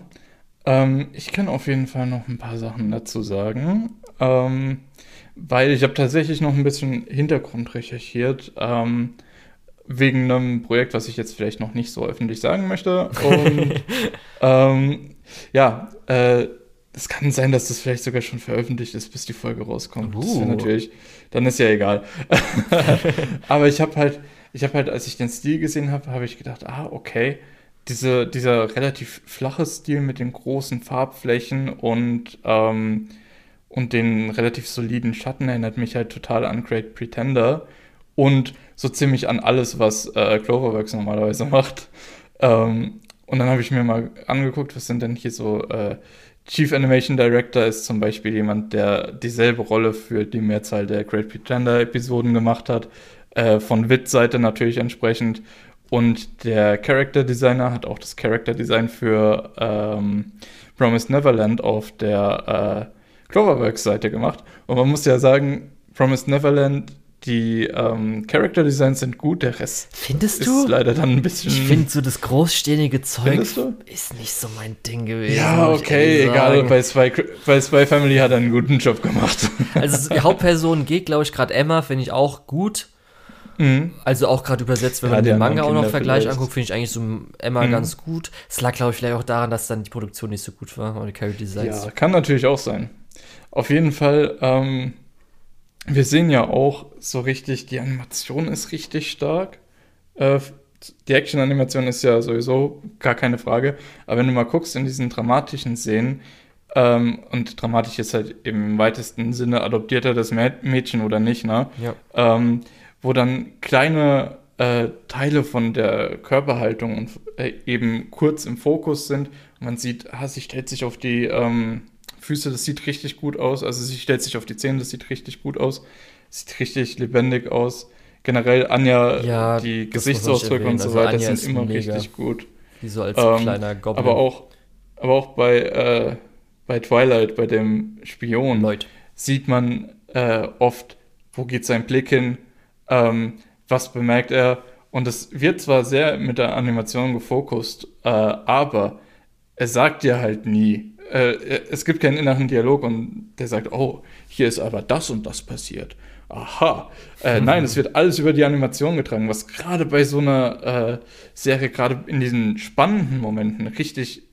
ähm, ich kann auf jeden Fall noch ein paar Sachen dazu sagen, ähm, weil ich habe tatsächlich noch ein bisschen Hintergrund recherchiert. Ähm, wegen einem Projekt, was ich jetzt vielleicht noch nicht so öffentlich sagen möchte. Und ähm, ja, äh, es kann sein, dass das vielleicht sogar schon veröffentlicht ist, bis die Folge rauskommt. Uh. Das wäre natürlich, dann ist ja egal. Aber ich habe halt, ich habe halt, als ich den Stil gesehen habe, habe ich gedacht, ah, okay, diese, dieser relativ flache Stil mit den großen Farbflächen und, ähm, und den relativ soliden Schatten erinnert mich halt total an Great Pretender und so ziemlich an alles, was äh, Cloverworks normalerweise macht. Ähm, und dann habe ich mir mal angeguckt, was sind denn hier so äh, Chief Animation Director ist zum Beispiel jemand, der dieselbe Rolle für die Mehrzahl der Great Pretender Episoden gemacht hat. Äh, von Wit-Seite natürlich entsprechend. Und der Character Designer hat auch das Character Design für ähm, Promised Neverland auf der äh, Cloverworks-Seite gemacht. Und man muss ja sagen, Promised Neverland, die ähm, Character Designs sind gut, der Rest Findest ist du? leider dann ein bisschen. Ich finde so das großständige Zeug ist nicht so mein Ding gewesen. Ja, okay, egal. Bei Spy, bei Spy Family hat er einen guten Job gemacht. Also die Hauptperson geht, glaube ich, gerade Emma, finde ich auch gut. Mhm. Also auch gerade übersetzt, wenn ja, man den Manga auch noch Vergleich anguckt, finde ich eigentlich so Emma mhm. ganz gut. Es lag, glaube ich, vielleicht auch daran, dass dann die Produktion nicht so gut war oder die Character Designs. Ja, kann natürlich auch sein. Auf jeden Fall, ähm, wir sehen ja auch so richtig, die Animation ist richtig stark. Äh, die Action-Animation ist ja sowieso gar keine Frage. Aber wenn du mal guckst in diesen dramatischen Szenen, ähm, und dramatisch ist halt im weitesten Sinne, adoptiert er das Mädchen oder nicht, ne? Ja. Ähm, wo dann kleine äh, Teile von der Körperhaltung und, äh, eben kurz im Fokus sind. Man sieht, ah, sie stellt sich auf die ähm, Füße, das sieht richtig gut aus. Also sie stellt sich auf die Zähne, das sieht richtig gut aus. Sieht richtig lebendig aus. generell Anja, ja, die Gesichtsausdrücke und so also weiter sind immer mega. richtig gut. Wie so als ähm, kleiner Goblin. Aber auch, aber auch bei, äh, bei Twilight, bei dem Spion, Leute. sieht man äh, oft, wo geht sein Blick hin, ähm, was bemerkt er. Und es wird zwar sehr mit der Animation gefokust, äh, aber er sagt dir halt nie, äh, es gibt keinen inneren Dialog und der sagt, oh, hier ist aber das und das passiert. Aha. Äh, mhm. Nein, es wird alles über die Animation getragen, was gerade bei so einer äh, Serie, gerade in diesen spannenden Momenten, richtig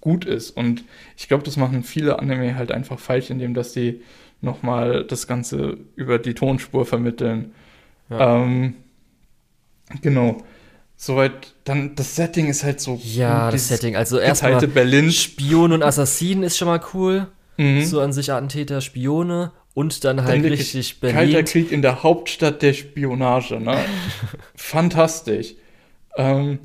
gut ist. Und ich glaube, das machen viele Anime halt einfach falsch, indem dass die nochmal das Ganze über die Tonspur vermitteln. Ja. Ähm, genau. Soweit, dann das Setting ist halt so. Ja, das Setting. Also erstmal Berlin. Spion und Assassinen ist schon mal cool. Mhm. So an sich Attentäter, Spione und dann halt dann richtig Berlin. Kalter Krieg in der Hauptstadt der Spionage, ne? Fantastisch. Ähm,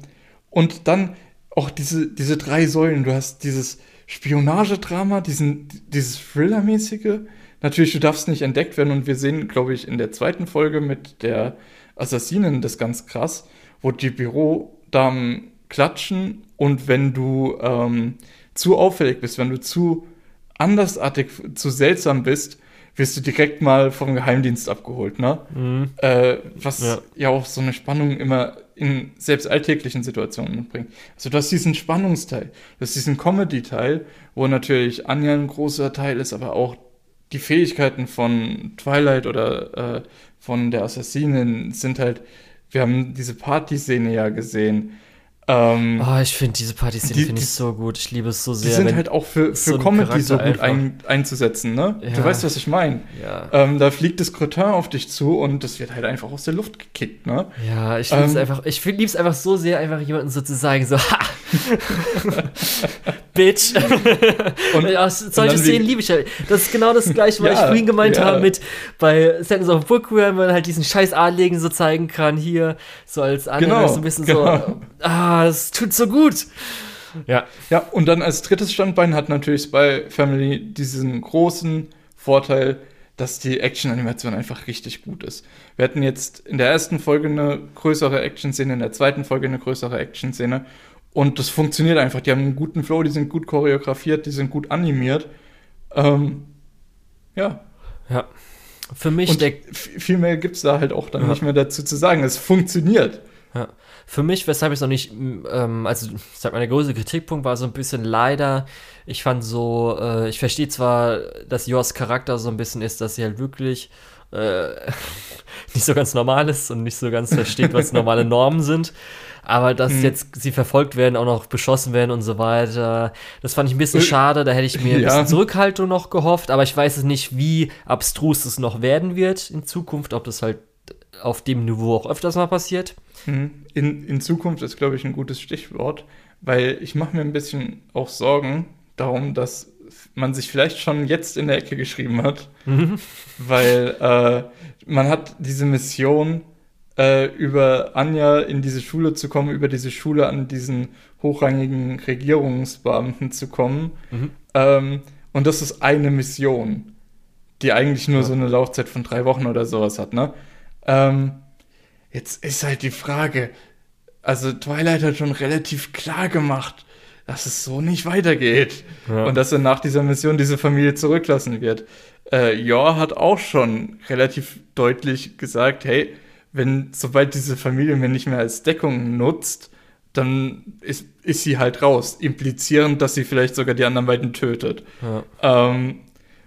und dann auch diese, diese drei Säulen. Du hast dieses Spionagedrama, diesen, dieses Thriller-mäßige. Natürlich, du darfst nicht entdeckt werden und wir sehen, glaube ich, in der zweiten Folge mit der Assassinen das ganz krass, wo die Bürodamen klatschen und wenn du ähm, zu auffällig bist, wenn du zu andersartig, zu seltsam bist, wirst du direkt mal vom Geheimdienst abgeholt, ne? Mhm. Äh, was ja. ja. auch so eine Spannung immer in selbst alltäglichen Situationen bringt. Also du hast diesen Spannungsteil, du hast diesen Comedy-Teil, wo natürlich Anja ein großer Teil ist, aber auch die Fähigkeiten von Twilight oder äh, von der Assassinin sind halt, wir haben diese Party-Szene ja gesehen, ähm, oh, ich finde diese Partys die, finde ich so gut. Ich liebe es so sehr. Die sind halt auch für, für so Comedy so gut ein, einzusetzen, ne? Ja. Du weißt, was ich meine. Ja. Ähm, da fliegt das Cretin auf dich zu und das wird halt einfach aus der Luft gekickt, ne? Ja, ich liebe es ähm, einfach, ich liebe es einfach so sehr, einfach jemanden so zu sagen, so, ha! Bitch. und, ja, solche Szenen liebe ich halt. Das ist genau das gleiche, was ja, ich vorhin gemeint ja. habe mit bei Sentence of Bookworm, wenn man halt diesen scheiß Adligen so zeigen kann, hier, so als andere, genau, so ein bisschen genau. so, ah, das tut so gut. Ja. Ja, und dann als drittes Standbein hat natürlich Spy Family diesen großen Vorteil, dass die Action-Animation einfach richtig gut ist. Wir hatten jetzt in der ersten Folge eine größere Action-Szene, in der zweiten Folge eine größere Action-Szene und das funktioniert einfach. Die haben einen guten Flow, die sind gut choreografiert, die sind gut animiert. Ähm, ja. Ja. Für mich. Und viel mehr gibt es da halt auch dann ja. nicht mehr dazu zu sagen. Es funktioniert. Ja. Für mich, weshalb ich es noch nicht, ähm, also ich sag mal, der größte Kritikpunkt war so ein bisschen leider, ich fand so, äh, ich verstehe zwar, dass Jors Charakter so ein bisschen ist, dass sie halt wirklich äh, nicht so ganz normal ist und nicht so ganz versteht, was normale Normen sind. Aber dass hm. jetzt sie verfolgt werden, auch noch beschossen werden und so weiter, das fand ich ein bisschen äh, schade. Da hätte ich mir ein bisschen Zurückhaltung noch gehofft. Aber ich weiß es nicht, wie abstrus es noch werden wird in Zukunft, ob das halt auf dem Niveau auch öfters mal passiert. Hm. In, in Zukunft ist, glaube ich, ein gutes Stichwort, weil ich mache mir ein bisschen auch Sorgen darum, dass man sich vielleicht schon jetzt in der Ecke geschrieben hat, mhm. weil äh, man hat diese Mission äh, über Anja in diese Schule zu kommen, über diese Schule an diesen hochrangigen Regierungsbeamten zu kommen. Mhm. Ähm, und das ist eine Mission, die eigentlich nur ja. so eine Laufzeit von drei Wochen oder sowas hat, ne? Ähm, jetzt ist halt die Frage, also Twilight hat schon relativ klar gemacht, dass es so nicht weitergeht. Ja. Und dass er nach dieser Mission diese Familie zurücklassen wird. Äh, Yor hat auch schon relativ deutlich gesagt, hey, wenn, sobald diese Familie mir nicht mehr als Deckung nutzt, dann ist, ist sie halt raus, implizierend, dass sie vielleicht sogar die anderen beiden tötet. Ja. Ähm,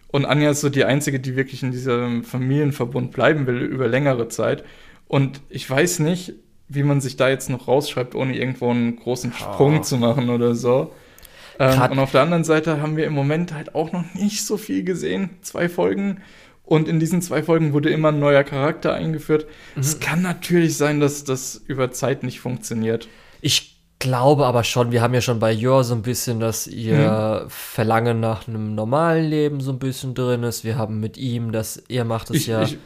und Anja ist so die Einzige, die wirklich in diesem Familienverbund bleiben will über längere Zeit. Und ich weiß nicht, wie man sich da jetzt noch rausschreibt, ohne irgendwo einen großen Sprung oh. zu machen oder so. Ähm, und auf der anderen Seite haben wir im Moment halt auch noch nicht so viel gesehen. Zwei Folgen. Und in diesen zwei Folgen wurde immer ein neuer Charakter eingeführt. Mhm. Es kann natürlich sein, dass das über Zeit nicht funktioniert. Ich glaube aber schon, wir haben ja schon bei Jor so ein bisschen, dass ihr mhm. Verlangen nach einem normalen Leben so ein bisschen drin ist. Wir haben mit ihm, dass er macht es ja. Ich,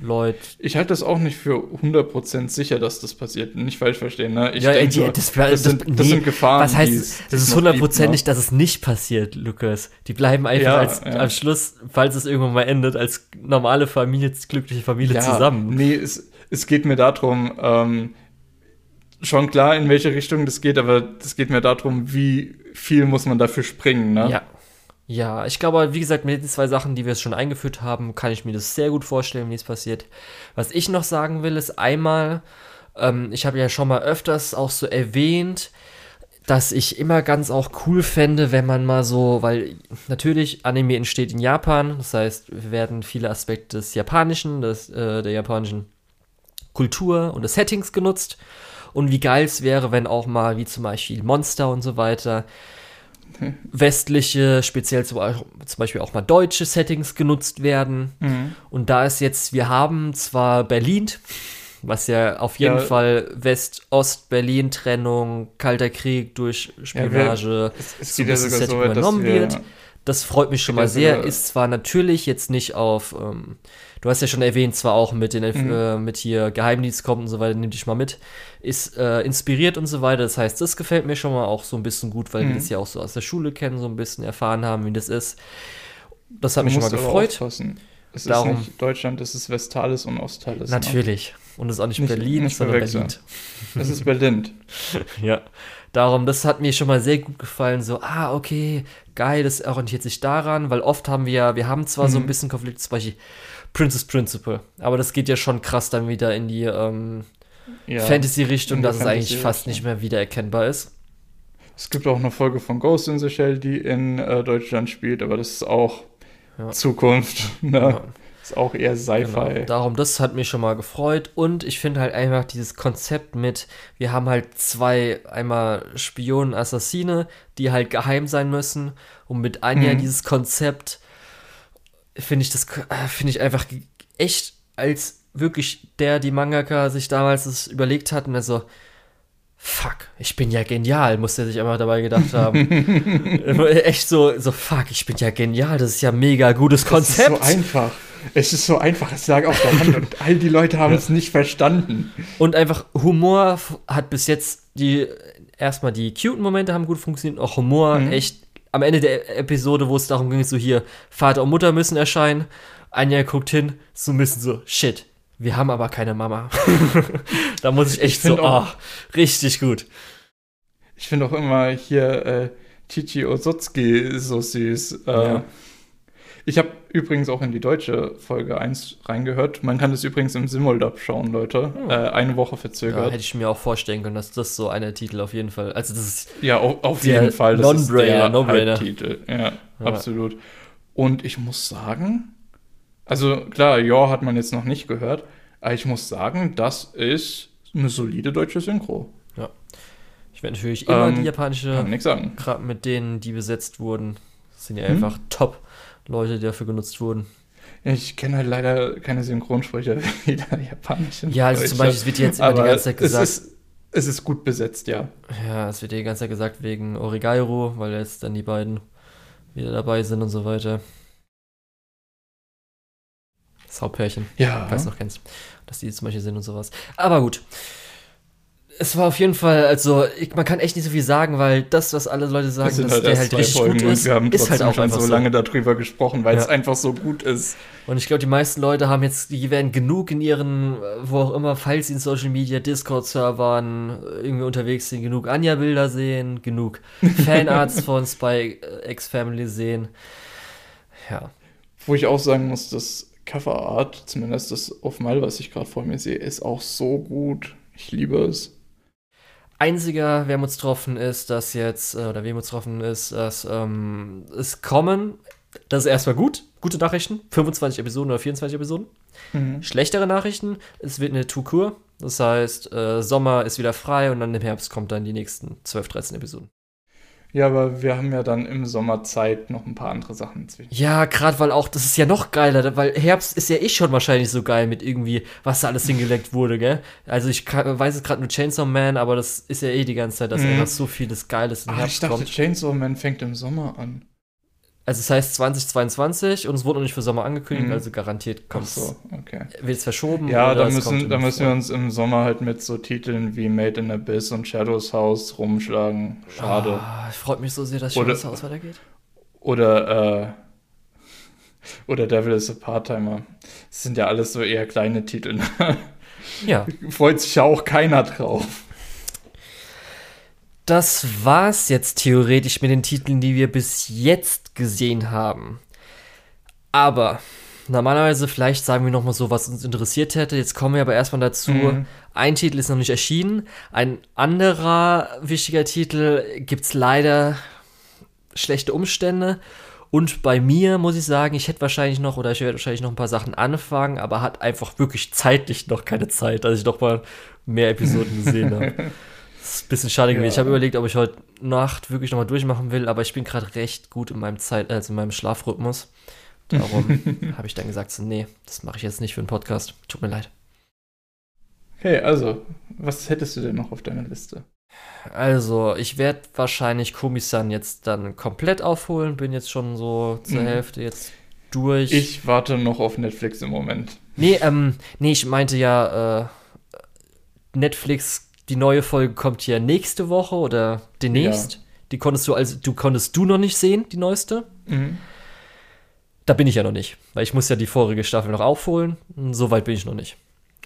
Leute. Ich halte das auch nicht für 100% sicher, dass das passiert. Nicht falsch verstehen, ne? Ich ja, denke, die, das, das, sind, das nee, sind Gefahren. Was heißt, die's, das ist hundertprozentig, dass es nicht passiert, Lukas. Die bleiben einfach ja, als, ja. am Schluss, falls es irgendwann mal endet, als normale Familie, glückliche Familie ja, zusammen. Nee, es, es geht mir darum, ähm, schon klar, in welche Richtung das geht, aber es geht mir darum, wie viel muss man dafür springen, ne? Ja, ja, ich glaube, wie gesagt, mit den zwei Sachen, die wir jetzt schon eingeführt haben, kann ich mir das sehr gut vorstellen, wie es passiert. Was ich noch sagen will, ist einmal, ähm, ich habe ja schon mal öfters auch so erwähnt, dass ich immer ganz auch cool fände, wenn man mal so, weil natürlich Anime entsteht in Japan, das heißt, wir werden viele Aspekte des Japanischen, des, äh, der japanischen Kultur und des Settings genutzt. Und wie geil es wäre, wenn auch mal, wie zum Beispiel Monster und so weiter, westliche, speziell zum, Beispiel auch mal deutsche Settings genutzt werden. Mhm. Und da ist jetzt, wir haben zwar Berlin, was ja auf jeden ja. Fall West-Ost-Berlin-Trennung, Kalter Krieg durch Spionage ja, wir, es, es so ein bisschen Setting so, übernommen wird. Das freut mich schon mal sehr. Ist zwar natürlich jetzt nicht auf, ähm, du hast ja schon erwähnt, zwar auch mit den mhm. äh, mit hier Geheimdienst kommt und so weiter, nimm dich mal mit, ist äh, inspiriert und so weiter. Das heißt, das gefällt mir schon mal auch so ein bisschen gut, weil mhm. wir das ja auch so aus der Schule kennen, so ein bisschen erfahren haben, wie das ist. Das hat du mich schon mal gefreut. Es Darum, ist nicht Deutschland, es ist Westales und Ostales. Ne? Natürlich. Ne? Und es ist auch nicht, nicht Berlin, nicht sondern Berlin. Es ist Berlin. ja. Darum, das hat mir schon mal sehr gut gefallen. So, ah, okay, geil, das orientiert sich daran, weil oft haben wir ja, wir haben zwar mhm. so ein mhm. bisschen Konflikt, zum Beispiel Princess Principle, aber das geht ja schon krass dann wieder in die ähm, ja, Fantasy-Richtung, dass Fantasy es eigentlich fast nicht mehr wiedererkennbar ist. Es gibt auch eine Folge von Ghost in the Shell, die in äh, Deutschland spielt, aber das ist auch ja. Zukunft. Ne? Ja. Ist auch eher Sci-Fi. Genau. Darum, das hat mich schon mal gefreut. Und ich finde halt einfach dieses Konzept mit, wir haben halt zwei, einmal Spionen, Assassine, die halt geheim sein müssen. Und mit Anja mhm. dieses Konzept, finde ich das, äh, finde ich einfach echt, als wirklich der, die Mangaka sich damals das überlegt hat und also, fuck, ich bin ja genial, muss er sich einfach dabei gedacht haben. Echt so, so, fuck, ich bin ja genial, das ist ja mega gutes Konzept. Das ist so einfach. Es ist so einfach, es lag auf der Hand und all die Leute haben ja. es nicht verstanden. Und einfach Humor hat bis jetzt die, erstmal die cute Momente haben gut funktioniert, auch Humor mhm. echt am Ende der Episode, wo es darum ging, so hier, Vater und Mutter müssen erscheinen. Anja guckt hin, so bisschen so, shit, wir haben aber keine Mama. da muss ich echt ich so, auch, oh, richtig gut. Ich finde auch immer hier äh, Chichi Osutski so süß. Äh, ja. Ich habe übrigens auch in die deutsche Folge 1 reingehört. Man kann das übrigens im Simuldub schauen, Leute. Oh. Äh, eine Woche verzögert. Ja, hätte ich mir auch vorstellen können, dass das so eine Titel auf jeden Fall. Also das ist ja auf, auf jeden Fall. Das ist der no Titel. Ja, ja, absolut. Und ich muss sagen, also klar, Ja hat man jetzt noch nicht gehört, aber ich muss sagen, das ist eine solide deutsche Synchro. Ja. Ich werde natürlich immer ähm, die japanische, gerade mit denen, die besetzt wurden, sind ja hm? einfach top Leute, die dafür genutzt wurden. Ich kenne halt leider keine Synchronsprecher wie der japanischen. Ja, also zum Beispiel, es wird jetzt immer die ganze Zeit gesagt. Es ist, es ist gut besetzt, ja. Ja, es wird die ganze Zeit gesagt wegen Origairo, weil jetzt dann die beiden wieder dabei sind und so weiter. Das Hauptpärchen. Ja. Falls du noch kennst. Dass die zum Beispiel sind und sowas. Aber gut. Es war auf jeden Fall, also ich, man kann echt nicht so viel sagen, weil das, was alle Leute sagen, dass halt der halt richtig Folgen gut ist, wir haben ist halt auch schon so, so lange darüber gesprochen, weil ja. es einfach so gut ist. Und ich glaube, die meisten Leute haben jetzt, die werden genug in ihren, wo auch immer, falls sie in Social Media, Discord-Servern irgendwie unterwegs sind, genug Anja-Bilder sehen, genug Fanarts von Spy X Family sehen. Ja. Wo ich auch sagen muss, das Coverart, zumindest das auf Mal, was ich gerade vor mir sehe, ist auch so gut. Ich liebe es. Einziger Wermutstropfen ist, dass jetzt, äh, oder Wermutstropfen ist, dass ähm, es kommen, das ist erstmal gut, gute Nachrichten, 25 Episoden oder 24 Episoden. Mhm. Schlechtere Nachrichten, es wird eine Tour, das heißt, äh, Sommer ist wieder frei und dann im Herbst kommt dann die nächsten 12, 13 Episoden. Ja, aber wir haben ja dann im Sommer Zeit noch ein paar andere Sachen zwischen. Ja, gerade weil auch, das ist ja noch geiler, weil Herbst ist ja eh schon wahrscheinlich so geil mit irgendwie, was da alles hingeleckt wurde, gell? Also ich kann, weiß es gerade nur Chainsaw Man, aber das ist ja eh die ganze Zeit, dass mhm. einfach so vieles Geiles im ah, Herbst kommt. Ich dachte, kommt. Chainsaw Man fängt im Sommer an. Also es heißt 2022 und es wurde noch nicht für Sommer angekündigt, mhm. also garantiert kommt es. So, okay. Wird es verschoben? Ja, da müssen, da müssen wir uns im Sommer halt mit so Titeln wie Made in Abyss und Shadows House rumschlagen. Schade. Oh, freut mich so sehr, dass Shadows House weitergeht. Oder, äh, oder Devil is a Part-Timer. Das sind ja alles so eher kleine Titel. ja. Freut sich ja auch keiner drauf. Das war's jetzt theoretisch mit den Titeln, die wir bis jetzt gesehen haben. Aber normalerweise vielleicht sagen wir noch mal so, was uns interessiert hätte. Jetzt kommen wir aber erstmal dazu. Mhm. Ein Titel ist noch nicht erschienen. Ein anderer wichtiger Titel gibt's leider schlechte Umstände. Und bei mir muss ich sagen, ich hätte wahrscheinlich noch oder ich werde wahrscheinlich noch ein paar Sachen anfangen, aber hat einfach wirklich zeitlich noch keine Zeit, dass ich noch mal mehr Episoden gesehen habe. Ist ein bisschen schade gewesen. Ich habe überlegt, ob ich heute Nacht wirklich nochmal durchmachen will, aber ich bin gerade recht gut in meinem Zeit, also in meinem Schlafrhythmus. Darum habe ich dann gesagt, so, nee, das mache ich jetzt nicht für einen Podcast. Tut mir leid. Okay, also, was hättest du denn noch auf deiner Liste? Also, ich werde wahrscheinlich Komisan jetzt dann komplett aufholen. Bin jetzt schon so zur mhm. Hälfte jetzt durch. Ich warte noch auf Netflix im Moment. Nee, ähm, nee, ich meinte ja, äh, Netflix die neue Folge kommt ja nächste Woche oder demnächst. Ja. Die konntest du also, du konntest du noch nicht sehen, die neueste. Mhm. Da bin ich ja noch nicht, weil ich muss ja die vorige Staffel noch aufholen. So weit bin ich noch nicht.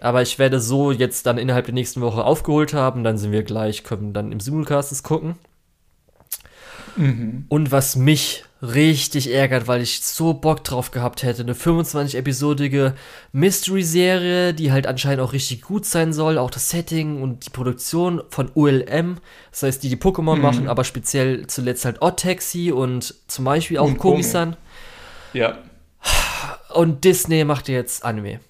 Aber ich werde so jetzt dann innerhalb der nächsten Woche aufgeholt haben. Dann sind wir gleich, können dann im Simulcast es gucken. Mhm. Und was mich richtig ärgert, weil ich so Bock drauf gehabt hätte, eine 25-episodige Mystery-Serie, die halt anscheinend auch richtig gut sein soll, auch das Setting und die Produktion von ULM, das heißt, die die Pokémon mhm. machen, aber speziell zuletzt halt Odd Taxi und zum Beispiel auch Komi-san. Ja. Und Disney macht jetzt Anime.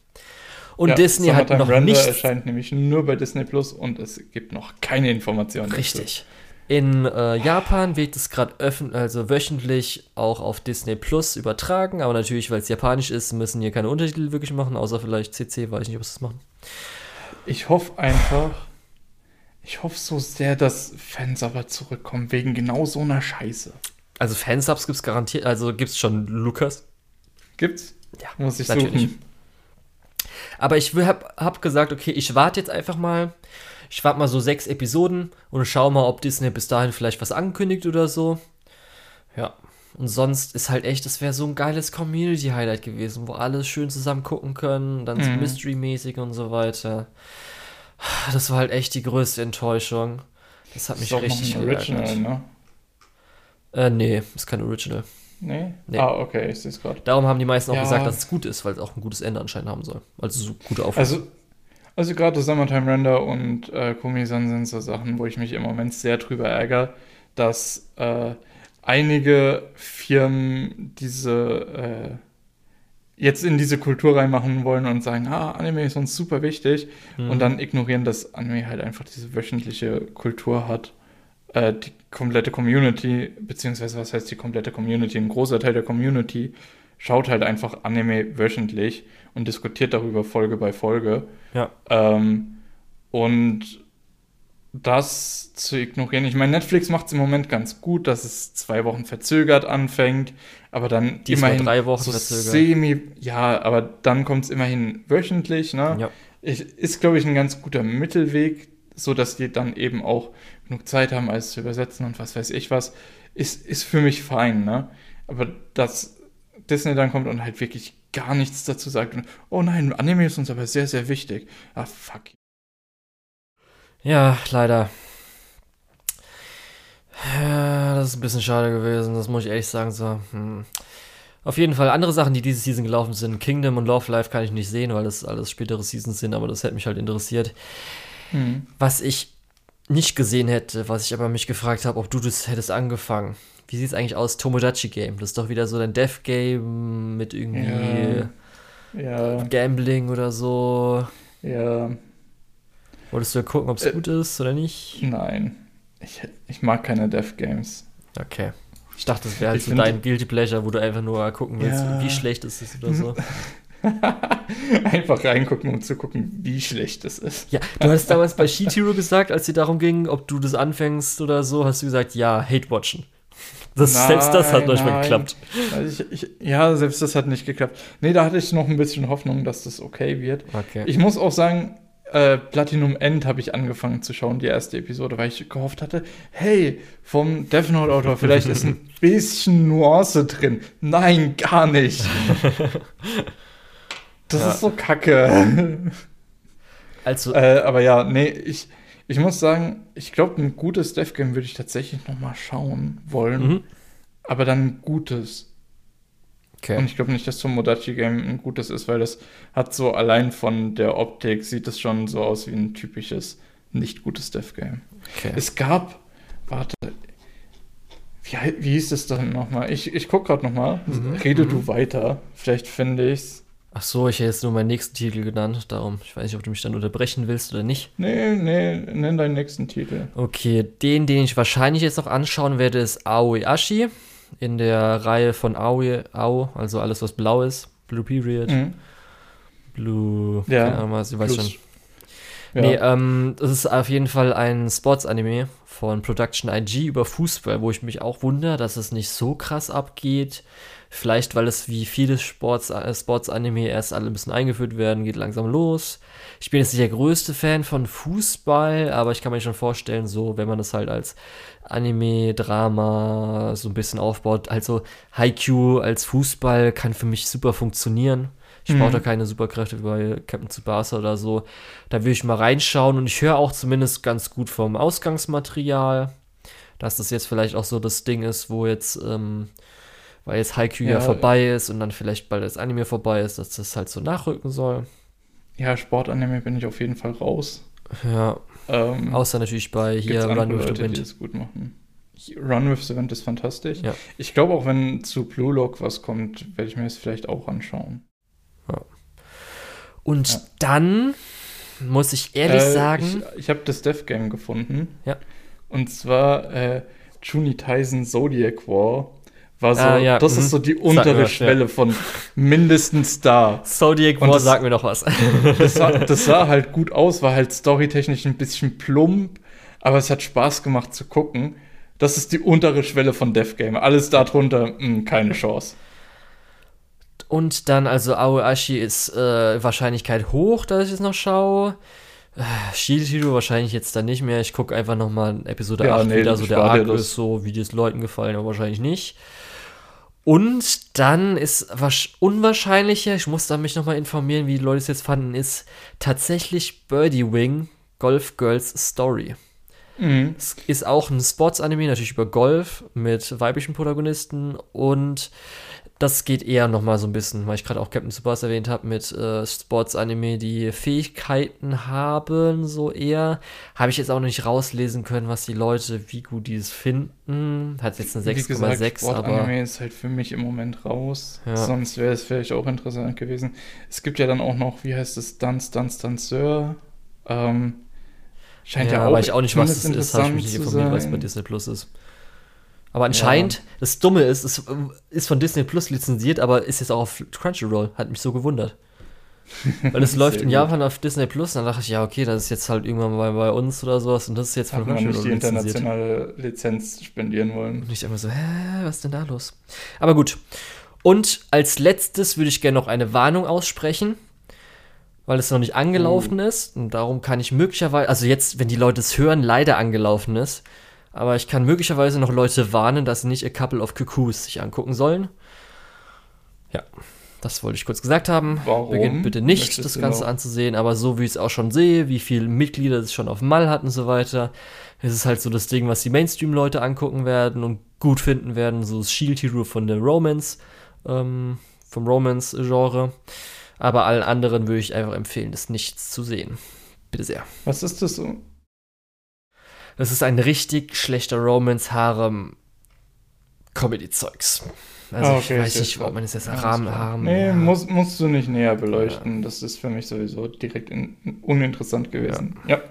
Und ja, Disney hat noch Render nichts... erscheint nämlich nur bei Disney Plus und es gibt noch keine Informationen. Richtig. Dazu. In äh, Japan wird es gerade also wöchentlich auch auf Disney Plus übertragen, aber natürlich, weil es japanisch ist, müssen hier keine Untertitel wirklich machen, außer vielleicht CC, weiß ich nicht, ob sie das machen. Ich hoffe einfach, ich hoffe so sehr, dass Fans aber zurückkommen, wegen genau so einer Scheiße. Also Fansubs gibt es garantiert, also gibt es schon Lukas? Gibt's? Ja, muss ich natürlich. suchen. Aber ich habe hab gesagt, okay, ich warte jetzt einfach mal ich warte mal so sechs Episoden und schau mal, ob Disney bis dahin vielleicht was ankündigt oder so. Ja. Und sonst ist halt echt, das wäre so ein geiles Community-Highlight gewesen, wo alle schön zusammen gucken können, dann so mhm. Mystery-mäßig und so weiter. Das war halt echt die größte Enttäuschung. Das hat mich ist richtig noch ein Original, ne? Äh, nee, ist kein Original. Nee? nee. Ah, okay, ich sehe es gerade. Darum haben die meisten auch ja. gesagt, dass es gut ist, weil es auch ein gutes Ende anscheinend haben soll. Also so gute Aufgabe. Also also gerade Summertime Render und äh, Komisan sind so Sachen, wo ich mich im Moment sehr drüber ärgere, dass äh, einige Firmen diese äh, jetzt in diese Kultur reinmachen wollen und sagen, ah, Anime ist uns super wichtig mhm. und dann ignorieren, dass Anime halt einfach diese wöchentliche Kultur hat. Äh, die komplette Community, beziehungsweise was heißt die komplette Community, ein großer Teil der Community schaut halt einfach Anime wöchentlich und diskutiert darüber Folge bei Folge. Ja. Ähm, und das zu ignorieren. Ich meine, Netflix macht es im Moment ganz gut, dass es zwei Wochen verzögert anfängt, aber dann Diesmal immerhin drei Wochen so verzögert. Semi, ja, aber dann kommt es immerhin wöchentlich. Ne? Ja. Ist, glaube ich, ein ganz guter Mittelweg, so dass die dann eben auch genug Zeit haben, alles zu übersetzen und was weiß ich was. Ist, ist für mich fein, ne? Aber das Disney dann kommt und halt wirklich gar nichts dazu sagt. Und, oh nein, Anime ist uns aber sehr, sehr wichtig. Ah, fuck. Ja, leider. Ja, das ist ein bisschen schade gewesen, das muss ich ehrlich sagen. So. Hm. Auf jeden Fall andere Sachen, die diese Season gelaufen sind. Kingdom und Love Life kann ich nicht sehen, weil das alles spätere Seasons sind, aber das hätte mich halt interessiert. Hm. Was ich nicht gesehen hätte, was ich aber mich gefragt habe, ob du das hättest angefangen wie sieht es eigentlich aus? Tomodachi Game. Das ist doch wieder so ein Death Game mit irgendwie ja. Gambling oder so. Ja. Wolltest du ja gucken, ob es äh, gut ist oder nicht? Nein. Ich, ich mag keine Death Games. Okay. Ich dachte, das wäre halt ich so dein Guilty Pleasure, wo du einfach nur gucken willst, ja. wie schlecht ist es oder so. Einfach reingucken, um zu gucken, wie schlecht es ist. Ja, du hast damals bei Sheet Hero gesagt, als es darum ging, ob du das anfängst oder so, hast du gesagt, ja, Hate Watchen. Das, nein, selbst das hat manchmal nein. geklappt. Also ich, ich, ja, selbst das hat nicht geklappt. Nee, da hatte ich noch ein bisschen Hoffnung, dass das okay wird. Okay. Ich muss auch sagen, äh, Platinum End habe ich angefangen zu schauen, die erste Episode, weil ich gehofft hatte, hey, vom Death Note Autor, vielleicht ist ein bisschen Nuance drin. Nein, gar nicht. Das ja. ist so kacke. Also. Äh, aber ja, nee, ich, ich muss sagen, ich glaube, ein gutes Death Game würde ich tatsächlich noch mal schauen wollen. Mhm. Aber dann ein gutes. Okay. Und ich glaube nicht, dass Tomodachi Game ein gutes ist, weil das hat so allein von der Optik sieht es schon so aus wie ein typisches nicht gutes Death Game. Okay. Es gab, warte, wie, wie hieß es dann nochmal? Ich, ich gucke gerade nochmal. Mhm. Rede mhm. du weiter. Vielleicht finde ich's. Ach so, ich hätte jetzt nur meinen nächsten Titel genannt. Darum, ich weiß nicht, ob du mich dann unterbrechen willst oder nicht. Nee, nee, nenn deinen nächsten Titel. Okay, den, den ich wahrscheinlich jetzt noch anschauen werde, ist Aoi Ashi in der Reihe von Aoi, Ao, also alles, was blau ist. Blue Period. Mhm. Blue, ja. keine Ahnung was, ich weiß schon. Ja. Nee, ähm, das ist auf jeden Fall ein Sports-Anime von Production IG über Fußball, wo ich mich auch wundere, dass es nicht so krass abgeht. Vielleicht, weil es wie viele Sports, äh, Sports-Anime erst alle ein bisschen eingeführt werden, geht langsam los. Ich bin jetzt nicht der größte Fan von Fußball, aber ich kann mir schon vorstellen, so, wenn man das halt als Anime-Drama so ein bisschen aufbaut. Also Haikyuu als Fußball kann für mich super funktionieren. Ich mhm. brauche da keine Superkräfte wie bei Captain Tsubasa oder so. Da will ich mal reinschauen und ich höre auch zumindest ganz gut vom Ausgangsmaterial, dass das jetzt vielleicht auch so das Ding ist, wo jetzt, ähm, weil jetzt Haikyuu ja, ja vorbei ist und dann vielleicht bald das Anime vorbei ist, dass das halt so nachrücken soll. Ja, Sportanime bin ich auf jeden Fall raus. Ja. Ähm, Außer natürlich bei hier Run with the Wind. Die es gut machen. Run with the Wind ist fantastisch. Ja. Ich glaube auch, wenn zu Blue Lock was kommt, werde ich mir das vielleicht auch anschauen. Ja. Und ja. dann muss ich ehrlich äh, sagen. Ich, ich habe das Death Game gefunden. Ja. Und zwar äh, Juni Tyson Zodiac War war so, ah, ja. das mhm. ist so die untere was, Schwelle ja. von mindestens da. Zodiac War, sag mir doch was. Das sah, das sah halt gut aus, war halt storytechnisch ein bisschen plump, aber es hat Spaß gemacht zu gucken. Das ist die untere Schwelle von Death Game. Alles darunter, mh, hm, keine Chance. Und dann, also Aoashi ist äh, Wahrscheinlichkeit hoch, dass ich es noch schaue. Äh, Shield Hero wahrscheinlich jetzt dann nicht mehr. Ich gucke einfach noch mal Episode ja, 8 nee, wieder, so der Arc ist, so wie es Leuten gefallen, aber wahrscheinlich nicht. Und dann ist was unwahrscheinlicher, ich muss da mich nochmal informieren, wie die Leute es jetzt fanden, ist tatsächlich Birdie Wing Golf Girls Story. Mhm. Es ist auch ein Sports-Anime, natürlich über Golf mit weiblichen Protagonisten und das geht eher noch mal so ein bisschen, weil ich gerade auch Captain Tsubasa erwähnt habe, mit äh, Sports-Anime, die Fähigkeiten haben, so eher. Habe ich jetzt auch noch nicht rauslesen können, was die Leute, wie gut die es finden. Hat jetzt eine 6,6, aber. Anime ist halt für mich im Moment raus. Ja. Sonst wäre es vielleicht auch interessant gewesen. Es gibt ja dann auch noch, wie heißt es, Dance, Dance, Danseur. Ähm, scheint ja, ja auch. Aber ich auch nicht, was es ist, habe ich mich nicht informiert, was bei Disney Plus ist. Aber anscheinend, ja. das Dumme ist, es ist von Disney Plus lizenziert, aber ist jetzt auch auf Crunchyroll. Hat mich so gewundert. Weil es läuft in Japan auf Disney Plus, dann dachte ich, ja, okay, das ist jetzt halt irgendwann mal bei uns oder sowas und das ist jetzt von Crunchyroll nicht die internationale Lizenz spendieren wollen. Und ich immer so, hä, was ist denn da los? Aber gut. Und als letztes würde ich gerne noch eine Warnung aussprechen, weil es noch nicht angelaufen uh. ist und darum kann ich möglicherweise, also jetzt, wenn die Leute es hören, leider angelaufen ist, aber ich kann möglicherweise noch Leute warnen, dass sie nicht A Couple of Cuckoos sich angucken sollen. Ja, das wollte ich kurz gesagt haben. Warum? Beginnt bitte nicht, Möchtest das Ganze noch? anzusehen, aber so wie ich es auch schon sehe, wie viele Mitglieder es schon auf Mal hat und so weiter, ist es halt so das Ding, was die Mainstream-Leute angucken werden und gut finden werden, so das Shield Hero von der Romance, ähm, vom Romance-Genre. Aber allen anderen würde ich einfach empfehlen, das nichts zu sehen. Bitte sehr. Was ist das so? Das ist ein richtig schlechter Romance-Harem-Comedy-Zeugs. Also okay, ich weiß nicht, ob man es jetzt Rahmen haben. Nee, ja. musst, musst du nicht näher beleuchten. Ja. Das ist für mich sowieso direkt in, uninteressant gewesen. Ja. ja.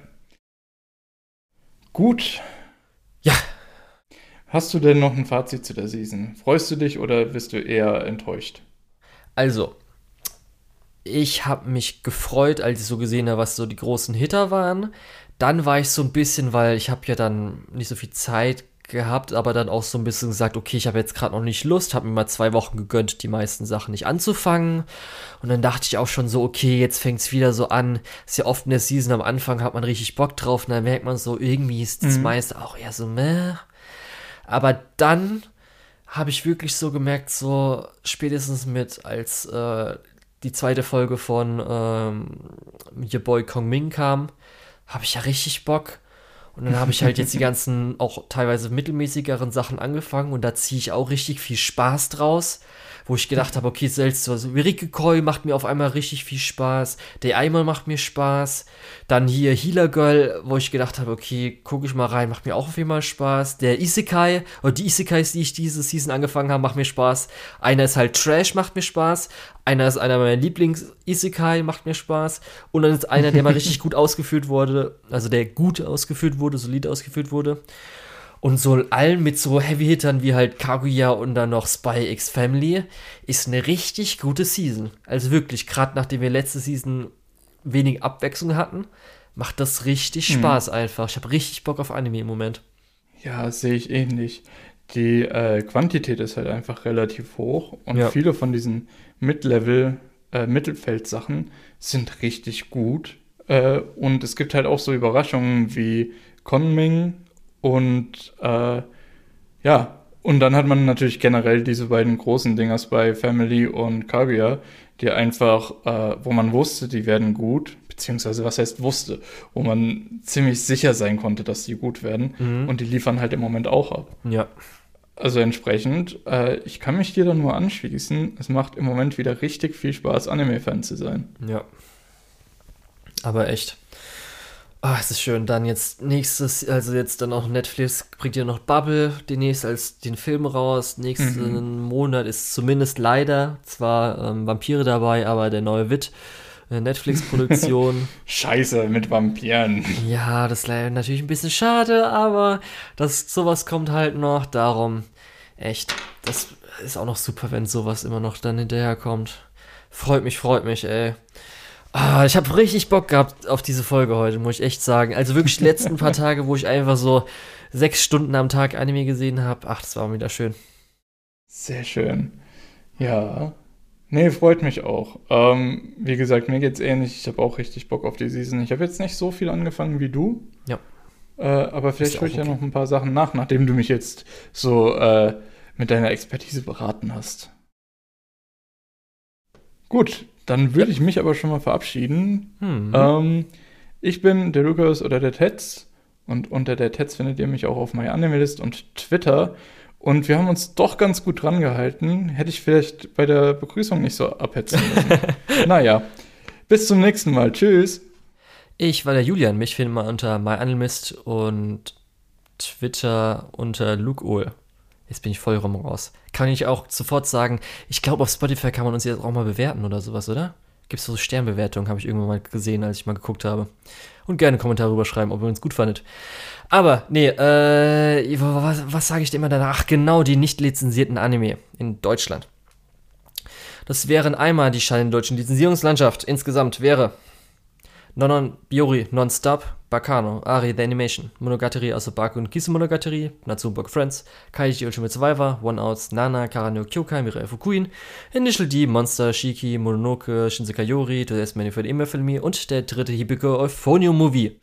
Gut. Ja. Hast du denn noch ein Fazit zu der Season? Freust du dich oder bist du eher enttäuscht? Also, ich habe mich gefreut, als ich so gesehen habe, was so die großen Hitter waren. Dann war ich so ein bisschen, weil ich habe ja dann nicht so viel Zeit gehabt, aber dann auch so ein bisschen gesagt, okay, ich habe jetzt gerade noch nicht Lust, habe mir mal zwei Wochen gegönnt, die meisten Sachen nicht anzufangen. Und dann dachte ich auch schon so, okay, jetzt fängt es wieder so an. Ist ja oft in der Season am Anfang hat man richtig Bock drauf und dann merkt man so, irgendwie ist das mhm. meiste auch eher so, meh. Aber dann habe ich wirklich so gemerkt, so spätestens mit als äh, die zweite Folge von ähm, Your Boy Kong Ming kam, habe ich ja richtig Bock. Und dann habe ich halt jetzt die ganzen auch teilweise mittelmäßigeren Sachen angefangen und da ziehe ich auch richtig viel Spaß draus wo ich gedacht habe, okay, selbst so also Rike Koi macht mir auf einmal richtig viel Spaß, der Eimer macht mir Spaß, dann hier Healer Girl, wo ich gedacht habe, okay, gucke ich mal rein, macht mir auch auf einmal Spaß, der Isekai, oder die Isekais, die ich diese Season angefangen habe, macht mir Spaß, einer ist halt Trash, macht mir Spaß, einer ist einer meiner Lieblings-Isekai, macht mir Spaß, und dann ist einer, der mal richtig gut ausgeführt wurde, also der gut ausgeführt wurde, solid ausgeführt wurde. Und so allen mit so Heavy-Hittern wie halt Kaguya und dann noch Spy X Family ist eine richtig gute Season. Also wirklich, gerade nachdem wir letzte Season wenig Abwechslung hatten, macht das richtig hm. Spaß einfach. Ich habe richtig Bock auf Anime im Moment. Ja, sehe ich ähnlich. Die äh, Quantität ist halt einfach relativ hoch und ja. viele von diesen Mid-Level, äh, Mittelfeld-Sachen sind richtig gut. Äh, und es gibt halt auch so Überraschungen wie Conming und äh, ja, und dann hat man natürlich generell diese beiden großen Dingers bei Family und Kaguya, die einfach, äh, wo man wusste, die werden gut, beziehungsweise was heißt wusste, wo man ziemlich sicher sein konnte, dass die gut werden. Mhm. Und die liefern halt im Moment auch ab. Ja. Also entsprechend, äh, ich kann mich dir da nur anschließen. Es macht im Moment wieder richtig viel Spaß, Anime-Fan zu sein. Ja. Aber echt. Ah, oh, es ist schön. Dann jetzt nächstes, also jetzt dann auch Netflix bringt ja noch Bubble demnächst als den Film raus. Nächsten mhm. Monat ist zumindest leider zwar ähm, Vampire dabei, aber der neue Wit. Äh, Netflix-Produktion. Scheiße, mit Vampiren. Ja, das ist leider natürlich ein bisschen schade, aber das, sowas kommt halt noch. Darum, echt, das ist auch noch super, wenn sowas immer noch dann hinterherkommt. Freut mich, freut mich, ey. Ah, ich habe richtig Bock gehabt auf diese Folge heute, muss ich echt sagen. Also wirklich die letzten paar Tage, wo ich einfach so sechs Stunden am Tag Anime gesehen habe. Ach, das war wieder schön. Sehr schön. Ja. Nee, freut mich auch. Ähm, wie gesagt, mir geht's ähnlich. Ich habe auch richtig Bock auf die Season. Ich habe jetzt nicht so viel angefangen wie du. Ja. Äh, aber vielleicht hole ich okay. ja noch ein paar Sachen nach, nachdem du mich jetzt so äh, mit deiner Expertise beraten hast. Gut, dann würde ich mich aber schon mal verabschieden. Hm. Ähm, ich bin der Lukas oder der Tetz und unter der Tetz findet ihr mich auch auf MyAnimalist und Twitter. Und wir haben uns doch ganz gut dran gehalten. Hätte ich vielleicht bei der Begrüßung nicht so abhetzen müssen. naja, bis zum nächsten Mal. Tschüss. Ich war der Julian. Mich findet man unter MyAnimalist und Twitter unter Luke Ohl. Jetzt bin ich voll rum raus. Kann ich auch sofort sagen, ich glaube, auf Spotify kann man uns jetzt auch mal bewerten oder sowas, oder? Gibt es so Sternbewertungen, habe ich irgendwann mal gesehen, als ich mal geguckt habe. Und gerne Kommentare rüber schreiben, ob ihr uns gut fandet. Aber, nee, äh, was, was sage ich dir immer danach? Ach, genau, die nicht lizenzierten Anime in Deutschland. Das wären einmal die Scheine deutschen Lizenzierungslandschaft. Insgesamt wäre Nonon Biori Non-Stop, Bacano, Ari The Animation, Monogatari Asobake und Kisu Monogatari, Natsubook Friends, Kaiji Ultimate Survivor, One Outs, Nana, Karano Kyokai, Mirai Fukuin, Initial D, Monster, Shiki, Mononoke, Shinsekai Yori, To for the Filmi und der dritte Hibiko Euphonium Movie.